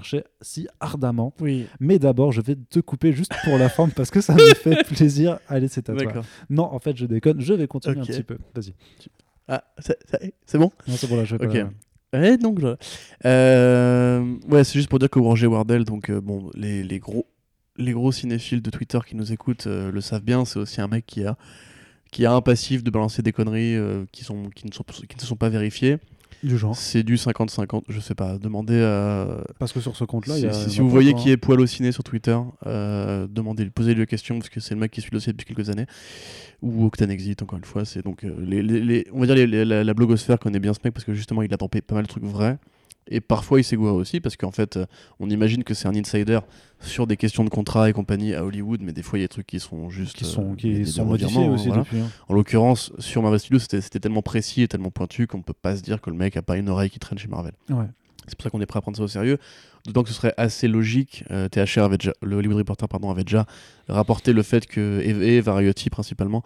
Speaker 1: cherchais si ardemment.
Speaker 2: Oui.
Speaker 1: Mais d'abord, je vais te couper juste pour la forme parce que ça me fait plaisir. Allez, c'est à toi. Non, en fait, je déconne. Je vais continuer un petit peu. Vas-y.
Speaker 2: Ah, c'est bon?
Speaker 1: Non, c'est bon là. Je vais
Speaker 2: Ok. Ouais, donc, euh, ouais, c'est juste pour dire que Roger Wardell, donc euh, bon, les, les, gros, les gros cinéphiles de Twitter qui nous écoutent euh, le savent bien. C'est aussi un mec qui a, qui a un passif de balancer des conneries qui, sont, qui, ne sont, qui ne sont pas vérifiées.
Speaker 1: Du genre
Speaker 2: C'est du 50-50, je sais pas. Demandez à.
Speaker 1: Parce que sur ce compte-là,
Speaker 2: si, si vous voyez qui est poil au ciné sur Twitter, euh, demandez, posez-lui la question parce que c'est le mec qui suit le dossier depuis quelques années. Ou Octane Exit, encore une fois. C'est donc euh, les, les, on va dire la, la, blogosphère connaît bien ce mec parce que justement il a tenté pas mal de trucs vrais. Et parfois il s'égouire aussi parce qu'en fait, euh, on imagine que c'est un insider sur des questions de contrat et compagnie à Hollywood, mais des fois il y a des trucs qui sont juste.
Speaker 1: Qui sont, euh, qui sont modifiés aussi depuis. Hein.
Speaker 2: En l'occurrence, sur Marvel Studios, c'était tellement précis et tellement pointu qu'on peut pas se dire que le mec a pas une oreille qui traîne chez Marvel.
Speaker 1: Ouais.
Speaker 2: C'est pour ça qu'on est prêt à prendre ça au sérieux. D'autant que ce serait assez logique. Euh, THR avait déjà, le Hollywood Reporter pardon, avait déjà rapporté le fait que, et, et Variotti principalement,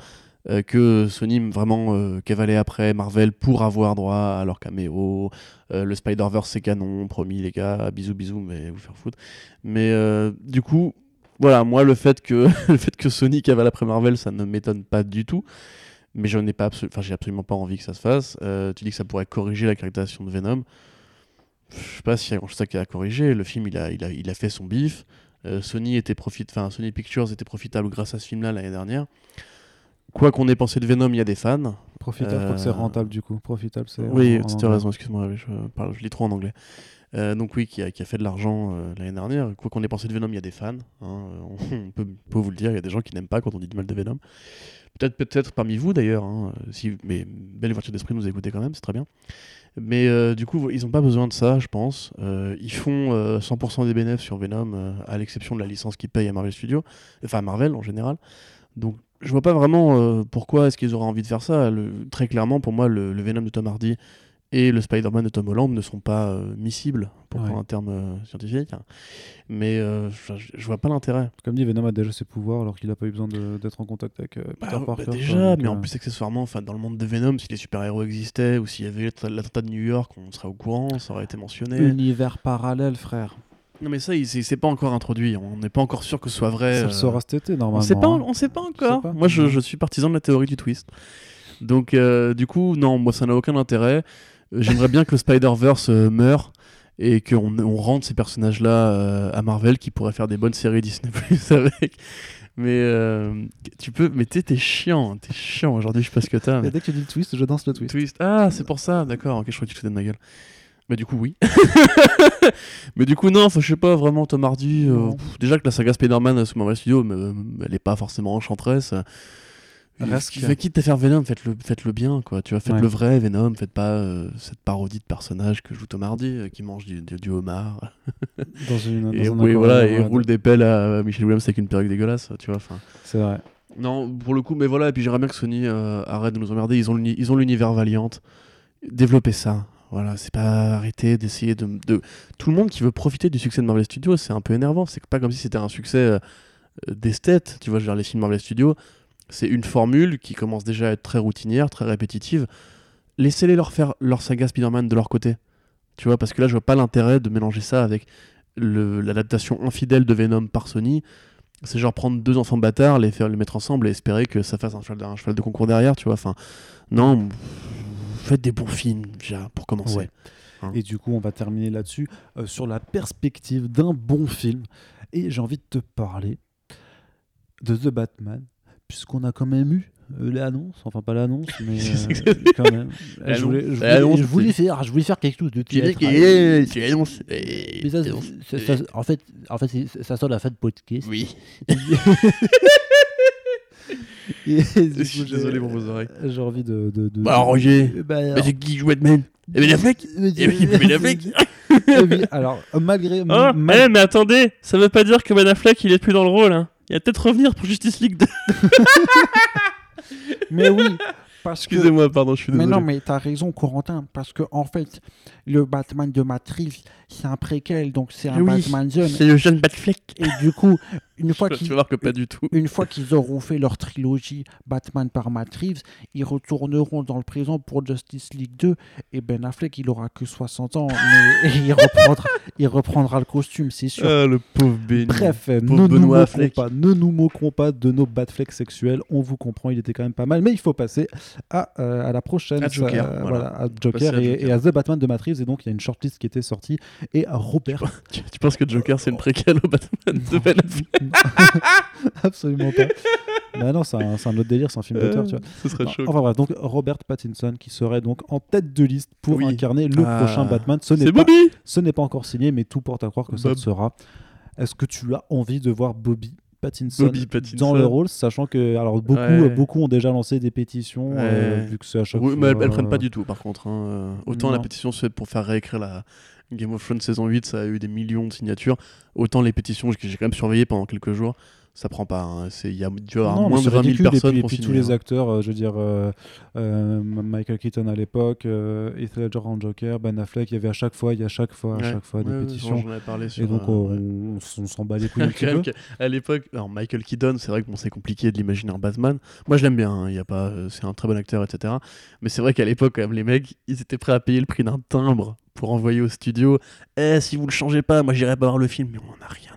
Speaker 2: euh, que Sony vraiment euh, cavalait après Marvel pour avoir droit à leur caméo. Euh, le Spider-Verse c'est canon, promis les gars, bisous bisous, mais vous faire foutre. Mais du coup, voilà, moi le fait que le fait que Sony cavale après Marvel, ça ne m'étonne pas du tout. Mais je n'ai pas, j'ai absolument pas envie que ça se fasse. tu dis que ça pourrait corriger la caractérisation de Venom. Je sais pas s'il y a grand chose à corriger. Le film, il a, il a, il a fait son bif. Sony était profit, Sony Pictures était profitable grâce à ce film-là l'année dernière. Quoi qu'on ait pensé de Venom, il y a des fans.
Speaker 1: Profitable, je crois que c'est euh, rentable du coup. Profitable, c'est.
Speaker 2: Oui, tu as raison, excuse-moi, je, je lis trop en anglais. Euh, donc oui, qui a, qui a, fait de l'argent euh, l'année dernière. Quoi qu'on ait pensé de Venom, il y a des fans. Hein, on, peut, vous le dire, il y a des gens qui n'aiment pas quand on dit du mal de Venom. Peut-être peut-être parmi vous d'ailleurs. Hein, si, mais belle voiture d'esprit, nous écoutez quand même, c'est très bien. Mais du coup, ils n'ont pas besoin de ça, je pense. ils font 100% des bénéfices sur Venom, à l'exception de la licence qu'ils payent à Marvel Studios, enfin Marvel en général. Donc je vois pas vraiment euh, pourquoi est-ce qu'ils auraient envie de faire ça. très clairement, pour moi, le, Venom de Tom Hardy et le Spider-Man de Tom Holland ne sont pas euh, miscibles, pour prendre un terme euh, scientifique. Mais euh, je, vois pas l'intérêt.
Speaker 1: Comme dit, Venom a déjà ses pouvoirs alors qu'il a pas eu besoin d'être en contact avec Peter bah, Parker.
Speaker 2: Bah, déjà, mais en plus accessoirement, dans le monde de Venom, si les super-héros existaient ou s'il y avait l'attentat de New York, on serait au courant, ça aurait été mentionné.
Speaker 1: Univers parallèle, frère.
Speaker 2: Non mais ça, c'est pas encore introduit. On n'est pas encore sûr que ce soit vrai.
Speaker 1: Ça le sera cet été normalement.
Speaker 2: On sait pas, on sait pas encore. Moi, je, je, suis partisan de la théorie du twist. Donc, du coup, non, moi, ça n'a aucun intérêt. J'aimerais bien que le Spider-Verse euh, meure et qu'on on rende ces personnages-là euh, à Marvel qui pourraient faire des bonnes séries Disney Plus avec. Mais euh, tu peux. Mais t'es chiant, t'es chiant aujourd'hui, je sais pas ce que t'as.
Speaker 1: Mais... Dès que tu dis le twist, je danse le twist.
Speaker 2: twist. Ah, c'est pour ça, d'accord. Ok, je crois que tu te de ma gueule. Bah, du coup, oui. mais du coup, non, je sais pas, vraiment, Tom Hardy. déjà que la saga Spider-Man sous Marvel Studios, elle est pas forcément enchanteresse. Reste fait quitte à faire Venom, faites-le faites -le bien, quoi. Tu vois, faites le vrai Venom, faites pas euh, cette parodie de personnage que joue Tom Hardy, euh, qui mange du, du, homard.
Speaker 1: dans une,
Speaker 2: et, voilà, et roule des pelles à Michel Williams avec une perruque dégueulasse, tu vois.
Speaker 1: C'est vrai.
Speaker 2: Non, pour le coup, mais voilà, et puis j'aimerais bien que Sony euh, arrête de nous emmerder. Ils ont ils ont l'univers Valiant. Développez ça. Voilà, c'est pas arrêter d'essayer de, de, Tout le monde qui veut profiter du succès de Marvel Studios, c'est un peu énervant. C'est pas comme si c'était un succès d'esthète, tu vois, genre les films Marvel Studios c'est une formule qui commence déjà à être très routinière, très répétitive. Laissez-les leur faire leur saga Spider-Man de leur côté. Tu vois, parce que là, je vois pas l'intérêt de mélanger ça avec l'adaptation infidèle de Venom par Sony. C'est genre prendre deux enfants bâtards, les faire les mettre ensemble et espérer que ça fasse un cheval, un cheval de concours derrière, tu vois. Enfin, non, faites des bons films déjà pour commencer.
Speaker 1: Hein. Et du coup, on va terminer là-dessus euh, sur la perspective d'un bon film. Et j'ai envie de te parler de The Batman puisqu'on a quand même eu euh, l'annonce, enfin pas l'annonce, mais euh, quand même. Je voulais, je, voulais, faire, je voulais faire quelque chose de théâtral.
Speaker 2: Tu l'annonces.
Speaker 1: En fait, en fait ça sort la fin de podcast.
Speaker 2: Oui.
Speaker 1: Et,
Speaker 2: je suis désolé pour vos oreilles.
Speaker 1: J'ai envie de. de, de
Speaker 2: bah, Roger, bah, bah, c'est qui joue Batman Et Ben Affleck Et Ben Affleck
Speaker 1: Alors, malgré.
Speaker 2: Oh, mal... Eh, mais attendez, ça veut pas dire que Ben Affleck il est plus dans le rôle. Hein. Il va peut-être revenir pour Justice League 2.
Speaker 1: mais oui,
Speaker 2: Excusez-moi, pardon, je suis désolé.
Speaker 1: Mais non, mais t'as raison, Corentin, parce que en fait, le Batman de Matrix, c'est un préquel, donc c'est un Batman jeune.
Speaker 2: C'est le jeune Batfleck.
Speaker 1: Et du coup, une fois qu'ils. Une fois auront fait leur trilogie Batman par Matrix, ils retourneront dans le présent pour Justice League 2 et Ben Affleck, il aura que 60 ans, mais il reprendra, il reprendra le costume, c'est sûr.
Speaker 2: Ah, le pauvre Ben.
Speaker 1: Bref, ne, nous moquons pas, ne nous moquons pas de nos Batfleck sexuels, on vous comprend, il était quand même pas mal, mais il faut passer à, euh, à la prochaine.
Speaker 2: À Joker.
Speaker 1: voilà. à Joker, et, à The Batman de Matrix, et donc il y a une shortlist qui était sortie, et à Robert.
Speaker 2: Tu, penses que Joker c'est une préquelle au Batman de Ben Affleck?
Speaker 1: Absolument pas. Mais non, c'est un, un, autre délire, c'est un film d'auteur, tu vois.
Speaker 2: Ce serait chaud.
Speaker 1: Enfin bref, donc Robert Pattinson qui serait donc en tête de liste pour incarner le ah. prochain Batman. Ce
Speaker 2: n'est pas,
Speaker 1: ce n'est pas encore signé, mais tout porte à croire que ça le sera. Est-ce que tu as envie de voir Bobby Pattinson, dans le rôle, sachant que alors beaucoup, beaucoup ont déjà lancé des pétitions, euh, vu que c'est à chaque
Speaker 2: oui, Mais elles, ne prennent pas du tout, par contre. Hein. Autant la pétition c'est pour faire réécrire la Game of Thrones saison 8, ça a eu des millions de signatures. Autant les pétitions que j'ai quand même surveillées pendant quelques jours, ça prend pas. Hein. Il y a avoir moins de 20 000 personnes.
Speaker 1: Et puis, tous les acteurs, euh, je veux dire, euh, euh, Michael Keaton à l'époque, Heath Ledger en Joker, Ben Affleck, il y avait à chaque fois, il y a à chaque fois, à chaque fois des pétitions.
Speaker 2: Parlé
Speaker 1: sur, et donc on, s'en bat les couilles un petit peu.
Speaker 2: À l'époque, alors Michael Keaton, c'est vrai que bon, c'est compliqué de l'imaginer en Batman. Moi, je l'aime bien. Hein. Il y a pas, c'est un très bon acteur, etc. Mais c'est vrai qu'à l'époque, les mecs, ils étaient prêts à payer le prix d'un timbre pour envoyer au studio. Eh, si vous le changez pas, moi j'irai pas voir le film. Mais on n'a rien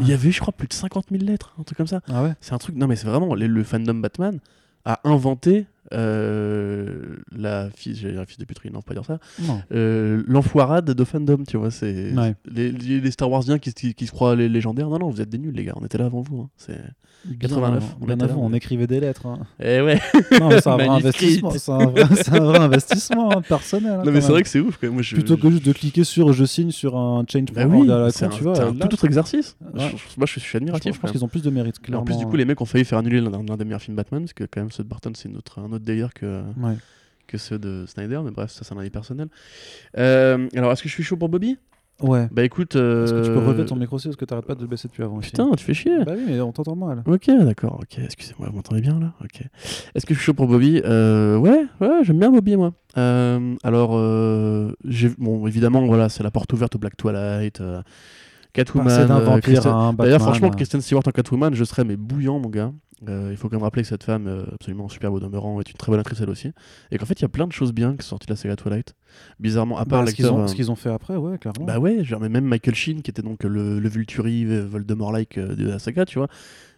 Speaker 2: il y avait, je crois, plus de 50 000 lettres, un truc comme ça.
Speaker 1: Ah ouais
Speaker 2: c'est un truc. Non, mais c'est vraiment le, fandom Batman a inventé euh, la fille, j'allais dire la fille de puterie, non, pas dire ça. Euh, l'enfoirade de fandom, tu vois. C'est les, les, Star Warsiens qui, qui, se croient les légendaires. Non, non, vous êtes des nuls, les gars. On était là avant vous. Hein. C'est 89.
Speaker 1: on, avant, on écrivait des lettres. Hein.
Speaker 2: Eh ouais.
Speaker 1: c'est un, vrai investissement. C'est un, vrai investissement hein, personnel.
Speaker 2: non, mais c'est vrai que c'est ouf. Moi, je,
Speaker 1: Plutôt que juste de cliquer sur je signe sur un change
Speaker 2: bah oui, c'est un, tu vois, un tout autre exercice. moi, je suis admiratif.
Speaker 1: Je pense qu'ils ont plus de mérite.
Speaker 2: En plus, du coup, les mecs ont failli faire annuler l'un des meilleurs films Batman, parce que quand même, de Barton, c'est un autre délire que que ceux de Snyder, mais bref, ça c'est un avis personnel. Euh, alors, est-ce que je suis chaud pour Bobby?
Speaker 1: Ouais.
Speaker 2: Bah écoute.
Speaker 1: Est-ce que tu peux relever ton micro aussi parce que t'arrêtes pas de le baisser depuis avant
Speaker 2: Putain, tu fais chier.
Speaker 1: Bah oui, mais on t'entend mal.
Speaker 2: Ok, d'accord. Ok, excusez-moi, vous m'entendez bien là? Ok. Est-ce que je suis chaud pour Bobby? Euh, Ouais, ouais, j'aime bien Bobby moi. Euh, alors, euh, bon, évidemment, voilà, c'est la porte ouverte au Black Twilight. Euh, Catwoman.
Speaker 1: Euh,
Speaker 2: D'ailleurs, franchement, Kristen Stewart en Catwoman, je serais mais bouillant, mon gars. Euh, il faut quand même rappeler que cette femme, euh, absolument superbe au demeurant, est une très bonne actrice elle aussi. Et qu'en fait, il y a plein de choses bien qui sont sorties de la saga Twilight. Bizarrement, à part
Speaker 1: bah. Ce qu'ils ont, ont, fait après, ouais, clairement.
Speaker 2: Bah ouais, genre, mais même Michael Sheen, qui était donc le, le Vulturi, Voldemort-like de la saga, tu vois.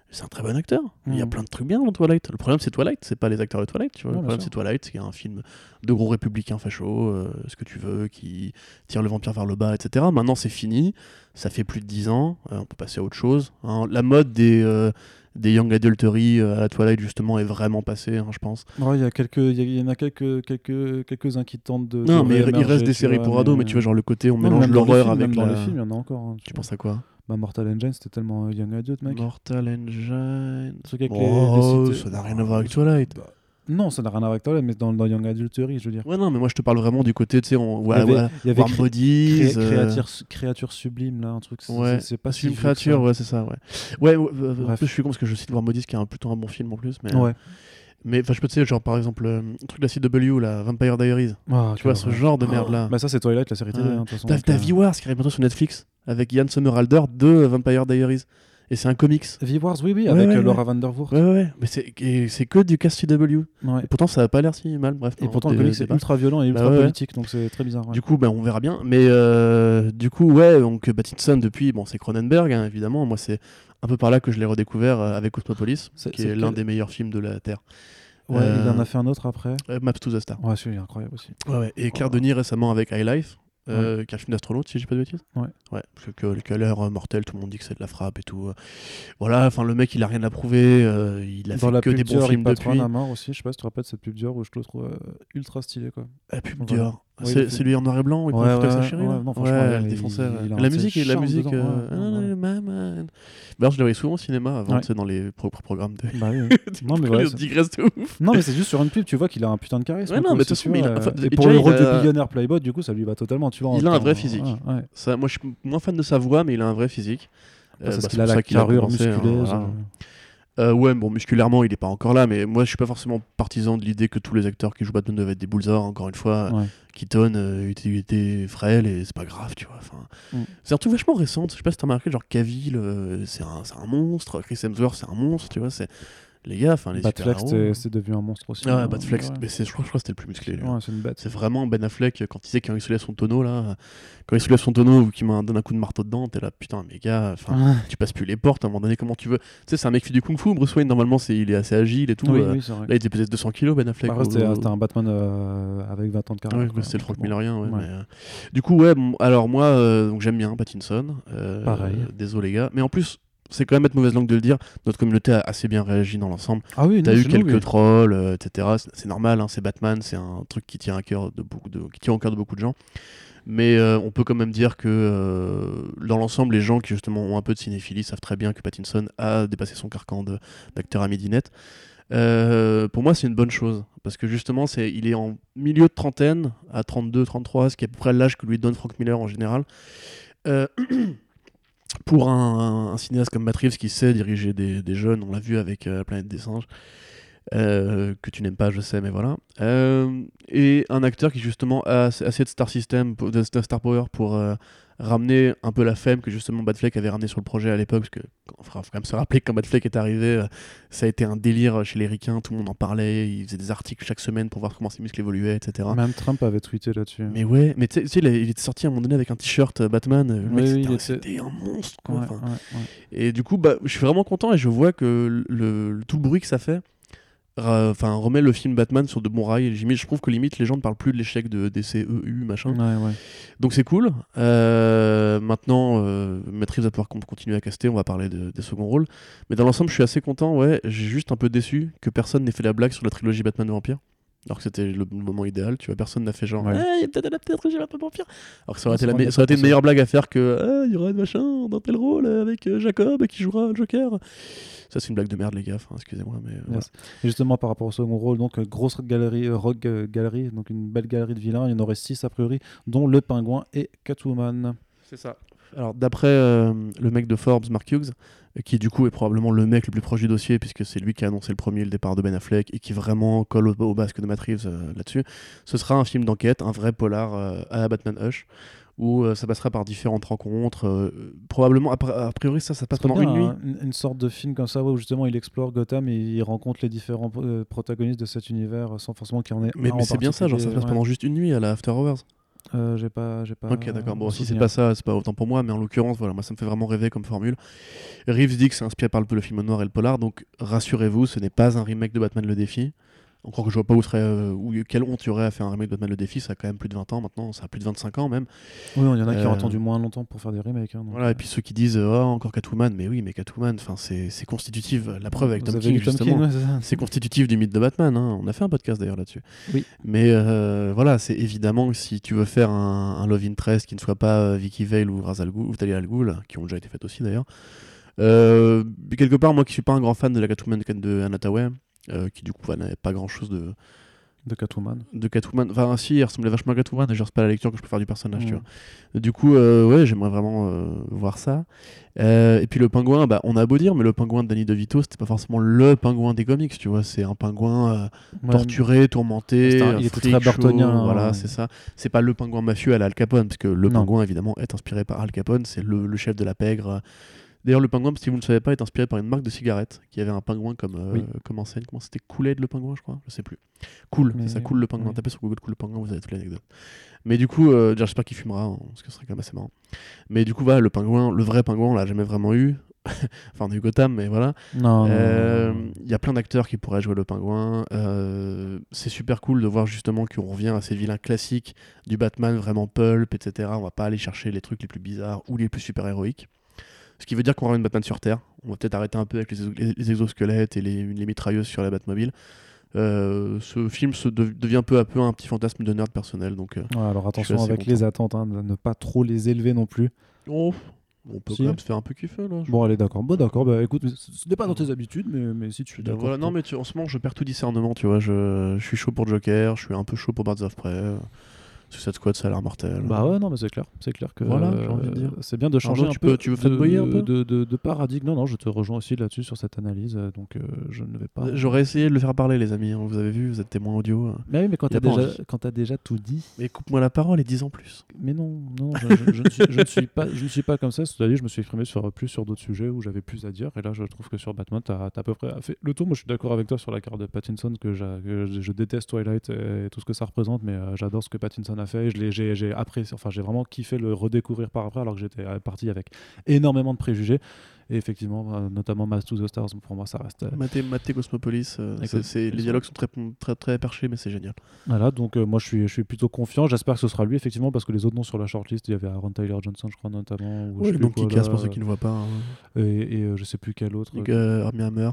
Speaker 2: C'est un très bon acteur. Il y a mm. plein de trucs bien dans Twilight. Le problème, c'est Twilight, c'est pas les acteurs de Twilight. Tu vois. le problème, c'est Twilight, c'est un film de gros républicains fachos, euh, ce que tu veux, qui tire le vampire vers le bas, etc. Maintenant, c'est fini. Ça fait plus de 10 ans. Euh, on peut passer à autre chose. Hein. La mode des, euh, des young adultery à la Twilight, justement, est vraiment passée, hein, je pense.
Speaker 1: Il y, a quelques, il y, en a quelques, quelques, quelques inquiétantes de.
Speaker 2: Non, mais il reste des séries pour ados, mais tu vois, genre le côté, on mélange l'horreur avec.
Speaker 1: Même dans les films, il y en a encore. Hein,
Speaker 2: tu penses à quoi?
Speaker 1: Bah, Mortal Engine, c'était tellement young adult, mec.
Speaker 2: Mortal Engine. oh, ça n'a rien à voir avec Twilight. Bah,
Speaker 1: non, ça n'a rien à voir avec Twilight, mais dans, dans Young Adultery, je veux dire.
Speaker 2: Ouais, non, mais moi je te parle vraiment du côté, tu sais, on. Ouais, il y avait, il y avait Warm Bodies.
Speaker 1: Euh. créature, sublime, là, un truc.
Speaker 2: Ouais, c'est pas si. Une créature, ouais, c'est ça, ouais. Ouais, euh, un peu, je suis con parce que je cite Warm Bodies, qui est un, plutôt un bon film en plus, mais.
Speaker 1: Ouais.
Speaker 2: Mais enfin, je peux te dire, genre par exemple, euh, le truc de la CW, la Vampire Diaries.
Speaker 1: Ah,
Speaker 2: tu vois, ce genre de merde là.
Speaker 1: Bah, ça, c'est Twilight, la série télé. Hein,
Speaker 2: T'as euh... V-Wars qui arrive bientôt sur Netflix avec Ian Somerhalder de Vampire Diaries. Et c'est un comics.
Speaker 1: V-Wars, oui, oui, avec euh, Laura Vandervoort.
Speaker 2: Ouais, ouais, mais c'est que du cast CW. Et pourtant, ça n'a pas l'air si mal, bref.
Speaker 1: Et pourtant, le comics est ultra violent et ultra bah politique, donc c'est très bizarre.
Speaker 2: Du coup, bah, on verra bien. Mais euh, du coup, ouais, donc Pattinson, depuis, bon, c'est Cronenberg, hein, évidemment. Moi, c'est un peu par là que je l'ai redécouvert avec Cosmopolis, qui est, l'un des meilleurs films de la Terre.
Speaker 1: Ouais, il en a euh, fait un autre après.
Speaker 2: Euh, Maps to the Star.
Speaker 1: Ouais, celui-là incroyable aussi.
Speaker 2: Ouais, ouais. Et Claire Denis récemment avec High Life. Euh, qui est un film d'astronaute, si j'ai pas de bêtises.
Speaker 1: Ouais.
Speaker 2: Ouais, parce que, que, l'air mortel, tout le monde dit que c'est de la frappe et tout. Voilà, enfin, le mec, il a rien à prouver. il a fait que des bons films depuis.
Speaker 1: à mort aussi, je sais pas si tu te rappelles cette pub Dior où je te le trouve ultra stylé, quoi.
Speaker 2: La pub Dior. C'est lui en noir et blanc, il
Speaker 1: ouais, ouais,
Speaker 2: sa chérie.
Speaker 1: Ouais, non, franchement, il,
Speaker 2: défonçait. la musique, la musique. D'ailleurs, je la voyais souvent au cinéma avant, sais, dans les programmes de.
Speaker 1: Bah
Speaker 2: non, mais voilà. digresse de ouf.
Speaker 1: Non, mais c'est juste sur une pub, tu vois qu'il a un putain de charisme.
Speaker 2: Ouais, non, mais de toute façon,
Speaker 1: et pour le rôle de billionnaire Playboy, du coup, ça lui va totalement, tu vois.
Speaker 2: Il a un vrai physique. Moi, je suis moins fan de sa voix, mais il a un vrai physique.
Speaker 1: Bah, parce qu'il a la carrure musculeuse.
Speaker 2: Euh, ouais, bon, musculairement, il est pas encore là, mais moi, je suis pas forcément partisan de l'idée que tous les acteurs qui jouent Batman doivent être des bullsors. Encore une fois, ouais. Keaton euh, était, était, frêle et c'est pas grave, tu vois. Enfin, mm. C'est un truc vachement récent. Je sais pas si t'as remarqué, genre Cavill, euh, c'est un, un, monstre. Chris Hemsworth, c'est un monstre, tu vois. C'est les gars, enfin les
Speaker 1: Batfleck, c'est devenu un monstre aussi.
Speaker 2: Ouais, hein. Batfleck, mais je crois, je crois que c'était le plus musclé.
Speaker 1: Ouais, c'est une bête.
Speaker 2: C'est vraiment Ben Affleck quand il sait quand il soulève son tonneau là, quand il soulève son tonneau ou qu'il me donne un coup de marteau dedans, t'es là putain mais gars, enfin tu passes plus les portes à un moment donné comment tu veux? Tu sais c'est un mec qui fait du kung fu, Bruce Wayne normalement c'est il est assez agile et tout.
Speaker 1: Oui, euh, oui,
Speaker 2: là il était peut-être 200 kilos Ben Affleck.
Speaker 1: Bah, c'était un Batman euh, avec 20 ans de carrière.
Speaker 2: Ouais, c'était le Frank Millerien. Ouais, mais, euh, Du coup ouais, alors moi donc j'aime bien Pattinson.
Speaker 1: Pareil.
Speaker 2: Désolé les gars, mais en plus c'est quand même être mauvaise langue de le dire, notre communauté a assez bien réagi dans l'ensemble.
Speaker 1: Ah oui,
Speaker 2: T'as eu quelques trolls, euh, etc. C'est normal, hein, c'est Batman, c'est un truc qui tient à cœur de beaucoup de, qui tient au cœur de beaucoup de gens. Mais euh, on peut quand même dire que euh, dans l'ensemble, les gens qui justement ont un peu de cinéphilie savent très bien que Pattinson a dépassé son carcan d'acteur à midinette. pour moi, c'est une bonne chose parce que justement, c'est il est en milieu de trentaine, à 32, 33, ce qui est à peu près l'âge que lui donne Frank Miller en général. pour un, cinéaste comme Matt qui sait diriger des, jeunes, on l'a vu avec euh, La planète des singes, euh, que tu n'aimes pas, je sais, mais voilà. Euh, et un acteur qui justement a assez star system, de star power pour ramener un peu la femme que justement Batfleck avait ramené sur le projet à l'époque, parce que faut quand même se rappeler que quand Batfleck est arrivé, euh, ça a été un délire chez les ricains, tout le monde en parlait, ils faisaient des articles chaque semaine pour voir comment ses muscles évoluaient, etc.
Speaker 1: Même Trump avait tweeté là-dessus.
Speaker 2: Mais ouais, mais tu sais, il, était sorti à un moment donné avec un t-shirt euh, Batman, le mec c'était un monstre, quoi. et du coup, bah, je suis vraiment content et je vois que le, tout le bruit que ça fait, enfin remet le film Batman sur de bons rails. Je trouve que limite les gens ne parlent plus de l'échec de DCEU machin. Donc c'est cool. Euh, maintenant, euh, Maîtrise va pouvoir continuer à caster. On va parler des seconds rôles. Mais dans l'ensemble, je suis assez content. Ouais, j'ai juste un peu déçu que personne n'ait fait la blague sur la trilogie Batman Vampire. Alors que c'était le moment idéal, tu vois, personne n'a fait genre, ouais. il y a peut-être adapté la trilogie Batman Vampire. Alors que ça aurait, été, la ça aurait été une meilleure blague à faire que, ah, il y aura un machin dans tel rôle avec euh, Jacob qui jouera le Joker. Ça, c'est une blague de merde, les gars. excusez-moi. Mais,
Speaker 1: Et justement, par rapport au second rôle, donc, euh, grosse galerie, euh, rogue galerie, donc une belle galerie de vilains. Il y en aurait six a priori, dont le pingouin et Catwoman.
Speaker 2: C'est ça. Alors, d'après euh, le mec de Forbes, Mark Hughes, qui du coup est probablement le mec le plus proche du dossier, puisque c'est lui qui a annoncé le premier le départ de Ben Affleck et qui vraiment colle au, basque de Matt Reeves euh, là-dessus, ce sera un film d'enquête, un vrai polar euh, à la Batman Hush où ça passera par différentes rencontres. probablement, a, priori, ça, ça passe pendant une nuit.
Speaker 1: Une, sorte de film comme ça où justement il explore Gotham et il rencontre les différents protagonistes de cet univers sans forcément qu'il y en ait.
Speaker 2: Mais, mais c'est bien ça, genre ça se passe pendant juste une nuit à la After Hours.
Speaker 1: Euh, j'ai pas, j'ai pas.
Speaker 2: Ok, d'accord. Bon, si c'est pas ça, c'est pas autant pour moi, mais en l'occurrence, voilà, moi ça me fait vraiment rêver comme formule. Reeves dit que c'est inspiré par le, le film noir et le polar, donc rassurez-vous, ce n'est pas un remake de Batman le défi. Encore que je vois pas où serait, euh, où, quelle honte il y aurait à faire un remake de Batman le défi, ça a quand même plus de 20 ans maintenant, ça a plus de 25 ans même.
Speaker 1: Oui, il y en a qui ont euh, attendu moins longtemps pour faire des remakes. Hein,
Speaker 2: voilà, et puis ceux qui disent oh, encore Catwoman, mais oui, mais Catwoman, c'est constitutif, la preuve avec Tom King, justement, c'est constitutif du mythe de Batman. Hein. On a fait un podcast d'ailleurs là-dessus.
Speaker 1: Oui.
Speaker 2: Mais euh, voilà, c'est évidemment si tu veux faire un, un, Love Interest qui ne soit pas Vicky Vale ou Ra's al Ghul, ou Talia al Ghul, qui ont déjà été faites aussi d'ailleurs. quelque part, moi qui suis pas un grand fan de la Catwoman de Anna qui du coup n'avait pas grand chose de,
Speaker 1: de Catwoman.
Speaker 2: De Catwoman. Enfin, si, il ressemblait vachement à Catwoman, et je c'est pas la lecture que je peux faire du personnage, tu vois. Du coup, euh, ouais, j'aimerais vraiment euh, voir ça. Euh, et puis le pingouin, bah, on a beau dire, mais le pingouin de Danny DeVito, c'était pas forcément le pingouin des comics, tu vois. C'est un pingouin torturé, tourmenté.
Speaker 1: il était très bartonien.
Speaker 2: Voilà, c'est ça. C'est pas le pingouin mafieux à la Al Capone, parce que le pingouin, évidemment, est inspiré par Al Capone. C'est le, le, chef de la pègre D'ailleurs, le pingouin, si vous ne le savez pas, est inspiré par une marque de cigarettes qui avait un pingouin comme, euh, comme enseigne. Comment c'était Cooled le pingouin, je crois? Je sais plus. Cool, c'est ça, cool le pingouin. Tapez sur Google cool le pingouin, vous avez toute l'anecdote. Mais du coup, euh, j'espère qu'il fumera, hein, parce que ce serait quand même assez marrant. Mais du coup, voilà, le pingouin, le vrai pingouin, on l'a jamais vraiment eu. enfin, on a eu Gotham, mais voilà.
Speaker 1: Euh,
Speaker 2: il y a plein d'acteurs qui pourraient jouer le pingouin. c'est super cool de voir justement qu'on revient à ces vilains classiques du Batman, vraiment pulp, etc. On va pas aller chercher les trucs les plus bizarres ou les plus super héroïques. Ce qui veut dire qu'on aura une Batman sur Terre. On va peut-être arrêter un peu avec les, exosquelettes et les, mitrailleuses sur la Batmobile. Euh, ce film se devient peu à peu un petit fantasme de nerd personnel. Donc, euh,
Speaker 1: alors attention avec les attentes, hein, ne pas trop les élever non plus.
Speaker 2: Oh, on peut quand même se faire un peu kiffer là.
Speaker 1: Bon, allez, d'accord. Bon, d'accord. Bah écoute, ce n'est pas dans tes habitudes, mais, mais si tu.
Speaker 2: Bah, voilà, non, mais en ce moment, je perds tout discernement, tu vois. Je, je, suis chaud pour Joker, je suis un peu chaud pour Birds of Prey. Suicide Squad, ça a l'air mortel.
Speaker 1: Bah ouais, non, mais c'est clair. C'est clair que
Speaker 2: voilà, j'ai envie de dire.
Speaker 1: c'est bien de changer un
Speaker 2: tu
Speaker 1: peu.
Speaker 2: Peux, tu veux de, un peu
Speaker 1: de, de, de, paradigme. Non, non, je te rejoins aussi là-dessus sur cette analyse. Euh, donc, euh, je ne vais pas.
Speaker 2: J'aurais essayé de le faire parler, les amis. Hein. Vous avez vu, vous êtes témoins audio. Hein.
Speaker 1: Mais oui, mais quand t'as déjà, quand as déjà tout dit.
Speaker 2: Mais coupe-moi la parole et dis en plus.
Speaker 1: Mais non, non, je, ne suis, je, ne suis, pas, je ne suis pas comme ça. C'est-à-dire, je me suis exprimé sur plus sur d'autres sujets où j'avais plus à dire. Et là, je trouve que sur Batman, tu as, à peu près fait le tour. Moi, je suis d'accord avec toi sur la carte de Pattinson que, je déteste Twilight et tout ce que ça représente, mais euh, j'adore ce que Pattinson a fait. J'ai apprécié, enfin j'ai vraiment kiffé le redécouvrir par après alors que j'étais parti avec énormément de préjugés. Et effectivement, euh, notamment Mass to the Stars, pour moi, ça reste.
Speaker 2: Euh, Maté, Maté Cosmopolis, euh, c'est, les dialogues sont très, très, très perchés, mais c'est génial.
Speaker 1: Voilà, donc moi je suis, je suis plutôt confiant. J'espère que ce sera lui, effectivement, parce que les autres noms sur la shortlist, il y avait Aaron Tyler Johnson, je crois, notamment.
Speaker 2: Ou oui, donc qui casse pour ceux qui ne voient pas. Hein.
Speaker 1: Et, et je sais plus quel autre.
Speaker 2: Armie Hammer.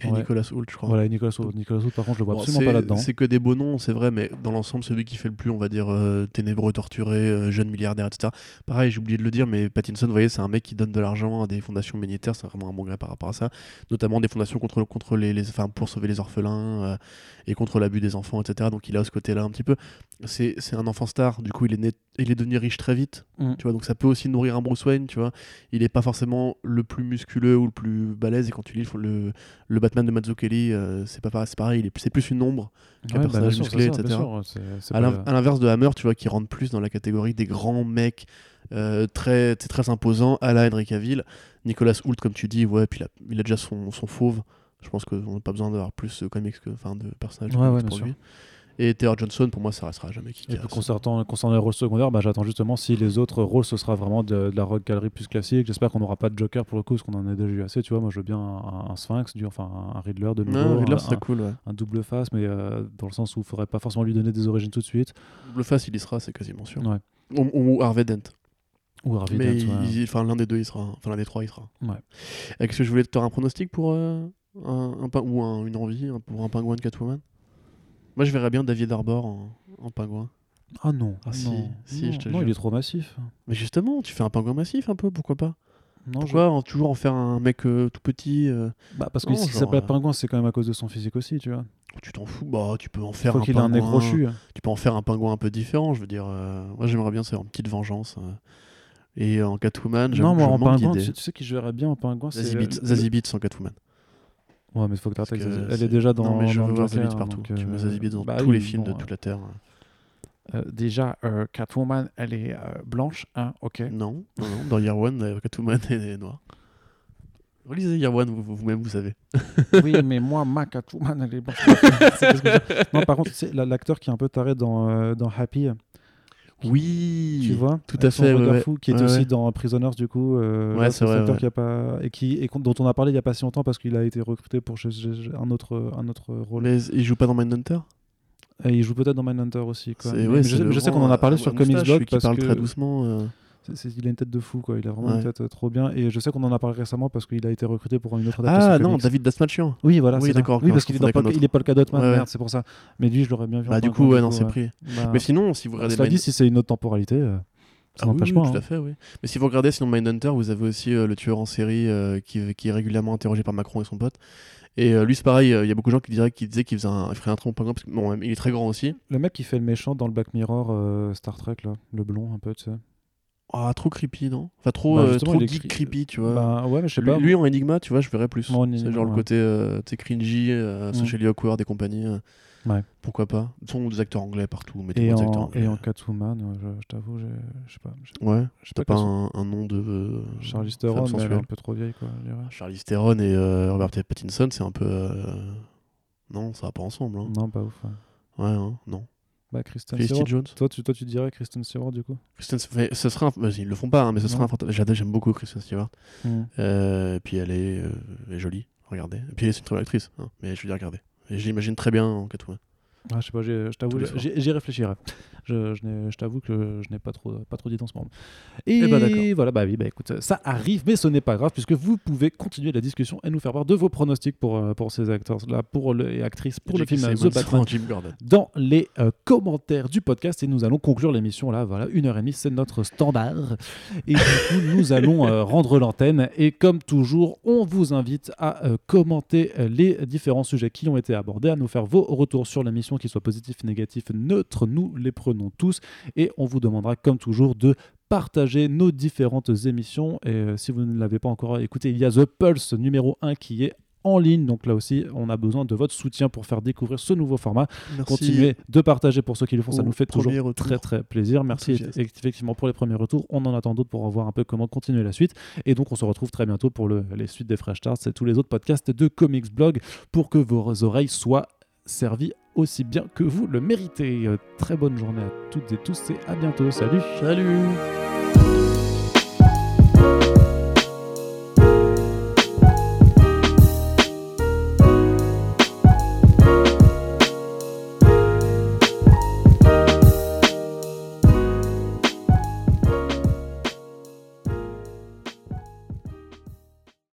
Speaker 2: Et Nicolas Hoult, je crois.
Speaker 1: Voilà, Nicolas Hoult. Nicolas Hoult, par contre, je le vois absolument pas là-dedans.
Speaker 2: C'est que des beaux noms, c'est vrai, mais dans l'ensemble, celui qui fait le plus, on va dire, euh, ténébreux, torturé, euh, jeune milliardaire, etc. Pareil, j'ai oublié de le dire, mais Pattinson, vous voyez, c'est un mec qui donne de l'argent à des fondations humanitaires, c'est vraiment un bon gars par rapport à ça. Notamment des fondations contre, contre les, les enfin, pour sauver les orphelins euh, et contre l'abus des enfants, etc. Donc il a ce côté-là un petit peu. C'est un enfant star, du coup, il est, né, il est devenu riche très vite, mm. tu vois, donc ça peut aussi nourrir un Bruce Wayne, tu vois. Il est pas forcément le plus musculeux ou le plus balèze, et quand tu lis le, le Batman de Mazzucchelli, euh, c'est pas pareil, c'est pareil, c'est plus une ombre qu'un
Speaker 1: bah,
Speaker 2: personnage musclé, etc. à l'inverse de Hammer, tu vois, qui rentre plus dans la catégorie des grands mecs euh, très, très imposants, à la Henry Cavill. Nicolas Hoult, comme tu dis, ouais, puis il a, il a déjà son, son fauve. Je pense qu'on n'a pas besoin d'avoir plus de comics que, enfin, de personnages
Speaker 1: ouais,
Speaker 2: pour lui. Et Taylor Johnson, pour moi, ça restera jamais qui
Speaker 1: Et concernant, concernant les rôles secondaires, bah, j'attends justement si les autres rôles, ce sera vraiment de, la rock galerie plus classique. J'espère qu'on n'aura pas de Joker pour le coup, parce qu'on en a déjà eu assez. Tu vois, moi, je veux bien un, Sphinx, du, enfin un Riddler de nouveau.
Speaker 2: Riddler,
Speaker 1: un,
Speaker 2: cool.
Speaker 1: Un double face, mais euh, dans le sens où il ne faudrait pas forcément lui donner des origines tout de suite.
Speaker 2: Double face, il y sera, c'est quasiment sûr.
Speaker 1: Ouais.
Speaker 2: Ou, Harvey Dent.
Speaker 1: Ou Harvey Dent.
Speaker 2: Enfin, l'un des deux, il sera. Enfin, l'un des trois, il sera.
Speaker 1: Ouais.
Speaker 2: Est-ce que je voulais te faire un pronostic pour euh, un, un, ou une envie pour un pingouin de Catwoman? Moi, je verrais bien David Arbor en, pingouin.
Speaker 1: Ah non.
Speaker 2: Ah si,
Speaker 1: non,
Speaker 2: si je te
Speaker 1: non il est trop massif.
Speaker 2: Mais justement, tu fais un pingouin massif un peu, pourquoi pas? Non, Pourquoi toujours en faire un mec euh, tout petit euh?
Speaker 1: Bah parce que si ça s'appelle euh, pingouin, c'est quand même à cause de son physique aussi, tu vois.
Speaker 2: Tu t'en fous Bah tu peux en faire un
Speaker 1: qu'il ait un crochu.
Speaker 2: Tu peux en faire un pingouin un peu différent, je veux dire. moi j'aimerais bien c'est une petite vengeance Et en Catwoman,
Speaker 1: Non, moi en pingouin, tu, sais qui je verrais bien en pingouin
Speaker 2: c'est. Zazie Beats en Catwoman.
Speaker 1: Ouais, mais il faut que tu Elle est déjà dans. Non,
Speaker 2: mais je
Speaker 1: veux
Speaker 2: voir Zazie partout. tu mets Zazie Beats dans bah tous les films de toute la Terre.
Speaker 1: déjà, Catwoman, elle est blanche, hein, ok.
Speaker 2: Non, non, non. Dans Year One, Catwoman, est noire. Relisez Year One, vous-même, vous, savez.
Speaker 1: oui, mais moi, ma Catwoman, elle est blanche. non, par contre, c'est l'acteur qui est un peu taré dans, dans Happy.
Speaker 2: Oui,
Speaker 1: tu vois,
Speaker 2: tout à fait. Ouais,
Speaker 1: fou, qui est aussi dans Prisoners du coup.
Speaker 2: Euh, ouais, c'est vrai.
Speaker 1: Qui a pas et qui et dont on a parlé il y a pas si longtemps parce qu'il a été recruté pour un autre un autre rôle.
Speaker 2: Mais il joue pas dans Mindhunter?
Speaker 1: Et Il joue peut-être dans Mindhunter aussi. Quoi. je, sais qu'on en a parlé sur Comics Blog
Speaker 2: parce parle très doucement. Euh
Speaker 1: il a une tête de fou, quoi. Il a vraiment une tête euh, trop bien. Et je sais qu'on en a parlé récemment parce qu'il a été recruté pour une autre
Speaker 2: adaptation. Ah non, David Dasmachian.
Speaker 1: Oui, voilà.
Speaker 2: Oui, d'accord.
Speaker 1: Oui, parce qu'il est, il est Polka Dot Man, merde, c'est pour ça. Mais lui, je l'aurais bien vu.
Speaker 2: Bah, du coup, ouais, non, c'est pris. Bah, mais sinon, si vous regardez.
Speaker 1: Cela dit, si c'est une autre temporalité. Euh, ça ah n'empêche pas.
Speaker 2: Tout à hein. fait, oui. Mais si vous regardez sinon Mindhunter, vous avez aussi euh, le tueur en série qui, qui, est régulièrement interrogé par Macron et son pote. Et lui, c'est pareil, il y a beaucoup de gens qui, diraient, qui disaient qu'il ferait un tronc pingouin, parce que bon, il est très grand aussi.
Speaker 1: Le mec qui fait le méchant dans le Black Mirror Star Trek, là, le blond un peu, tu sais.
Speaker 2: Ah, trop creepy, non Enfin, trop, bah, euh, trop geek creepy, tu vois.
Speaker 1: Bah, ouais, mais je sais
Speaker 2: lui,
Speaker 1: pas.
Speaker 2: Lui, en Enigma, tu vois, je verrais plus. C'est genre le côté euh, cringy, euh, mm. Socially Awkward et compagnie. Euh.
Speaker 1: Ouais.
Speaker 2: Pourquoi pas Ils sont des acteurs anglais partout.
Speaker 1: Et en,
Speaker 2: acteurs
Speaker 1: et en Catwoman, je, je t'avoue, je sais pas.
Speaker 2: Ouais, t'as pas, pas un, un, nom de.
Speaker 1: Charlie Theron, mais elle est un peu trop vieille, quoi.
Speaker 2: Charlie Theron et Robert Pattinson, c'est un peu. Non, ça va pas ensemble. Hein.
Speaker 1: Non, pas ouf.
Speaker 2: Ouais, hein, non.
Speaker 1: Bah, Kristen Stewart. Jones. Toi tu, toi, tu dirais Kristen Stewart, du coup?
Speaker 2: Kristen, ce sera un... Ils le font pas, hein, mais ce sera un J'aime beaucoup Kristen Stewart. Mm. Euh, puis elle est, euh, elle est, jolie, regardez. Et puis elle est une très bonne actrice, hein, mais je vais dire, regardez. Et je l'imagine très bien en Catwoman.
Speaker 1: Ah, je sais pas, je t'avoue, j'y réfléchirai. Je, je, t'avoue que je n'ai pas trop, pas trop dit en ce moment. Et, eh ben, voilà, bah oui, bah écoute, ça arrive, mais ce n'est pas grave, puisque vous pouvez continuer la discussion et nous faire voir de vos pronostics pour, euh, pour ces acteurs-là, pour les actrices, pour le film The Batman, dans les euh, commentaires du podcast. Et nous allons conclure l'émission là, voilà, une heure et demie, c'est notre standard. Et du coup, nous allons euh, rendre l'antenne. Et comme toujours, on vous invite à commenter les différents sujets qui ont été abordés, à nous faire vos retours sur l'émission qu'ils soient positifs, négatifs, neutres, nous les prenons tous et on vous demandera comme toujours de partager nos différentes émissions et euh, si vous ne l'avez pas encore écouté, il y a The Pulse numéro 1 qui est en ligne. Donc là aussi, on a besoin de votre soutien pour faire découvrir ce nouveau format. Continuez de partager pour ceux qui le font, ça nous fait toujours très très plaisir. Merci effectivement pour les premiers retours. On en attend d'autres pour voir un peu comment continuer la suite. Et donc on se retrouve très bientôt pour les suites des Fresh Starts et tous les autres podcasts de Comics Blog pour que vos oreilles soient servi aussi bien que vous le méritez. Euh, très bonne journée à toutes et tous et à bientôt. Salut
Speaker 2: Salut